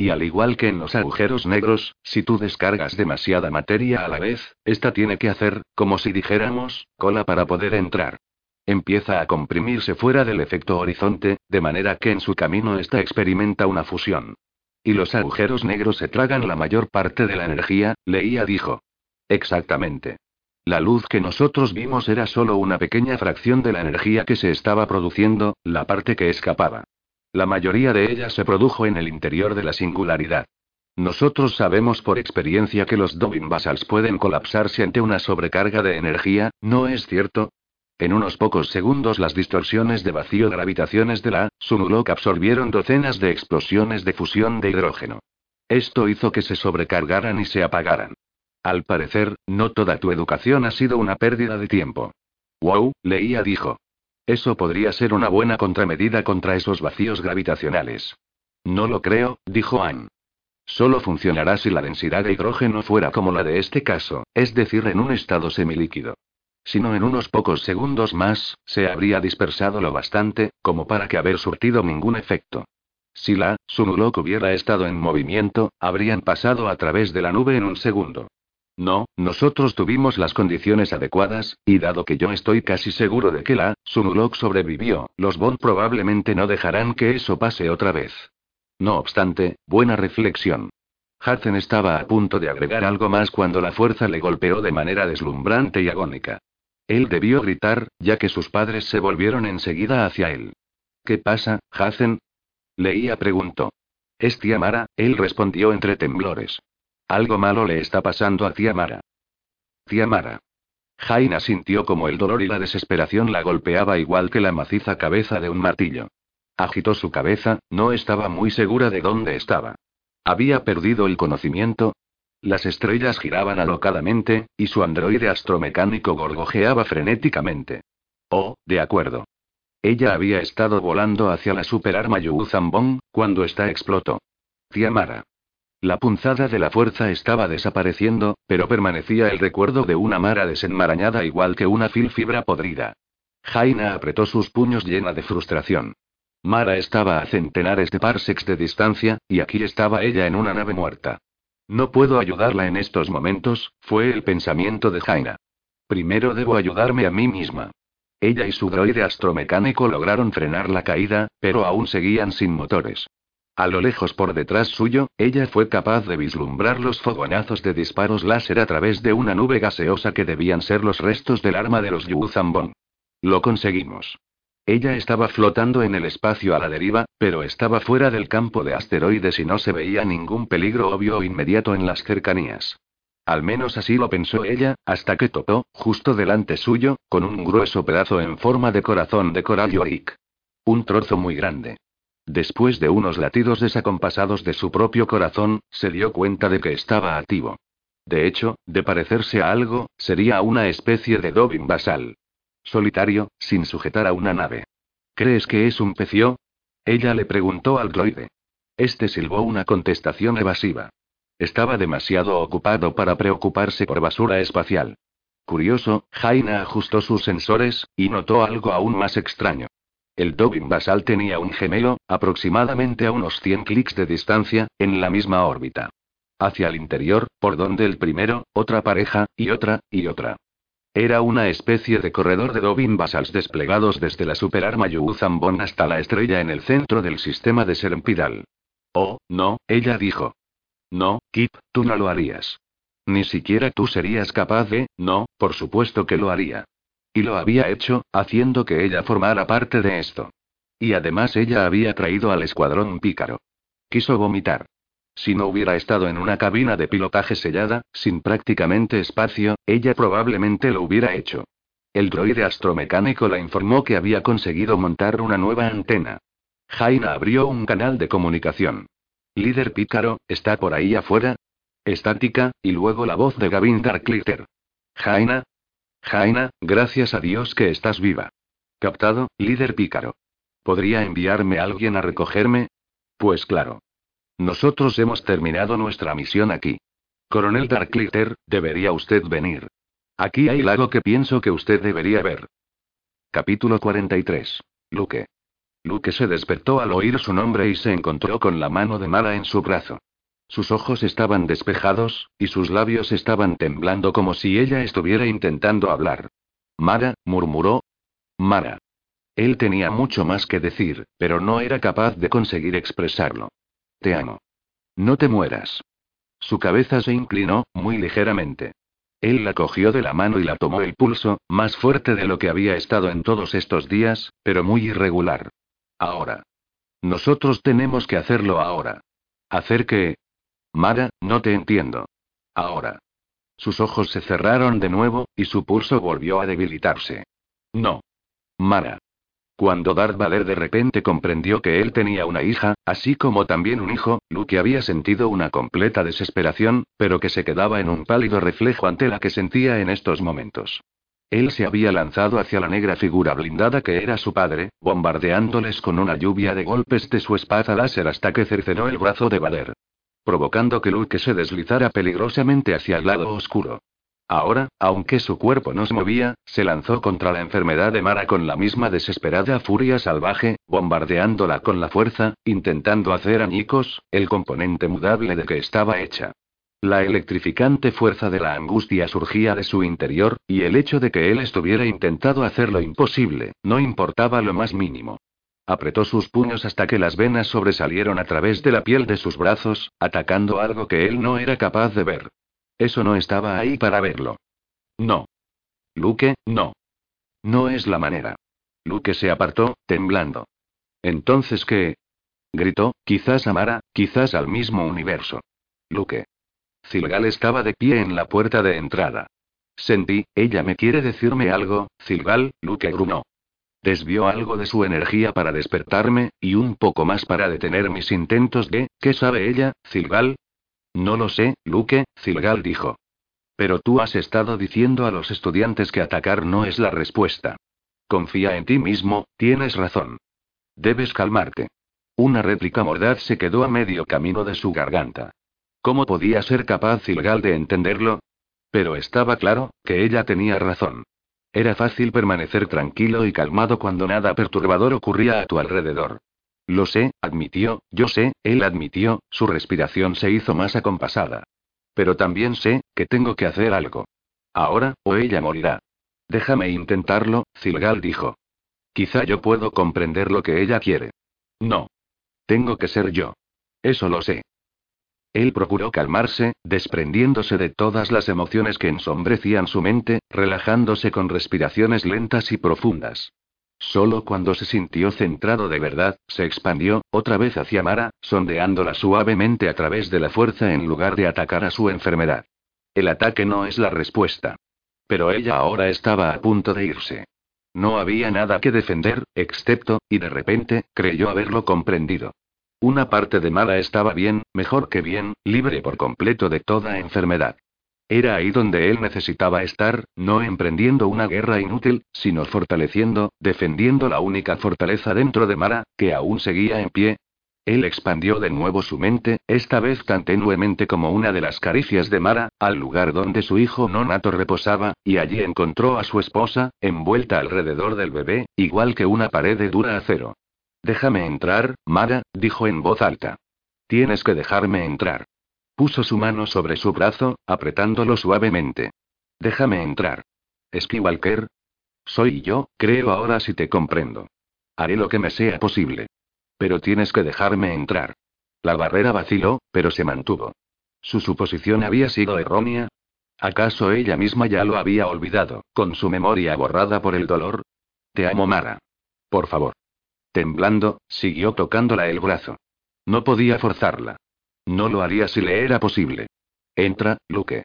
Y al igual que en los agujeros negros, si tú descargas demasiada materia a la vez, esta tiene que hacer, como si dijéramos, cola para poder entrar. Empieza a comprimirse fuera del efecto horizonte, de manera que en su camino esta experimenta una fusión. Y los agujeros negros se tragan la mayor parte de la energía, Leía dijo. Exactamente. La luz que nosotros vimos era solo una pequeña fracción de la energía que se estaba produciendo, la parte que escapaba. La mayoría de ellas se produjo en el interior de la singularidad. Nosotros sabemos por experiencia que los Dobin basals pueden colapsarse ante una sobrecarga de energía, ¿no es cierto? En unos pocos segundos las distorsiones de vacío gravitaciones de la Sunlock absorbieron docenas de explosiones de fusión de hidrógeno. Esto hizo que se sobrecargaran y se apagaran. Al parecer, no toda tu educación ha sido una pérdida de tiempo. Wow, leía dijo. Eso podría ser una buena contramedida contra esos vacíos gravitacionales. No lo creo, dijo Anne. Solo funcionará si la densidad de hidrógeno fuera como la de este caso, es decir, en un estado semilíquido. sino en unos pocos segundos más, se habría dispersado lo bastante, como para que haber surtido ningún efecto. Si la Sunulok hubiera estado en movimiento, habrían pasado a través de la nube en un segundo. No, nosotros tuvimos las condiciones adecuadas, y dado que yo estoy casi seguro de que la Sunulok sobrevivió, los Bond probablemente no dejarán que eso pase otra vez. No obstante, buena reflexión. Hudson estaba a punto de agregar algo más cuando la fuerza le golpeó de manera deslumbrante y agónica. Él debió gritar, ya que sus padres se volvieron enseguida hacia él. ¿Qué pasa, Hacen? Leía preguntó. Es tía Mara, él respondió entre temblores. Algo malo le está pasando a tía Mara. Tía Mara. Jaina sintió como el dolor y la desesperación la golpeaba igual que la maciza cabeza de un martillo. Agitó su cabeza, no estaba muy segura de dónde estaba. ¿Había perdido el conocimiento? Las estrellas giraban alocadamente, y su androide astromecánico gorgojeaba frenéticamente. Oh, de acuerdo. Ella había estado volando hacia la superarma Zambon, cuando esta explotó. Tiamara. La punzada de la fuerza estaba desapareciendo, pero permanecía el recuerdo de una Mara desenmarañada igual que una fibra podrida. Jaina apretó sus puños llena de frustración. Mara estaba a centenares de parsecs de distancia, y aquí estaba ella en una nave muerta. No puedo ayudarla en estos momentos, fue el pensamiento de Jaina. Primero debo ayudarme a mí misma. Ella y su droide astromecánico lograron frenar la caída, pero aún seguían sin motores. A lo lejos por detrás suyo, ella fue capaz de vislumbrar los fogonazos de disparos láser a través de una nube gaseosa que debían ser los restos del arma de los Yuzambon. Lo conseguimos. Ella estaba flotando en el espacio a la deriva, pero estaba fuera del campo de asteroides y no se veía ningún peligro obvio o inmediato en las cercanías. Al menos así lo pensó ella, hasta que topó, justo delante suyo, con un grueso pedazo en forma de corazón de coral yorick. Un trozo muy grande. Después de unos latidos desacompasados de su propio corazón, se dio cuenta de que estaba activo. De hecho, de parecerse a algo, sería una especie de Dobin basal solitario, sin sujetar a una nave. ¿Crees que es un pecio? Ella le preguntó al droide. Este silbó una contestación evasiva. Estaba demasiado ocupado para preocuparse por basura espacial. Curioso, Jaina ajustó sus sensores, y notó algo aún más extraño. El Dobin basal tenía un gemelo, aproximadamente a unos 100 clics de distancia, en la misma órbita. Hacia el interior, por donde el primero, otra pareja, y otra, y otra. Era una especie de corredor de Dobin Basals desplegados desde la superarma Zambon hasta la estrella en el centro del sistema de Serempidal. Oh, no, ella dijo. No, Kip, tú no lo harías. Ni siquiera tú serías capaz de, no, por supuesto que lo haría. Y lo había hecho, haciendo que ella formara parte de esto. Y además ella había traído al escuadrón pícaro. Quiso vomitar. Si no hubiera estado en una cabina de pilotaje sellada, sin prácticamente espacio, ella probablemente lo hubiera hecho. El droide astromecánico la informó que había conseguido montar una nueva antena. Jaina abrió un canal de comunicación. Líder Pícaro, ¿está por ahí afuera? Estática, y luego la voz de Gavin Darklitter. Jaina. Jaina, gracias a Dios que estás viva. Captado, líder Pícaro. ¿Podría enviarme alguien a recogerme? Pues claro. Nosotros hemos terminado nuestra misión aquí. Coronel Darklitter, debería usted venir. Aquí hay algo que pienso que usted debería ver. Capítulo 43. Luke. Luke se despertó al oír su nombre y se encontró con la mano de Mara en su brazo. Sus ojos estaban despejados, y sus labios estaban temblando como si ella estuviera intentando hablar. Mara, murmuró. Mara. Él tenía mucho más que decir, pero no era capaz de conseguir expresarlo. Te amo. No te mueras. Su cabeza se inclinó, muy ligeramente. Él la cogió de la mano y la tomó el pulso, más fuerte de lo que había estado en todos estos días, pero muy irregular. Ahora. Nosotros tenemos que hacerlo ahora. ¿Hacer qué? Mara, no te entiendo. Ahora. Sus ojos se cerraron de nuevo, y su pulso volvió a debilitarse. No. Mara. Cuando Darth Vader de repente comprendió que él tenía una hija, así como también un hijo, Luke había sentido una completa desesperación, pero que se quedaba en un pálido reflejo ante la que sentía en estos momentos. Él se había lanzado hacia la negra figura blindada que era su padre, bombardeándoles con una lluvia de golpes de su espada láser hasta que cercenó el brazo de Vader. Provocando que Luke se deslizara peligrosamente hacia el lado oscuro. Ahora, aunque su cuerpo no se movía, se lanzó contra la enfermedad de Mara con la misma desesperada furia salvaje, bombardeándola con la fuerza, intentando hacer añicos, el componente mudable de que estaba hecha. La electrificante fuerza de la angustia surgía de su interior, y el hecho de que él estuviera intentado hacer lo imposible, no importaba lo más mínimo. Apretó sus puños hasta que las venas sobresalieron a través de la piel de sus brazos, atacando algo que él no era capaz de ver. Eso no estaba ahí para verlo. No. Luke, no. No es la manera. Luke se apartó, temblando. ¿Entonces qué? Gritó, quizás a Mara, quizás al mismo universo. Luke. Zilgal estaba de pie en la puerta de entrada. Sentí, ella me quiere decirme algo, Zilgal, Luke grunó. Desvió algo de su energía para despertarme, y un poco más para detener mis intentos de, ¿qué sabe ella, Zilgal? No lo sé, Luke, Zilgal dijo. Pero tú has estado diciendo a los estudiantes que atacar no es la respuesta. Confía en ti mismo, tienes razón. Debes calmarte. Una réplica mordaz se quedó a medio camino de su garganta. ¿Cómo podía ser capaz Zilgal de entenderlo? Pero estaba claro, que ella tenía razón. Era fácil permanecer tranquilo y calmado cuando nada perturbador ocurría a tu alrededor. Lo sé, admitió, yo sé, él admitió, su respiración se hizo más acompasada. Pero también sé, que tengo que hacer algo. Ahora, o ella morirá. Déjame intentarlo, Zilgal dijo. Quizá yo puedo comprender lo que ella quiere. No. Tengo que ser yo. Eso lo sé. Él procuró calmarse, desprendiéndose de todas las emociones que ensombrecían su mente, relajándose con respiraciones lentas y profundas. Solo cuando se sintió centrado de verdad, se expandió, otra vez hacia Mara, sondeándola suavemente a través de la fuerza en lugar de atacar a su enfermedad. El ataque no es la respuesta. Pero ella ahora estaba a punto de irse. No había nada que defender, excepto, y de repente, creyó haberlo comprendido. Una parte de Mara estaba bien, mejor que bien, libre por completo de toda enfermedad. Era ahí donde él necesitaba estar, no emprendiendo una guerra inútil, sino fortaleciendo, defendiendo la única fortaleza dentro de Mara, que aún seguía en pie. Él expandió de nuevo su mente, esta vez tan tenuemente como una de las caricias de Mara, al lugar donde su hijo nonato reposaba, y allí encontró a su esposa, envuelta alrededor del bebé, igual que una pared de dura acero. Déjame entrar, Mara, dijo en voz alta. Tienes que dejarme entrar. Puso su mano sobre su brazo, apretándolo suavemente. Déjame entrar. Esquivalker. Soy yo, creo ahora si te comprendo. Haré lo que me sea posible. Pero tienes que dejarme entrar. La barrera vaciló, pero se mantuvo. ¿Su suposición había sido errónea? ¿Acaso ella misma ya lo había olvidado, con su memoria borrada por el dolor? Te amo, Mara. Por favor. Temblando, siguió tocándola el brazo. No podía forzarla. No lo haría si le era posible. Entra, Luke.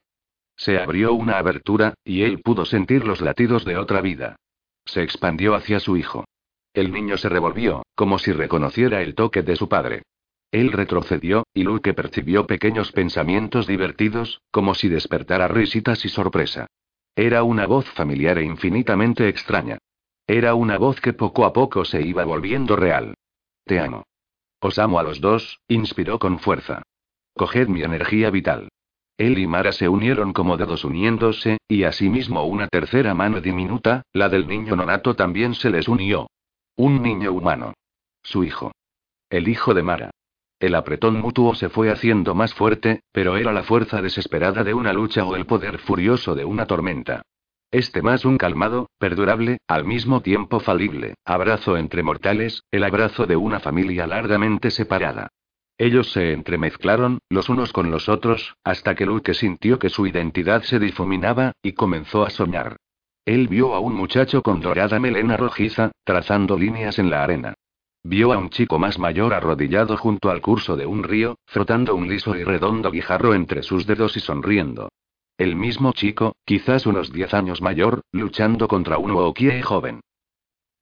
Se abrió una abertura, y él pudo sentir los latidos de otra vida. Se expandió hacia su hijo. El niño se revolvió, como si reconociera el toque de su padre. Él retrocedió, y Luke percibió pequeños pensamientos divertidos, como si despertara risitas y sorpresa. Era una voz familiar e infinitamente extraña. Era una voz que poco a poco se iba volviendo real. Te amo. Os amo a los dos, inspiró con fuerza. Coged mi energía vital. Él y Mara se unieron como dedos uniéndose, y asimismo una tercera mano diminuta, la del niño nonato también se les unió. Un niño humano. Su hijo. El hijo de Mara. El apretón mutuo se fue haciendo más fuerte, pero era la fuerza desesperada de una lucha o el poder furioso de una tormenta. Este más un calmado, perdurable, al mismo tiempo falible, abrazo entre mortales, el abrazo de una familia largamente separada. Ellos se entremezclaron, los unos con los otros, hasta que Luke sintió que su identidad se difuminaba, y comenzó a soñar. Él vio a un muchacho con dorada melena rojiza, trazando líneas en la arena. Vio a un chico más mayor arrodillado junto al curso de un río, frotando un liso y redondo guijarro entre sus dedos y sonriendo. El mismo chico, quizás unos diez años mayor, luchando contra un Wookiee joven.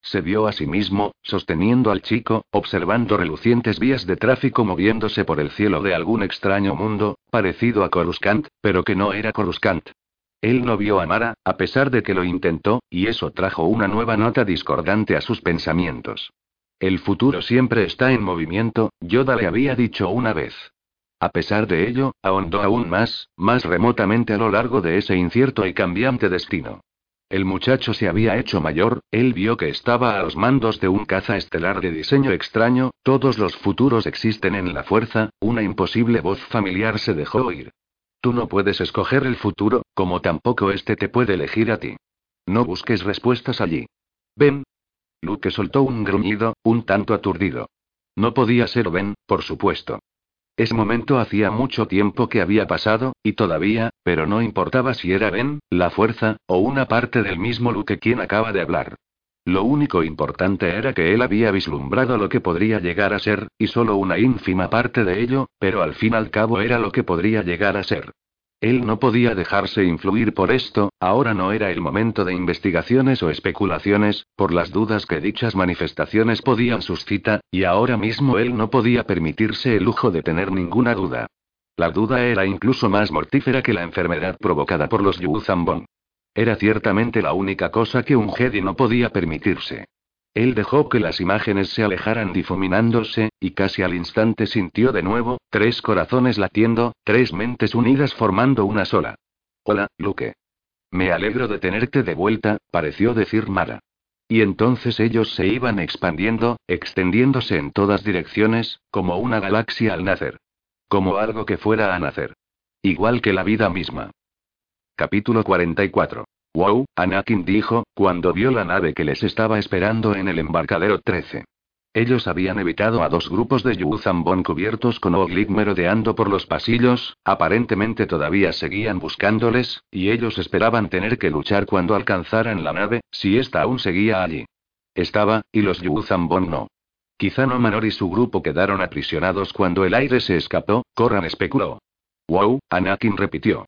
Se vio a sí mismo, sosteniendo al chico, observando relucientes vías de tráfico moviéndose por el cielo de algún extraño mundo, parecido a Coruscant, pero que no era Coruscant. Él no vio a Mara, a pesar de que lo intentó, y eso trajo una nueva nota discordante a sus pensamientos. El futuro siempre está en movimiento, Yoda le había dicho una vez. A pesar de ello, ahondó aún más, más remotamente a lo largo de ese incierto y cambiante destino. El muchacho se había hecho mayor, él vio que estaba a los mandos de un caza estelar de diseño extraño, todos los futuros existen en la fuerza, una imposible voz familiar se dejó oír. Tú no puedes escoger el futuro, como tampoco este te puede elegir a ti. No busques respuestas allí. Ven. Luke soltó un gruñido, un tanto aturdido. No podía ser Ben, por supuesto. Ese momento hacía mucho tiempo que había pasado, y todavía, pero no importaba si era Ben, la fuerza, o una parte del mismo Luke quien acaba de hablar. Lo único importante era que él había vislumbrado lo que podría llegar a ser, y solo una ínfima parte de ello, pero al fin y al cabo era lo que podría llegar a ser. Él no podía dejarse influir por esto, ahora no era el momento de investigaciones o especulaciones, por las dudas que dichas manifestaciones podían suscitar, y ahora mismo él no podía permitirse el lujo de tener ninguna duda. La duda era incluso más mortífera que la enfermedad provocada por los Yuzambon. Era ciertamente la única cosa que un Jedi no podía permitirse. Él dejó que las imágenes se alejaran difuminándose, y casi al instante sintió de nuevo, tres corazones latiendo, tres mentes unidas formando una sola. Hola, Luke. Me alegro de tenerte de vuelta, pareció decir Mara. Y entonces ellos se iban expandiendo, extendiéndose en todas direcciones, como una galaxia al nacer. Como algo que fuera a nacer. Igual que la vida misma. Capítulo 44. Wow, Anakin dijo, cuando vio la nave que les estaba esperando en el embarcadero 13. Ellos habían evitado a dos grupos de Yuzambon cubiertos con Oglik merodeando por los pasillos, aparentemente todavía seguían buscándoles, y ellos esperaban tener que luchar cuando alcanzaran la nave, si ésta aún seguía allí. Estaba, y los Yuzambon no. Quizá no Manor y su grupo quedaron aprisionados cuando el aire se escapó, Corran especuló. Wow, Anakin repitió.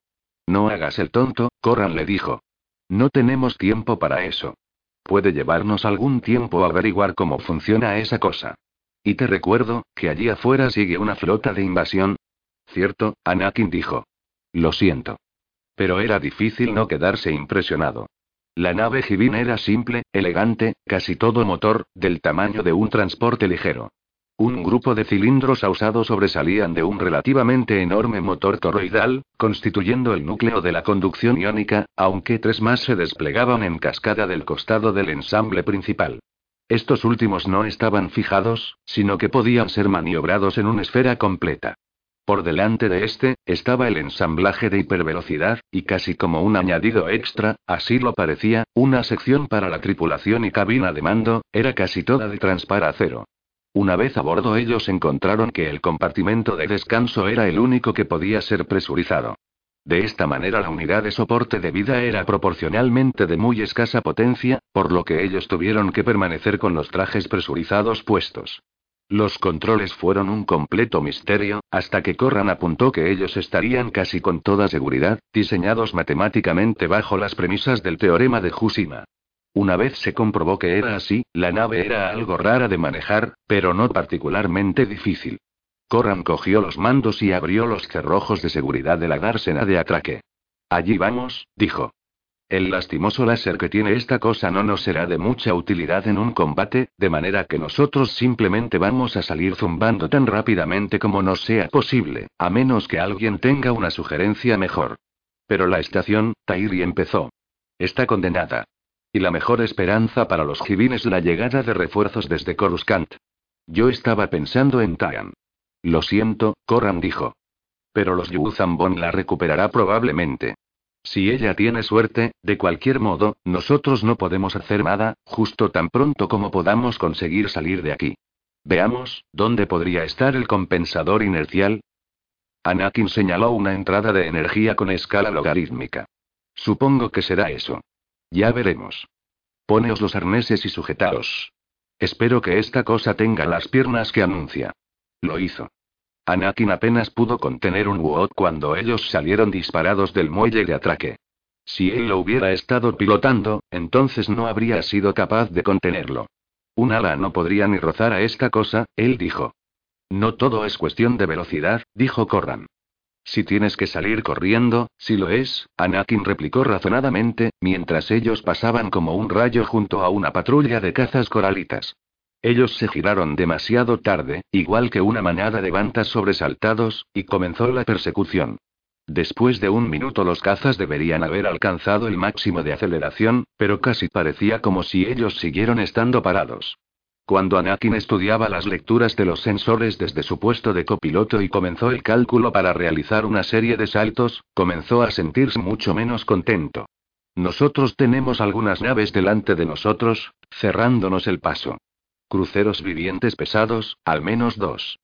No hagas el tonto, Corran le dijo. No tenemos tiempo para eso. Puede llevarnos algún tiempo averiguar cómo funciona esa cosa. Y te recuerdo, que allí afuera sigue una flota de invasión. Cierto, Anakin dijo. Lo siento. Pero era difícil no quedarse impresionado. La nave Jivin era simple, elegante, casi todo motor, del tamaño de un transporte ligero. Un grupo de cilindros ausados sobresalían de un relativamente enorme motor toroidal, constituyendo el núcleo de la conducción iónica, aunque tres más se desplegaban en cascada del costado del ensamble principal. Estos últimos no estaban fijados, sino que podían ser maniobrados en una esfera completa. Por delante de este, estaba el ensamblaje de hipervelocidad, y casi como un añadido extra, así lo parecía, una sección para la tripulación y cabina de mando, era casi toda de transpar acero. Una vez a bordo ellos encontraron que el compartimento de descanso era el único que podía ser presurizado. De esta manera la unidad de soporte de vida era proporcionalmente de muy escasa potencia, por lo que ellos tuvieron que permanecer con los trajes presurizados puestos. Los controles fueron un completo misterio, hasta que Corran apuntó que ellos estarían casi con toda seguridad, diseñados matemáticamente bajo las premisas del teorema de Husima. Una vez se comprobó que era así, la nave era algo rara de manejar, pero no particularmente difícil. Corran cogió los mandos y abrió los cerrojos de seguridad de la dársena de atraque. Allí vamos, dijo. El lastimoso láser que tiene esta cosa no nos será de mucha utilidad en un combate, de manera que nosotros simplemente vamos a salir zumbando tan rápidamente como nos sea posible, a menos que alguien tenga una sugerencia mejor. Pero la estación, Tairi empezó. Está condenada. Y la mejor esperanza para los Jivin es la llegada de refuerzos desde Coruscant. Yo estaba pensando en Tyan. Lo siento, Corran dijo. Pero los Yuzambon la recuperará probablemente. Si ella tiene suerte, de cualquier modo, nosotros no podemos hacer nada, justo tan pronto como podamos conseguir salir de aquí. Veamos, ¿dónde podría estar el compensador inercial? Anakin señaló una entrada de energía con escala logarítmica. Supongo que será eso. Ya veremos. Poneos los arneses y sujetaos. Espero que esta cosa tenga las piernas que anuncia. Lo hizo. Anakin apenas pudo contener un WOT cuando ellos salieron disparados del muelle de atraque. Si él lo hubiera estado pilotando, entonces no habría sido capaz de contenerlo. Un ala no podría ni rozar a esta cosa, él dijo. No todo es cuestión de velocidad, dijo Corran. Si tienes que salir corriendo, si lo es, Anakin replicó razonadamente, mientras ellos pasaban como un rayo junto a una patrulla de cazas coralitas. Ellos se giraron demasiado tarde, igual que una manada de bantas sobresaltados, y comenzó la persecución. Después de un minuto los cazas deberían haber alcanzado el máximo de aceleración, pero casi parecía como si ellos siguieron estando parados. Cuando Anakin estudiaba las lecturas de los sensores desde su puesto de copiloto y comenzó el cálculo para realizar una serie de saltos, comenzó a sentirse mucho menos contento. Nosotros tenemos algunas naves delante de nosotros, cerrándonos el paso. Cruceros vivientes pesados, al menos dos.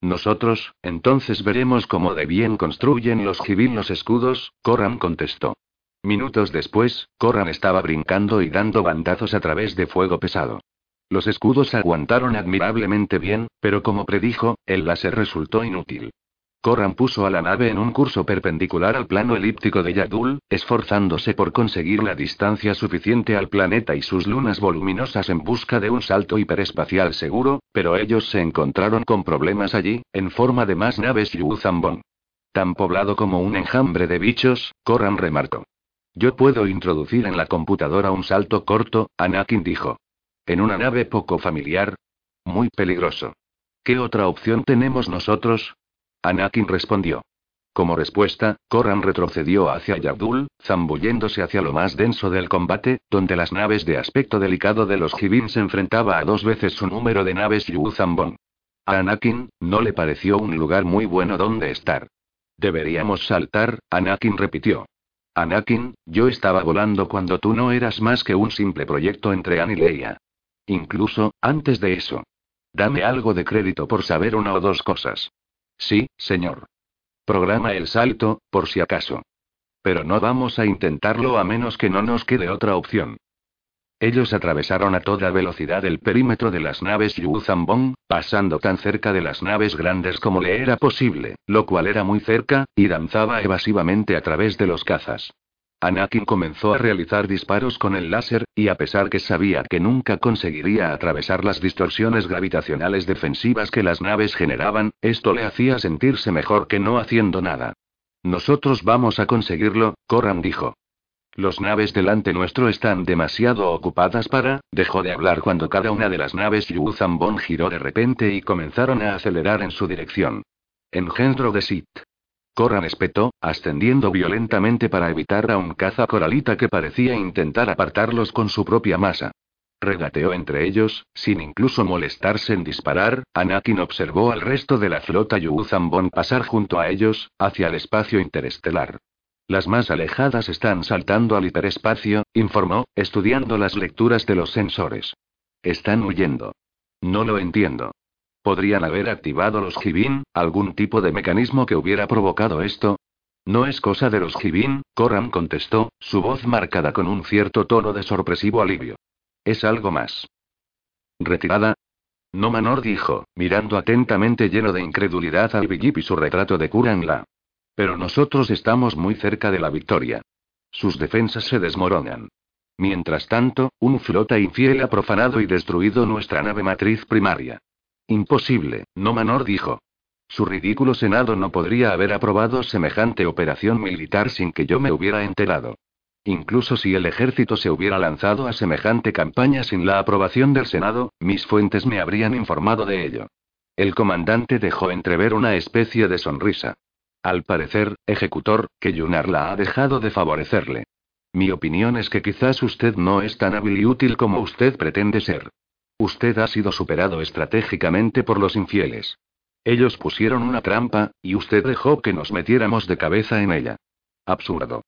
Nosotros, entonces veremos cómo de bien construyen los Jibin los escudos, Koran contestó. Minutos después, Koran estaba brincando y dando bandazos a través de fuego pesado. Los escudos aguantaron admirablemente bien, pero como predijo, el láser resultó inútil. Koran puso a la nave en un curso perpendicular al plano elíptico de Yadul, esforzándose por conseguir la distancia suficiente al planeta y sus lunas voluminosas en busca de un salto hiperespacial seguro, pero ellos se encontraron con problemas allí, en forma de más naves Yuzambon. Tan poblado como un enjambre de bichos, Koran remarcó. Yo puedo introducir en la computadora un salto corto, Anakin dijo. ¿En una nave poco familiar? Muy peligroso. ¿Qué otra opción tenemos nosotros? Anakin respondió. Como respuesta, Koran retrocedió hacia Yabdul, zambulléndose hacia lo más denso del combate, donde las naves de aspecto delicado de los Jibin se enfrentaba a dos veces su número de naves Yu-Zambon. A Anakin, no le pareció un lugar muy bueno donde estar. Deberíamos saltar, Anakin repitió. Anakin, yo estaba volando cuando tú no eras más que un simple proyecto entre Anne y Leia. Incluso, antes de eso. Dame algo de crédito por saber una o dos cosas. Sí, señor. Programa el salto, por si acaso. Pero no vamos a intentarlo a menos que no nos quede otra opción. Ellos atravesaron a toda velocidad el perímetro de las naves Yu Zambong, pasando tan cerca de las naves grandes como le era posible, lo cual era muy cerca, y danzaba evasivamente a través de los cazas. Anakin comenzó a realizar disparos con el láser, y a pesar que sabía que nunca conseguiría atravesar las distorsiones gravitacionales defensivas que las naves generaban, esto le hacía sentirse mejor que no haciendo nada. Nosotros vamos a conseguirlo, Koran dijo. Los naves delante nuestro están demasiado ocupadas para. Dejó de hablar cuando cada una de las naves Yuzambon giró de repente y comenzaron a acelerar en su dirección. Engendro de Sith. Coran espetó, ascendiendo violentamente para evitar a un caza coralita que parecía intentar apartarlos con su propia masa. Regateó entre ellos, sin incluso molestarse en disparar, Anakin observó al resto de la flota Yuuzhan pasar junto a ellos, hacia el espacio interestelar. Las más alejadas están saltando al hiperespacio, informó, estudiando las lecturas de los sensores. Están huyendo. No lo entiendo. ¿Podrían haber activado los Jibin, algún tipo de mecanismo que hubiera provocado esto? No es cosa de los Jibin, Koran contestó, su voz marcada con un cierto tono de sorpresivo alivio. Es algo más. ¿Retirada? No Manor dijo, mirando atentamente lleno de incredulidad al Bigip y su retrato de Kuran-La. Pero nosotros estamos muy cerca de la victoria. Sus defensas se desmoronan. Mientras tanto, un flota infiel ha profanado y destruido nuestra nave matriz primaria. Imposible, no Manor dijo. Su ridículo Senado no podría haber aprobado semejante operación militar sin que yo me hubiera enterado. Incluso si el ejército se hubiera lanzado a semejante campaña sin la aprobación del Senado, mis fuentes me habrían informado de ello. El comandante dejó entrever una especie de sonrisa. Al parecer, ejecutor, que Yunarla ha dejado de favorecerle. Mi opinión es que quizás usted no es tan hábil y útil como usted pretende ser. Usted ha sido superado estratégicamente por los infieles. Ellos pusieron una trampa, y usted dejó que nos metiéramos de cabeza en ella. Absurdo.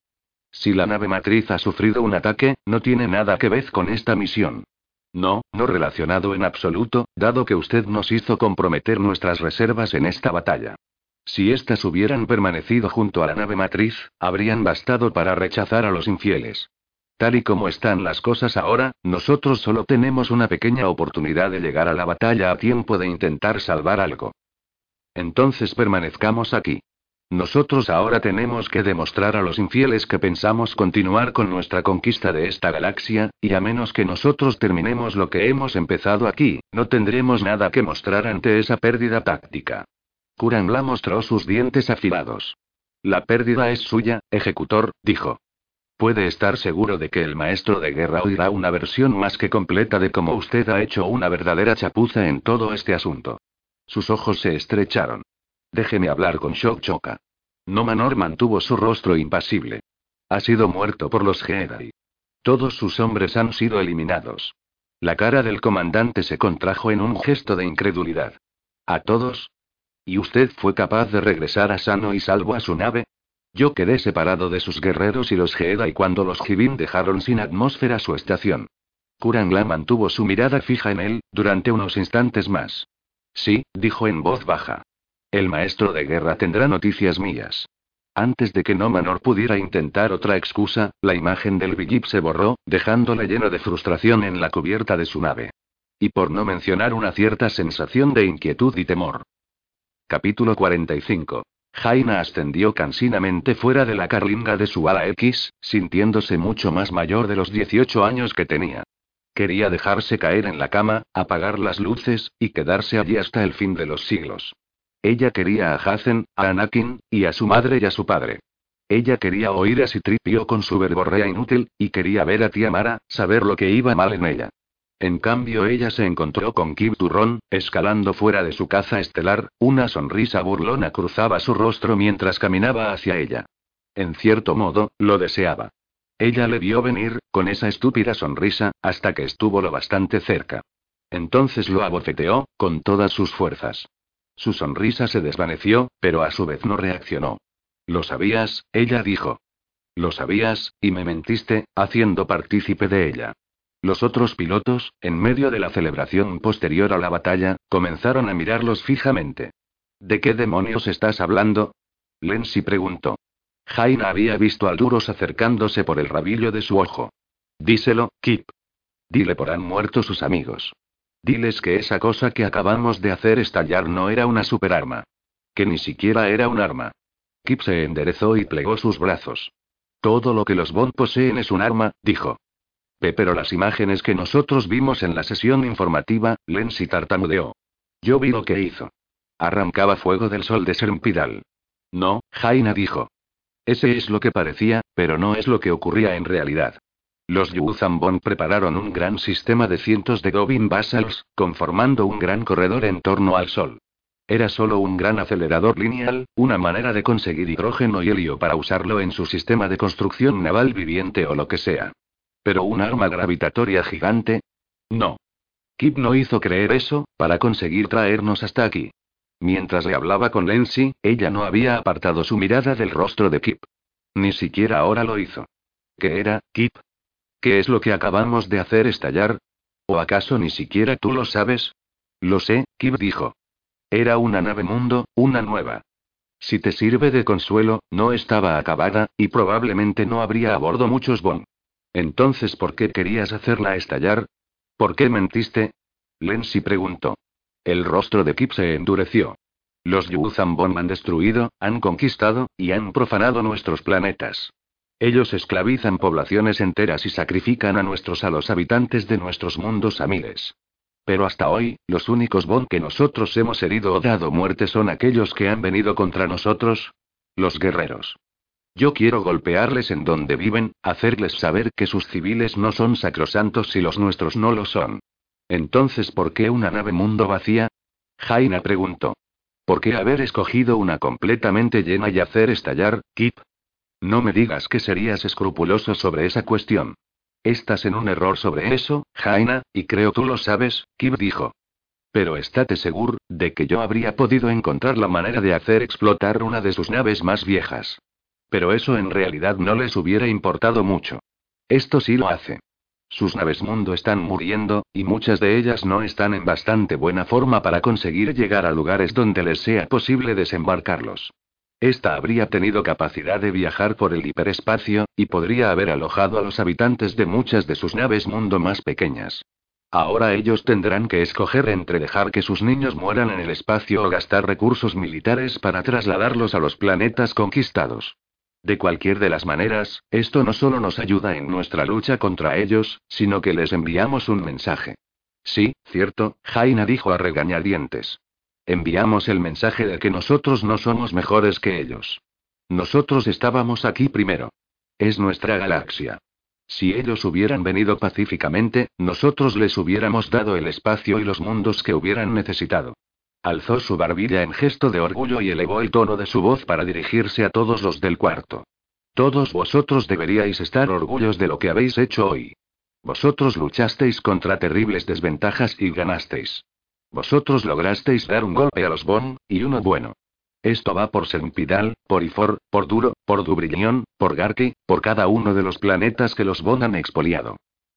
Si la nave matriz ha sufrido un ataque, no tiene nada que ver con esta misión. No, no relacionado en absoluto, dado que usted nos hizo comprometer nuestras reservas en esta batalla. Si éstas hubieran permanecido junto a la nave matriz, habrían bastado para rechazar a los infieles. Tal y como están las cosas ahora, nosotros solo tenemos una pequeña oportunidad de llegar a la batalla a tiempo de intentar salvar algo. Entonces permanezcamos aquí. Nosotros ahora tenemos que demostrar a los infieles que pensamos continuar con nuestra conquista de esta galaxia, y a menos que nosotros terminemos lo que hemos empezado aquí, no tendremos nada que mostrar ante esa pérdida táctica. Kuran mostró sus dientes afilados. La pérdida es suya, ejecutor, dijo. Puede estar seguro de que el maestro de guerra oirá una versión más que completa de cómo usted ha hecho una verdadera chapuza en todo este asunto. Sus ojos se estrecharon. Déjeme hablar con Shock Choka. No Manor mantuvo su rostro impasible. Ha sido muerto por los Jedi. Todos sus hombres han sido eliminados. La cara del comandante se contrajo en un gesto de incredulidad. ¿A todos? ¿Y usted fue capaz de regresar a sano y salvo a su nave? Yo quedé separado de sus guerreros y los Jedi cuando los Jibin dejaron sin atmósfera su estación. Kurangla mantuvo su mirada fija en él, durante unos instantes más. Sí, dijo en voz baja. El maestro de guerra tendrá noticias mías. Antes de que Nomanor pudiera intentar otra excusa, la imagen del Bigip se borró, dejándole lleno de frustración en la cubierta de su nave. Y por no mencionar una cierta sensación de inquietud y temor. Capítulo 45. Jaina ascendió cansinamente fuera de la carlinga de su ala X, sintiéndose mucho más mayor de los 18 años que tenía. Quería dejarse caer en la cama, apagar las luces, y quedarse allí hasta el fin de los siglos. Ella quería a Hazen, a Anakin, y a su madre y a su padre. Ella quería oír a Citripio con su verborrea inútil, y quería ver a tía Mara, saber lo que iba mal en ella. En cambio, ella se encontró con Kib Turron, escalando fuera de su caza estelar, una sonrisa burlona cruzaba su rostro mientras caminaba hacia ella. En cierto modo, lo deseaba. Ella le vio venir, con esa estúpida sonrisa, hasta que estuvo lo bastante cerca. Entonces lo abofeteó, con todas sus fuerzas. Su sonrisa se desvaneció, pero a su vez no reaccionó. Lo sabías, ella dijo. Lo sabías, y me mentiste, haciendo partícipe de ella. Los otros pilotos, en medio de la celebración posterior a la batalla, comenzaron a mirarlos fijamente. ¿De qué demonios estás hablando? Lensi preguntó. Jaina había visto al Duros acercándose por el rabillo de su ojo. Díselo, Kip. Dile por han muerto sus amigos. Diles que esa cosa que acabamos de hacer estallar no era una superarma. Que ni siquiera era un arma. Kip se enderezó y plegó sus brazos. Todo lo que los Bond poseen es un arma, dijo pero las imágenes que nosotros vimos en la sesión informativa, Lensi tartamudeó. Yo vi lo que hizo. Arrancaba fuego del sol de Sermpidal. No, Jaina dijo. Ese es lo que parecía, pero no es lo que ocurría en realidad. Los Yuzambon prepararon un gran sistema de cientos de Gobin Basals, conformando un gran corredor en torno al Sol. Era solo un gran acelerador lineal, una manera de conseguir hidrógeno y helio para usarlo en su sistema de construcción naval viviente o lo que sea. ¿Pero un arma gravitatoria gigante? No. Kip no hizo creer eso, para conseguir traernos hasta aquí. Mientras le hablaba con Lensi, ella no había apartado su mirada del rostro de Kip. Ni siquiera ahora lo hizo. ¿Qué era, Kip? ¿Qué es lo que acabamos de hacer estallar? ¿O acaso ni siquiera tú lo sabes? Lo sé, Kip dijo. Era una nave mundo, una nueva. Si te sirve de consuelo, no estaba acabada, y probablemente no habría a bordo muchos bon. Entonces, ¿por qué querías hacerla estallar? ¿Por qué mentiste? Lensi preguntó. El rostro de Kip se endureció. Los Yuzambon han destruido, han conquistado, y han profanado nuestros planetas. Ellos esclavizan poblaciones enteras y sacrifican a nuestros a los habitantes de nuestros mundos a miles. Pero hasta hoy, los únicos Bon que nosotros hemos herido o dado muerte son aquellos que han venido contra nosotros. Los guerreros. Yo quiero golpearles en donde viven, hacerles saber que sus civiles no son sacrosantos si los nuestros no lo son. Entonces, ¿por qué una nave mundo vacía? Jaina preguntó. ¿Por qué haber escogido una completamente llena y hacer estallar, Kip? No me digas que serías escrupuloso sobre esa cuestión. Estás en un error sobre eso, Jaina, y creo tú lo sabes, Kip dijo. Pero estate seguro, de que yo habría podido encontrar la manera de hacer explotar una de sus naves más viejas. Pero eso en realidad no les hubiera importado mucho. Esto sí lo hace. Sus naves mundo están muriendo, y muchas de ellas no están en bastante buena forma para conseguir llegar a lugares donde les sea posible desembarcarlos. Esta habría tenido capacidad de viajar por el hiperespacio, y podría haber alojado a los habitantes de muchas de sus naves mundo más pequeñas. Ahora ellos tendrán que escoger entre dejar que sus niños mueran en el espacio o gastar recursos militares para trasladarlos a los planetas conquistados. De cualquier de las maneras, esto no solo nos ayuda en nuestra lucha contra ellos, sino que les enviamos un mensaje. Sí, cierto, Jaina dijo a regañadientes. Enviamos el mensaje de que nosotros no somos mejores que ellos. Nosotros estábamos aquí primero. Es nuestra galaxia. Si ellos hubieran venido pacíficamente, nosotros les hubiéramos dado el espacio y los mundos que hubieran necesitado. Alzó su barbilla en gesto de orgullo y elevó el tono de su voz para dirigirse a todos los del cuarto. Todos vosotros deberíais estar orgullosos de lo que habéis hecho hoy. Vosotros luchasteis contra terribles desventajas y ganasteis. Vosotros lograsteis dar un golpe a los Bon, y uno bueno. Esto va por Sempidal, por Ifor, por Duro, por Dubrillón, por Garki, por cada uno de los planetas que los Bon han expoliado.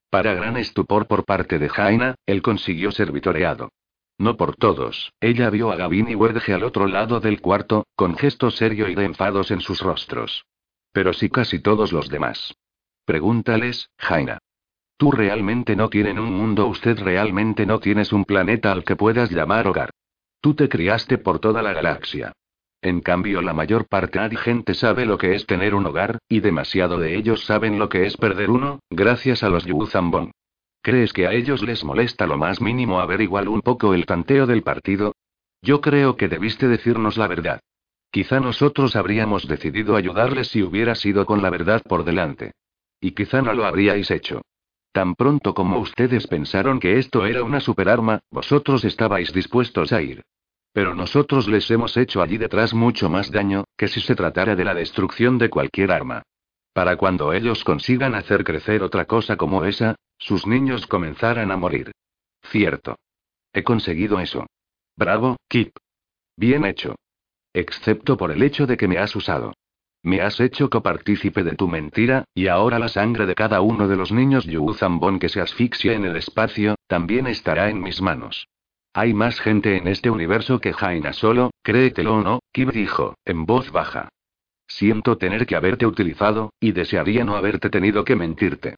Para gran estupor por parte de Jaina, él consiguió ser vitoreado. No por todos, ella vio a Gavin y Wedge al otro lado del cuarto, con gesto serio y de enfados en sus rostros. Pero sí casi todos los demás. Pregúntales, Jaina. Tú realmente no tienes un mundo, usted realmente no tienes un planeta al que puedas llamar hogar. Tú te criaste por toda la galaxia. En cambio, la mayor parte de gente sabe lo que es tener un hogar, y demasiado de ellos saben lo que es perder uno, gracias a los Yuzambon. ¿Crees que a ellos les molesta lo más mínimo averiguar un poco el tanteo del partido? Yo creo que debiste decirnos la verdad. Quizá nosotros habríamos decidido ayudarles si hubiera sido con la verdad por delante. Y quizá no lo habríais hecho. Tan pronto como ustedes pensaron que esto era una superarma, vosotros estabais dispuestos a ir. Pero nosotros les hemos hecho allí detrás mucho más daño, que si se tratara de la destrucción de cualquier arma. Para cuando ellos consigan hacer crecer otra cosa como esa, sus niños comenzarán a morir. Cierto. He conseguido eso. Bravo, Kip. Bien hecho. Excepto por el hecho de que me has usado. Me has hecho copartícipe de tu mentira, y ahora la sangre de cada uno de los niños Yuzambon que se asfixia en el espacio, también estará en mis manos. Hay más gente en este universo que Jaina solo, créetelo o no, Kib dijo, en voz baja. Siento tener que haberte utilizado, y desearía no haberte tenido que mentirte.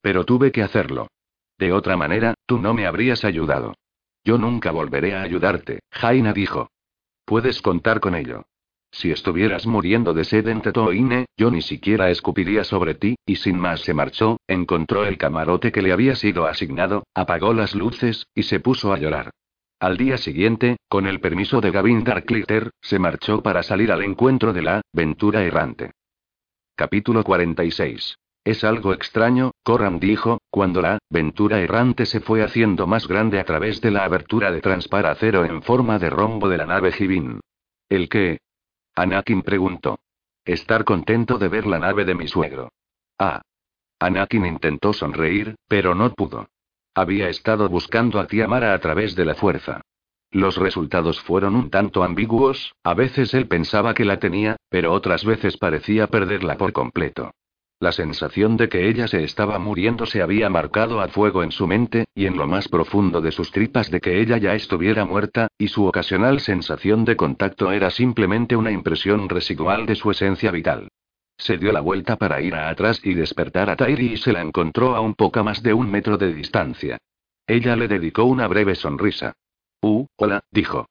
Pero tuve que hacerlo. De otra manera, tú no me habrías ayudado. Yo nunca volveré a ayudarte, Jaina dijo. Puedes contar con ello. Si estuvieras muriendo de sed en Tetoine, yo ni siquiera escupiría sobre ti, y sin más se marchó, encontró el camarote que le había sido asignado, apagó las luces, y se puso a llorar. Al día siguiente, con el permiso de Gavin Darklitter, se marchó para salir al encuentro de la Ventura Errante. Capítulo 46. Es algo extraño, Coram dijo, cuando la Ventura Errante se fue haciendo más grande a través de la abertura de transparacero en forma de rombo de la nave Jibin. ¿El qué? Anakin preguntó. Estar contento de ver la nave de mi suegro. Ah. Anakin intentó sonreír, pero no pudo. Había estado buscando a Tiamara a través de la fuerza. Los resultados fueron un tanto ambiguos, a veces él pensaba que la tenía, pero otras veces parecía perderla por completo. La sensación de que ella se estaba muriendo se había marcado a fuego en su mente, y en lo más profundo de sus tripas de que ella ya estuviera muerta, y su ocasional sensación de contacto era simplemente una impresión residual de su esencia vital. Se dio la vuelta para ir atrás y despertar a Tairi y se la encontró a un poco más de un metro de distancia. Ella le dedicó una breve sonrisa. Uh, hola, dijo.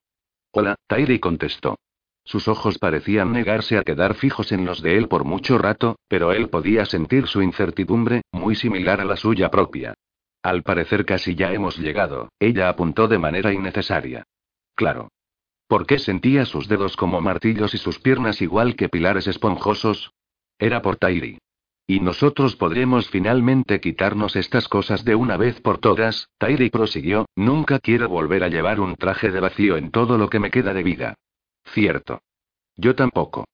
Hola, Tairi contestó. Sus ojos parecían negarse a quedar fijos en los de él por mucho rato, pero él podía sentir su incertidumbre, muy similar a la suya propia. Al parecer casi ya hemos llegado, ella apuntó de manera innecesaria. Claro. ¿Por qué sentía sus dedos como martillos y sus piernas igual que pilares esponjosos? Era por Tairi. Y nosotros podremos finalmente quitarnos estas cosas de una vez por todas, Tairi prosiguió, nunca quiero volver a llevar un traje de vacío en todo lo que me queda de vida. Cierto. Yo tampoco.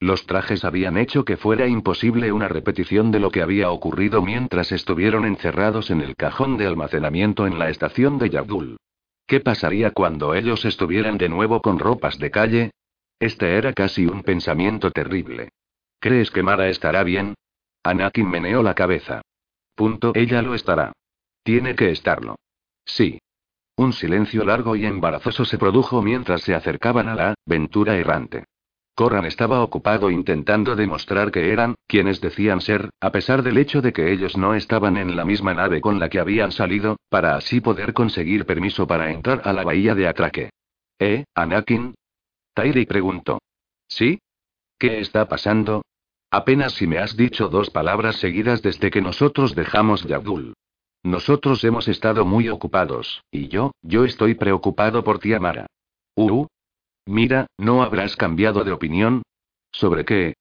Los trajes habían hecho que fuera imposible una repetición de lo que había ocurrido mientras estuvieron encerrados en el cajón de almacenamiento en la estación de Yabdul. ¿Qué pasaría cuando ellos estuvieran de nuevo con ropas de calle? Este era casi un pensamiento terrible. ¿Crees que Mara estará bien? Anakin meneó la cabeza. Punto, ella lo estará. Tiene que estarlo. Sí. Un silencio largo y embarazoso se produjo mientras se acercaban a la ventura errante. Corran estaba ocupado intentando demostrar que eran, quienes decían ser, a pesar del hecho de que ellos no estaban en la misma nave con la que habían salido, para así poder conseguir permiso para entrar a la bahía de atraque. ¿Eh, Anakin? Tairi preguntó. ¿Sí? ¿Qué está pasando? Apenas si me has dicho dos palabras seguidas desde que nosotros dejamos Yabdul. Nosotros hemos estado muy ocupados, y yo, yo estoy preocupado por ti, Amara. Uh, mira, ¿no habrás cambiado de opinión? ¿Sobre qué?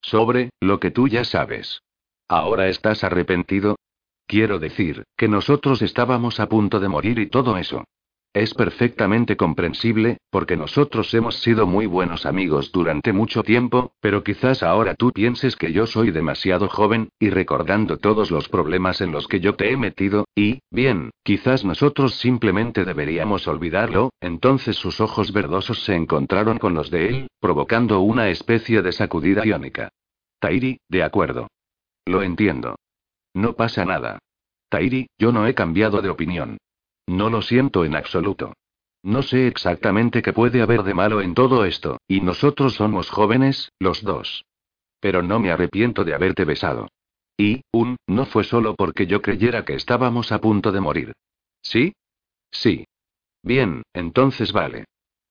Sobre, lo que tú ya sabes. ¿Ahora estás arrepentido? Quiero decir, que nosotros estábamos a punto de morir y todo eso. Es perfectamente comprensible, porque nosotros hemos sido muy buenos amigos durante mucho tiempo, pero quizás ahora tú pienses que yo soy demasiado joven, y recordando todos los problemas en los que yo te he metido, y, bien, quizás nosotros simplemente deberíamos olvidarlo, entonces sus ojos verdosos se encontraron con los de él, provocando una especie de sacudida iónica. Tairi, de acuerdo. Lo entiendo. No pasa nada. Tairi, yo no he cambiado de opinión. No lo siento en absoluto. No sé exactamente qué puede haber de malo en todo esto, y nosotros somos jóvenes, los dos. Pero no me arrepiento de haberte besado. Y, un, no fue solo porque yo creyera que estábamos a punto de morir. ¿Sí? Sí. Bien, entonces vale.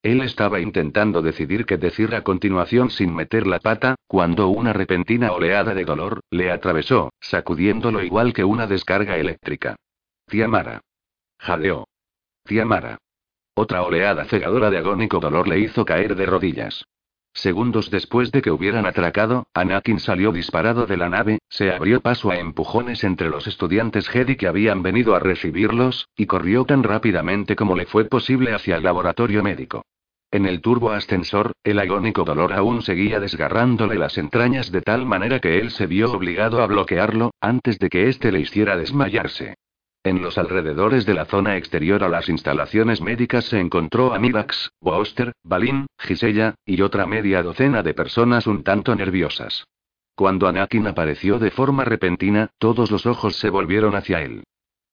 Él estaba intentando decidir qué decir a continuación sin meter la pata, cuando una repentina oleada de dolor le atravesó, sacudiéndolo igual que una descarga eléctrica. Tía Mara. Jadeó. Tía Mara. Otra oleada cegadora de agónico dolor le hizo caer de rodillas. Segundos después de que hubieran atracado, Anakin salió disparado de la nave, se abrió paso a empujones entre los estudiantes Jedi que habían venido a recibirlos, y corrió tan rápidamente como le fue posible hacia el laboratorio médico. En el turbo ascensor, el agónico dolor aún seguía desgarrándole las entrañas de tal manera que él se vio obligado a bloquearlo, antes de que éste le hiciera desmayarse. En los alrededores de la zona exterior a las instalaciones médicas se encontró a Mirax, Booster, Balin, Gisella, y otra media docena de personas un tanto nerviosas. Cuando Anakin apareció de forma repentina, todos los ojos se volvieron hacia él.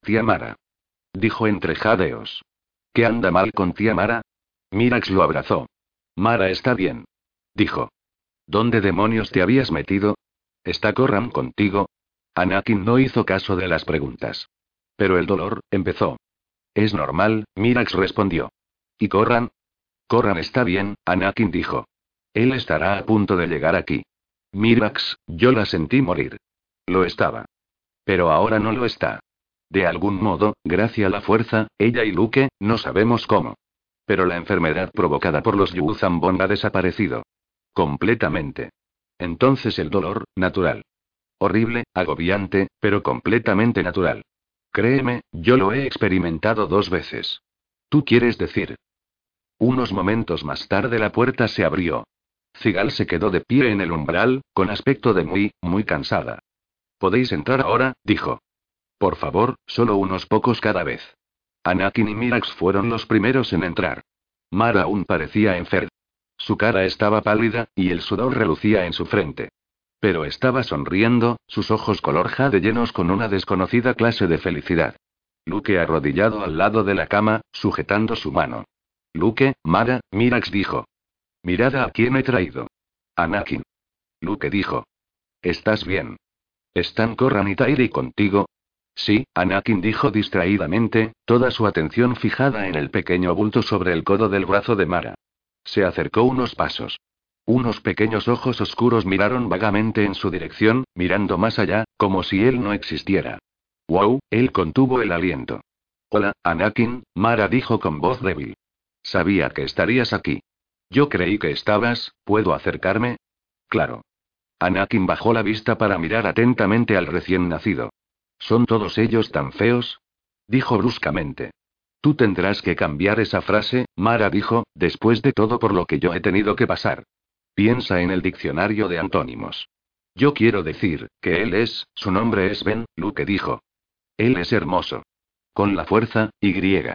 Tía Mara. Dijo entre jadeos. ¿Qué anda mal con tía Mara? Mirax lo abrazó. Mara está bien. Dijo. ¿Dónde demonios te habías metido? ¿Está Corran contigo? Anakin no hizo caso de las preguntas. Pero el dolor, empezó. Es normal, Mirax respondió. ¿Y Corran? Corran está bien, Anakin dijo. Él estará a punto de llegar aquí. Mirax, yo la sentí morir. Lo estaba. Pero ahora no lo está. De algún modo, gracias a la fuerza, ella y Luke, no sabemos cómo. Pero la enfermedad provocada por los Yuzambon ha desaparecido. Completamente. Entonces el dolor, natural. Horrible, agobiante, pero completamente natural. Créeme, yo lo he experimentado dos veces. ¿Tú quieres decir? Unos momentos más tarde la puerta se abrió. Cigal se quedó de pie en el umbral, con aspecto de muy, muy cansada. Podéis entrar ahora, dijo. Por favor, solo unos pocos cada vez. Anakin y Mirax fueron los primeros en entrar. Mara aún parecía enferma. Su cara estaba pálida, y el sudor relucía en su frente. Pero estaba sonriendo, sus ojos color jade llenos con una desconocida clase de felicidad. Luke arrodillado al lado de la cama, sujetando su mano. Luke, Mara, Mirax dijo. Mirad a quién he traído. Anakin. Luke dijo. ¿Estás bien? ¿Están Corran y Tairi contigo? Sí, Anakin dijo distraídamente, toda su atención fijada en el pequeño bulto sobre el codo del brazo de Mara. Se acercó unos pasos. Unos pequeños ojos oscuros miraron vagamente en su dirección, mirando más allá, como si él no existiera. Wow, él contuvo el aliento. Hola, Anakin, Mara dijo con voz débil. Sabía que estarías aquí. Yo creí que estabas, ¿puedo acercarme? Claro. Anakin bajó la vista para mirar atentamente al recién nacido. ¿Son todos ellos tan feos? Dijo bruscamente. Tú tendrás que cambiar esa frase, Mara dijo, después de todo por lo que yo he tenido que pasar. Piensa en el diccionario de antónimos. Yo quiero decir, que él es, su nombre es Ben, Luke dijo. Él es hermoso. Con la fuerza, y griega.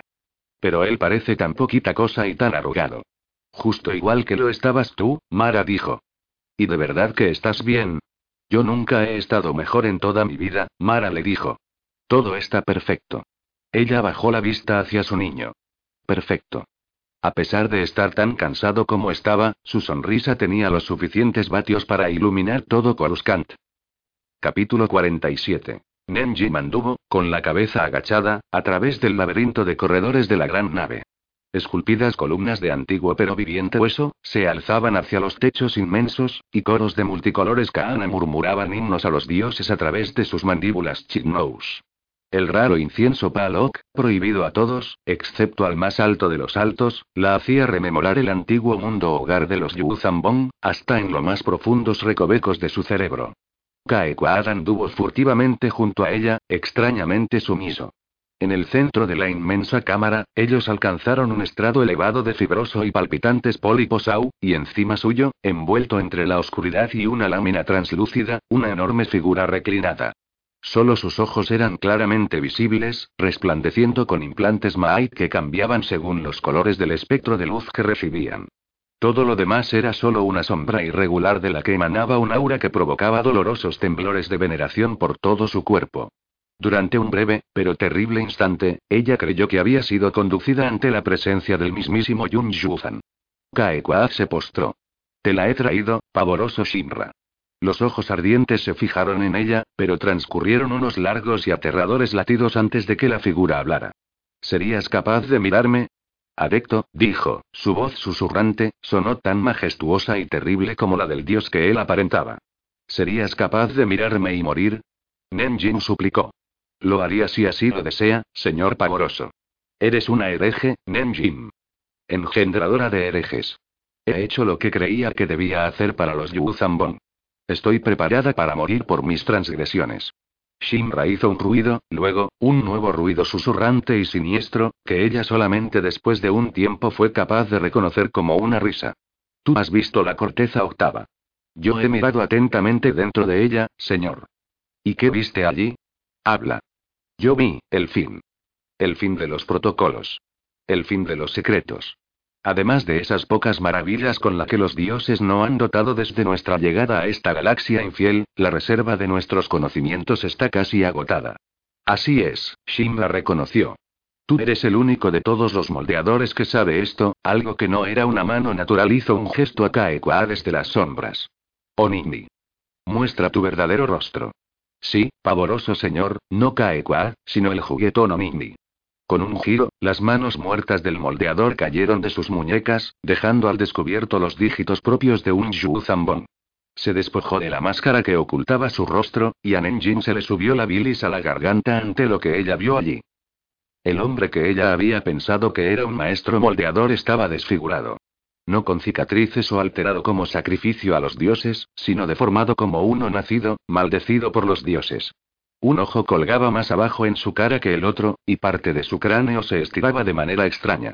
Pero él parece tan poquita cosa y tan arrugado. Justo igual que lo estabas tú, Mara dijo. ¿Y de verdad que estás bien? Yo nunca he estado mejor en toda mi vida, Mara le dijo. Todo está perfecto. Ella bajó la vista hacia su niño. Perfecto. A pesar de estar tan cansado como estaba, su sonrisa tenía los suficientes vatios para iluminar todo Coruscant. Capítulo 47. Nenji manduvo, con la cabeza agachada, a través del laberinto de corredores de la gran nave. Esculpidas columnas de antiguo pero viviente hueso, se alzaban hacia los techos inmensos, y coros de multicolores Kaana murmuraban himnos a los dioses a través de sus mandíbulas chitnous. El raro incienso Palok, prohibido a todos, excepto al más alto de los altos, la hacía rememorar el antiguo mundo hogar de los Yuzambong, hasta en los más profundos recovecos de su cerebro. Kaekuad anduvo furtivamente junto a ella, extrañamente sumiso. En el centro de la inmensa cámara, ellos alcanzaron un estrado elevado de fibroso y palpitantes pólipos au, y encima suyo, envuelto entre la oscuridad y una lámina translúcida, una enorme figura reclinada. Solo sus ojos eran claramente visibles, resplandeciendo con implantes Maai que cambiaban según los colores del espectro de luz que recibían. Todo lo demás era solo una sombra irregular de la que emanaba un aura que provocaba dolorosos temblores de veneración por todo su cuerpo. Durante un breve, pero terrible instante, ella creyó que había sido conducida ante la presencia del mismísimo Yun Yuzan. Kaekuad se postró. Te la he traído, pavoroso Shimra. Los ojos ardientes se fijaron en ella, pero transcurrieron unos largos y aterradores latidos antes de que la figura hablara. ¿Serías capaz de mirarme? Adecto, dijo, su voz susurrante, sonó tan majestuosa y terrible como la del dios que él aparentaba. ¿Serías capaz de mirarme y morir? Nenjin suplicó. Lo haría si así lo desea, señor pavoroso. Eres una hereje, Nenjin. Engendradora de herejes. He hecho lo que creía que debía hacer para los Yuzambon. Estoy preparada para morir por mis transgresiones. Shinra hizo un ruido, luego, un nuevo ruido susurrante y siniestro, que ella solamente después de un tiempo fue capaz de reconocer como una risa. Tú has visto la corteza octava. Yo he mirado atentamente dentro de ella, señor. ¿Y qué viste allí? Habla. Yo vi, el fin. El fin de los protocolos. El fin de los secretos. Además de esas pocas maravillas con las que los dioses no han dotado desde nuestra llegada a esta galaxia infiel, la reserva de nuestros conocimientos está casi agotada. Así es, Shimra reconoció. Tú eres el único de todos los moldeadores que sabe esto, algo que no era una mano natural hizo un gesto a Kaekwa desde las sombras. Onimi. Muestra tu verdadero rostro. Sí, pavoroso señor, no Kaekwa, sino el juguetón Onimi. Con un giro, las manos muertas del moldeador cayeron de sus muñecas, dejando al descubierto los dígitos propios de un Yu Zambon. Se despojó de la máscara que ocultaba su rostro, y a Nenjin se le subió la bilis a la garganta ante lo que ella vio allí. El hombre que ella había pensado que era un maestro moldeador estaba desfigurado. No con cicatrices o alterado como sacrificio a los dioses, sino deformado como uno nacido, maldecido por los dioses. Un ojo colgaba más abajo en su cara que el otro, y parte de su cráneo se estiraba de manera extraña.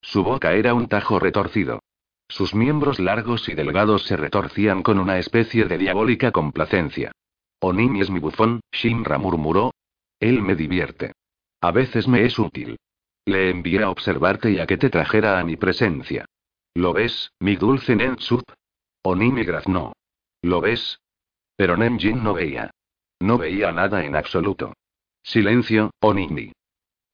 Su boca era un tajo retorcido. Sus miembros largos y delgados se retorcían con una especie de diabólica complacencia. Onimi es mi bufón, Shinra murmuró. Él me divierte. A veces me es útil. Le envié a observarte y a que te trajera a mi presencia. ¿Lo ves, mi dulce Nensup? Onimi graznó. ¿Lo ves? Pero Nenjin no veía. No veía nada en absoluto. Silencio, Onimi.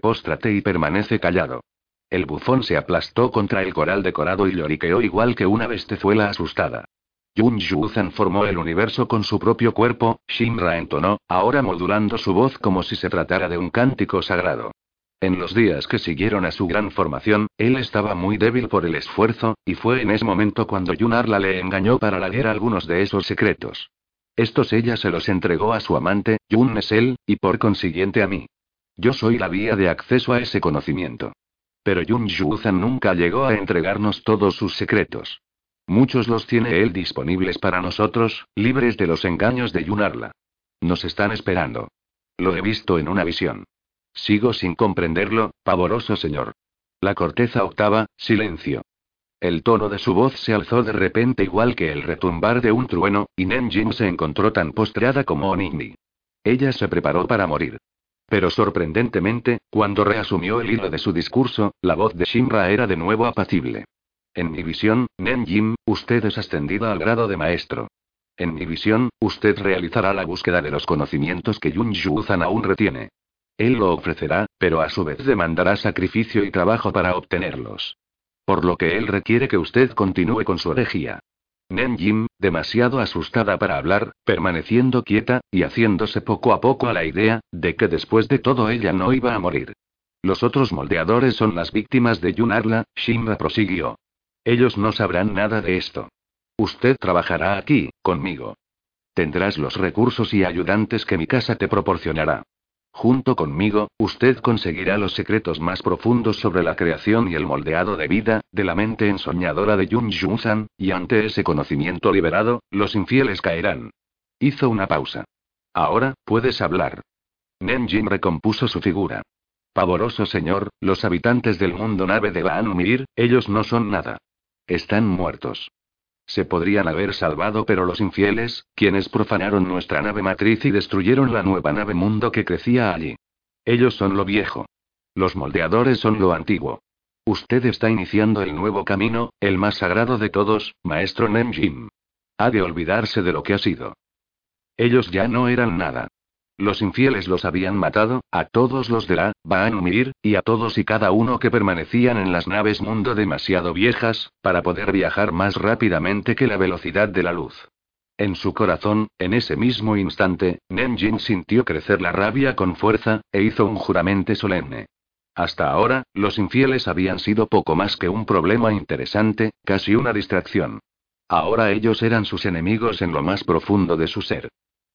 Póstrate y permanece callado. El bufón se aplastó contra el coral decorado y lloriqueó igual que una bestezuela asustada. Yun Yuzan formó el universo con su propio cuerpo, Shimra entonó, ahora modulando su voz como si se tratara de un cántico sagrado. En los días que siguieron a su gran formación, él estaba muy débil por el esfuerzo, y fue en ese momento cuando Yunarla le engañó para leer algunos de esos secretos. Estos ella se los entregó a su amante, Yun Nesel, y por consiguiente a mí. Yo soy la vía de acceso a ese conocimiento. Pero Yun Yuzan nunca llegó a entregarnos todos sus secretos. Muchos los tiene él disponibles para nosotros, libres de los engaños de Yunarla. Nos están esperando. Lo he visto en una visión. Sigo sin comprenderlo, pavoroso señor. La corteza octava, silencio. El tono de su voz se alzó de repente igual que el retumbar de un trueno, y Nenjin se encontró tan postrada como Onimi. Ella se preparó para morir. Pero sorprendentemente, cuando reasumió el hilo de su discurso, la voz de Shinra era de nuevo apacible. En mi visión, Nenjin, usted es ascendida al grado de maestro. En mi visión, usted realizará la búsqueda de los conocimientos que Yun Yuzan aún retiene. Él lo ofrecerá, pero a su vez demandará sacrificio y trabajo para obtenerlos. Por lo que él requiere que usted continúe con su herejía. Nen demasiado asustada para hablar, permaneciendo quieta, y haciéndose poco a poco a la idea, de que después de todo ella no iba a morir. Los otros moldeadores son las víctimas de Yunarla, Shinra prosiguió. Ellos no sabrán nada de esto. Usted trabajará aquí, conmigo. Tendrás los recursos y ayudantes que mi casa te proporcionará. Junto conmigo, usted conseguirá los secretos más profundos sobre la creación y el moldeado de vida, de la mente ensoñadora de Yun Junsan, y ante ese conocimiento liberado, los infieles caerán. Hizo una pausa. Ahora, puedes hablar. Jin recompuso su figura. Pavoroso señor, los habitantes del mundo nave de Baanumir, ellos no son nada. Están muertos. Se podrían haber salvado, pero los infieles, quienes profanaron nuestra nave matriz y destruyeron la nueva nave mundo que crecía allí. Ellos son lo viejo. Los moldeadores son lo antiguo. Usted está iniciando el nuevo camino, el más sagrado de todos, maestro Jim. Ha de olvidarse de lo que ha sido. Ellos ya no eran nada. Los infieles los habían matado, a todos los de la Baanumir, y a todos y cada uno que permanecían en las naves mundo demasiado viejas, para poder viajar más rápidamente que la velocidad de la luz. En su corazón, en ese mismo instante, Nenjin sintió crecer la rabia con fuerza, e hizo un juramento solemne. Hasta ahora, los infieles habían sido poco más que un problema interesante, casi una distracción. Ahora ellos eran sus enemigos en lo más profundo de su ser.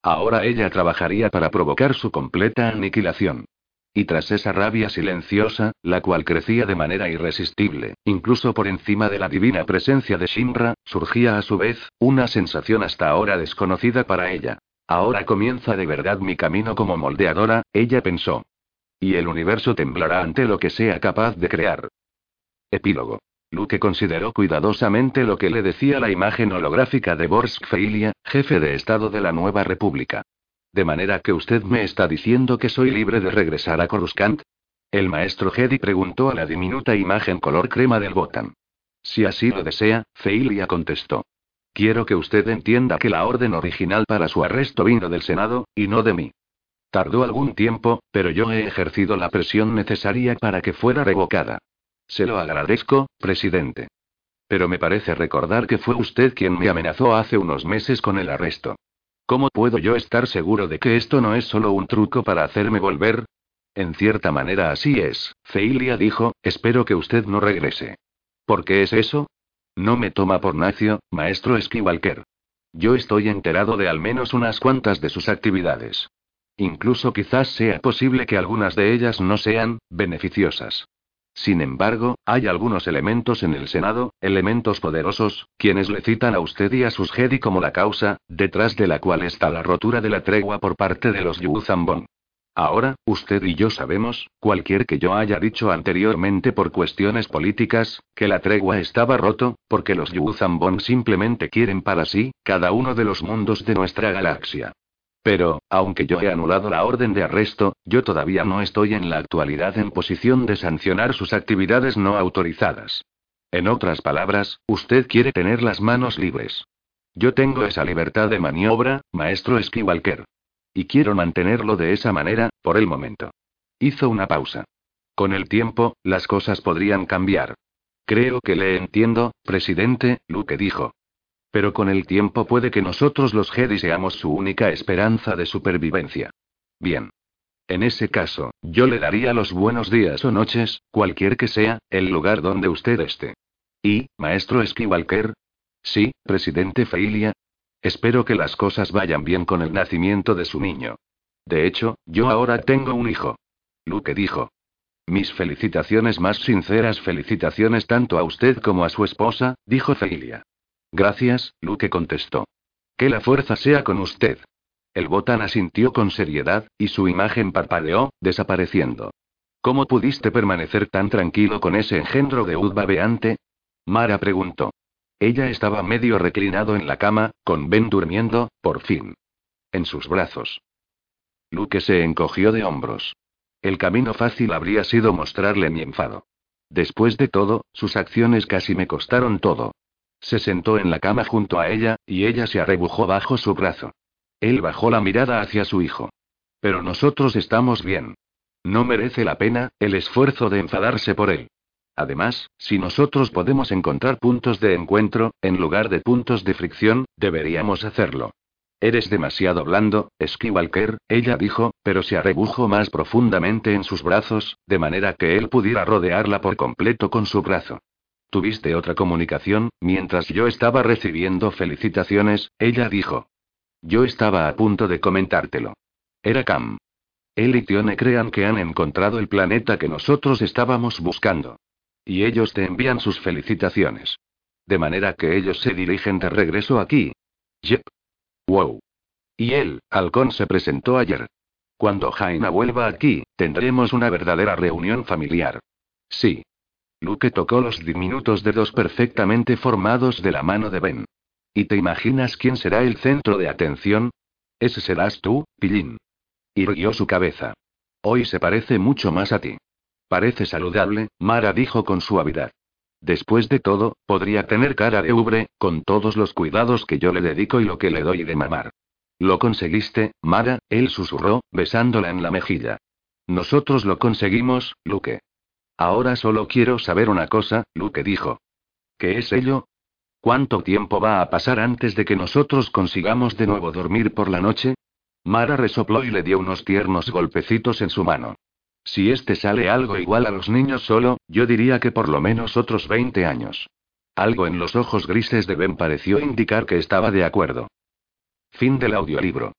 Ahora ella trabajaría para provocar su completa aniquilación. Y tras esa rabia silenciosa, la cual crecía de manera irresistible, incluso por encima de la divina presencia de Shimra, surgía a su vez, una sensación hasta ahora desconocida para ella. Ahora comienza de verdad mi camino como moldeadora, ella pensó. Y el universo temblará ante lo que sea capaz de crear. Epílogo. Luke consideró cuidadosamente lo que le decía la imagen holográfica de Borsk Feilia, jefe de Estado de la nueva República. De manera que usted me está diciendo que soy libre de regresar a Coruscant? El maestro Jedi preguntó a la diminuta imagen color crema del botán. Si así lo desea, Feilia contestó. Quiero que usted entienda que la orden original para su arresto vino del Senado, y no de mí. Tardó algún tiempo, pero yo he ejercido la presión necesaria para que fuera revocada. Se lo agradezco, presidente. Pero me parece recordar que fue usted quien me amenazó hace unos meses con el arresto. ¿Cómo puedo yo estar seguro de que esto no es solo un truco para hacerme volver? En cierta manera así es, Feilia dijo, espero que usted no regrese. ¿Por qué es eso? No me toma por nacio, maestro Skywalker. Yo estoy enterado de al menos unas cuantas de sus actividades. Incluso quizás sea posible que algunas de ellas no sean beneficiosas. Sin embargo, hay algunos elementos en el Senado, elementos poderosos, quienes le citan a usted y a sus Jedi como la causa, detrás de la cual está la rotura de la tregua por parte de los Yuzambon. Ahora, usted y yo sabemos, cualquier que yo haya dicho anteriormente por cuestiones políticas, que la tregua estaba roto, porque los Yuzambon simplemente quieren para sí, cada uno de los mundos de nuestra galaxia. Pero, aunque yo he anulado la orden de arresto, yo todavía no estoy en la actualidad en posición de sancionar sus actividades no autorizadas. En otras palabras, usted quiere tener las manos libres. Yo tengo esa libertad de maniobra, maestro Skywalker. Y quiero mantenerlo de esa manera, por el momento. Hizo una pausa. Con el tiempo, las cosas podrían cambiar. Creo que le entiendo, presidente, Luke dijo. Pero con el tiempo puede que nosotros los Jedi seamos su única esperanza de supervivencia. Bien. En ese caso, yo le daría los buenos días o noches, cualquier que sea, el lugar donde usted esté. ¿Y, maestro Skywalker? Sí, presidente Feilia. Espero que las cosas vayan bien con el nacimiento de su niño. De hecho, yo ahora tengo un hijo. Luke dijo. Mis felicitaciones más sinceras felicitaciones tanto a usted como a su esposa, dijo Feilia. Gracias, Luke contestó. Que la fuerza sea con usted. El botán asintió con seriedad, y su imagen parpadeó, desapareciendo. ¿Cómo pudiste permanecer tan tranquilo con ese engendro de ud babeante? Mara preguntó. Ella estaba medio reclinado en la cama, con Ben durmiendo, por fin. En sus brazos. Luke se encogió de hombros. El camino fácil habría sido mostrarle mi enfado. Después de todo, sus acciones casi me costaron todo. Se sentó en la cama junto a ella, y ella se arrebujó bajo su brazo. Él bajó la mirada hacia su hijo. Pero nosotros estamos bien. No merece la pena, el esfuerzo de enfadarse por él. Además, si nosotros podemos encontrar puntos de encuentro, en lugar de puntos de fricción, deberíamos hacerlo. Eres demasiado blando, Skywalker, ella dijo, pero se arrebujó más profundamente en sus brazos, de manera que él pudiera rodearla por completo con su brazo. Tuviste otra comunicación, mientras yo estaba recibiendo felicitaciones, ella dijo. Yo estaba a punto de comentártelo. Era Cam. Él y Tione crean que han encontrado el planeta que nosotros estábamos buscando. Y ellos te envían sus felicitaciones. De manera que ellos se dirigen de regreso aquí. Yep. Wow. Y él, Halcón se presentó ayer. Cuando Jaina vuelva aquí, tendremos una verdadera reunión familiar. Sí. Luke tocó los diminutos dedos perfectamente formados de la mano de Ben. ¿Y te imaginas quién será el centro de atención? Ese serás tú, Pillín. Irguió su cabeza. Hoy se parece mucho más a ti. Parece saludable, Mara dijo con suavidad. Después de todo, podría tener cara de ubre, con todos los cuidados que yo le dedico y lo que le doy de mamar. Lo conseguiste, Mara, él susurró, besándola en la mejilla. Nosotros lo conseguimos, Luke. Ahora solo quiero saber una cosa, Luke dijo. ¿Qué es ello? ¿Cuánto tiempo va a pasar antes de que nosotros consigamos de nuevo dormir por la noche? Mara resopló y le dio unos tiernos golpecitos en su mano. Si este sale algo igual a los niños solo, yo diría que por lo menos otros 20 años. Algo en los ojos grises de Ben pareció indicar que estaba de acuerdo. Fin del audiolibro.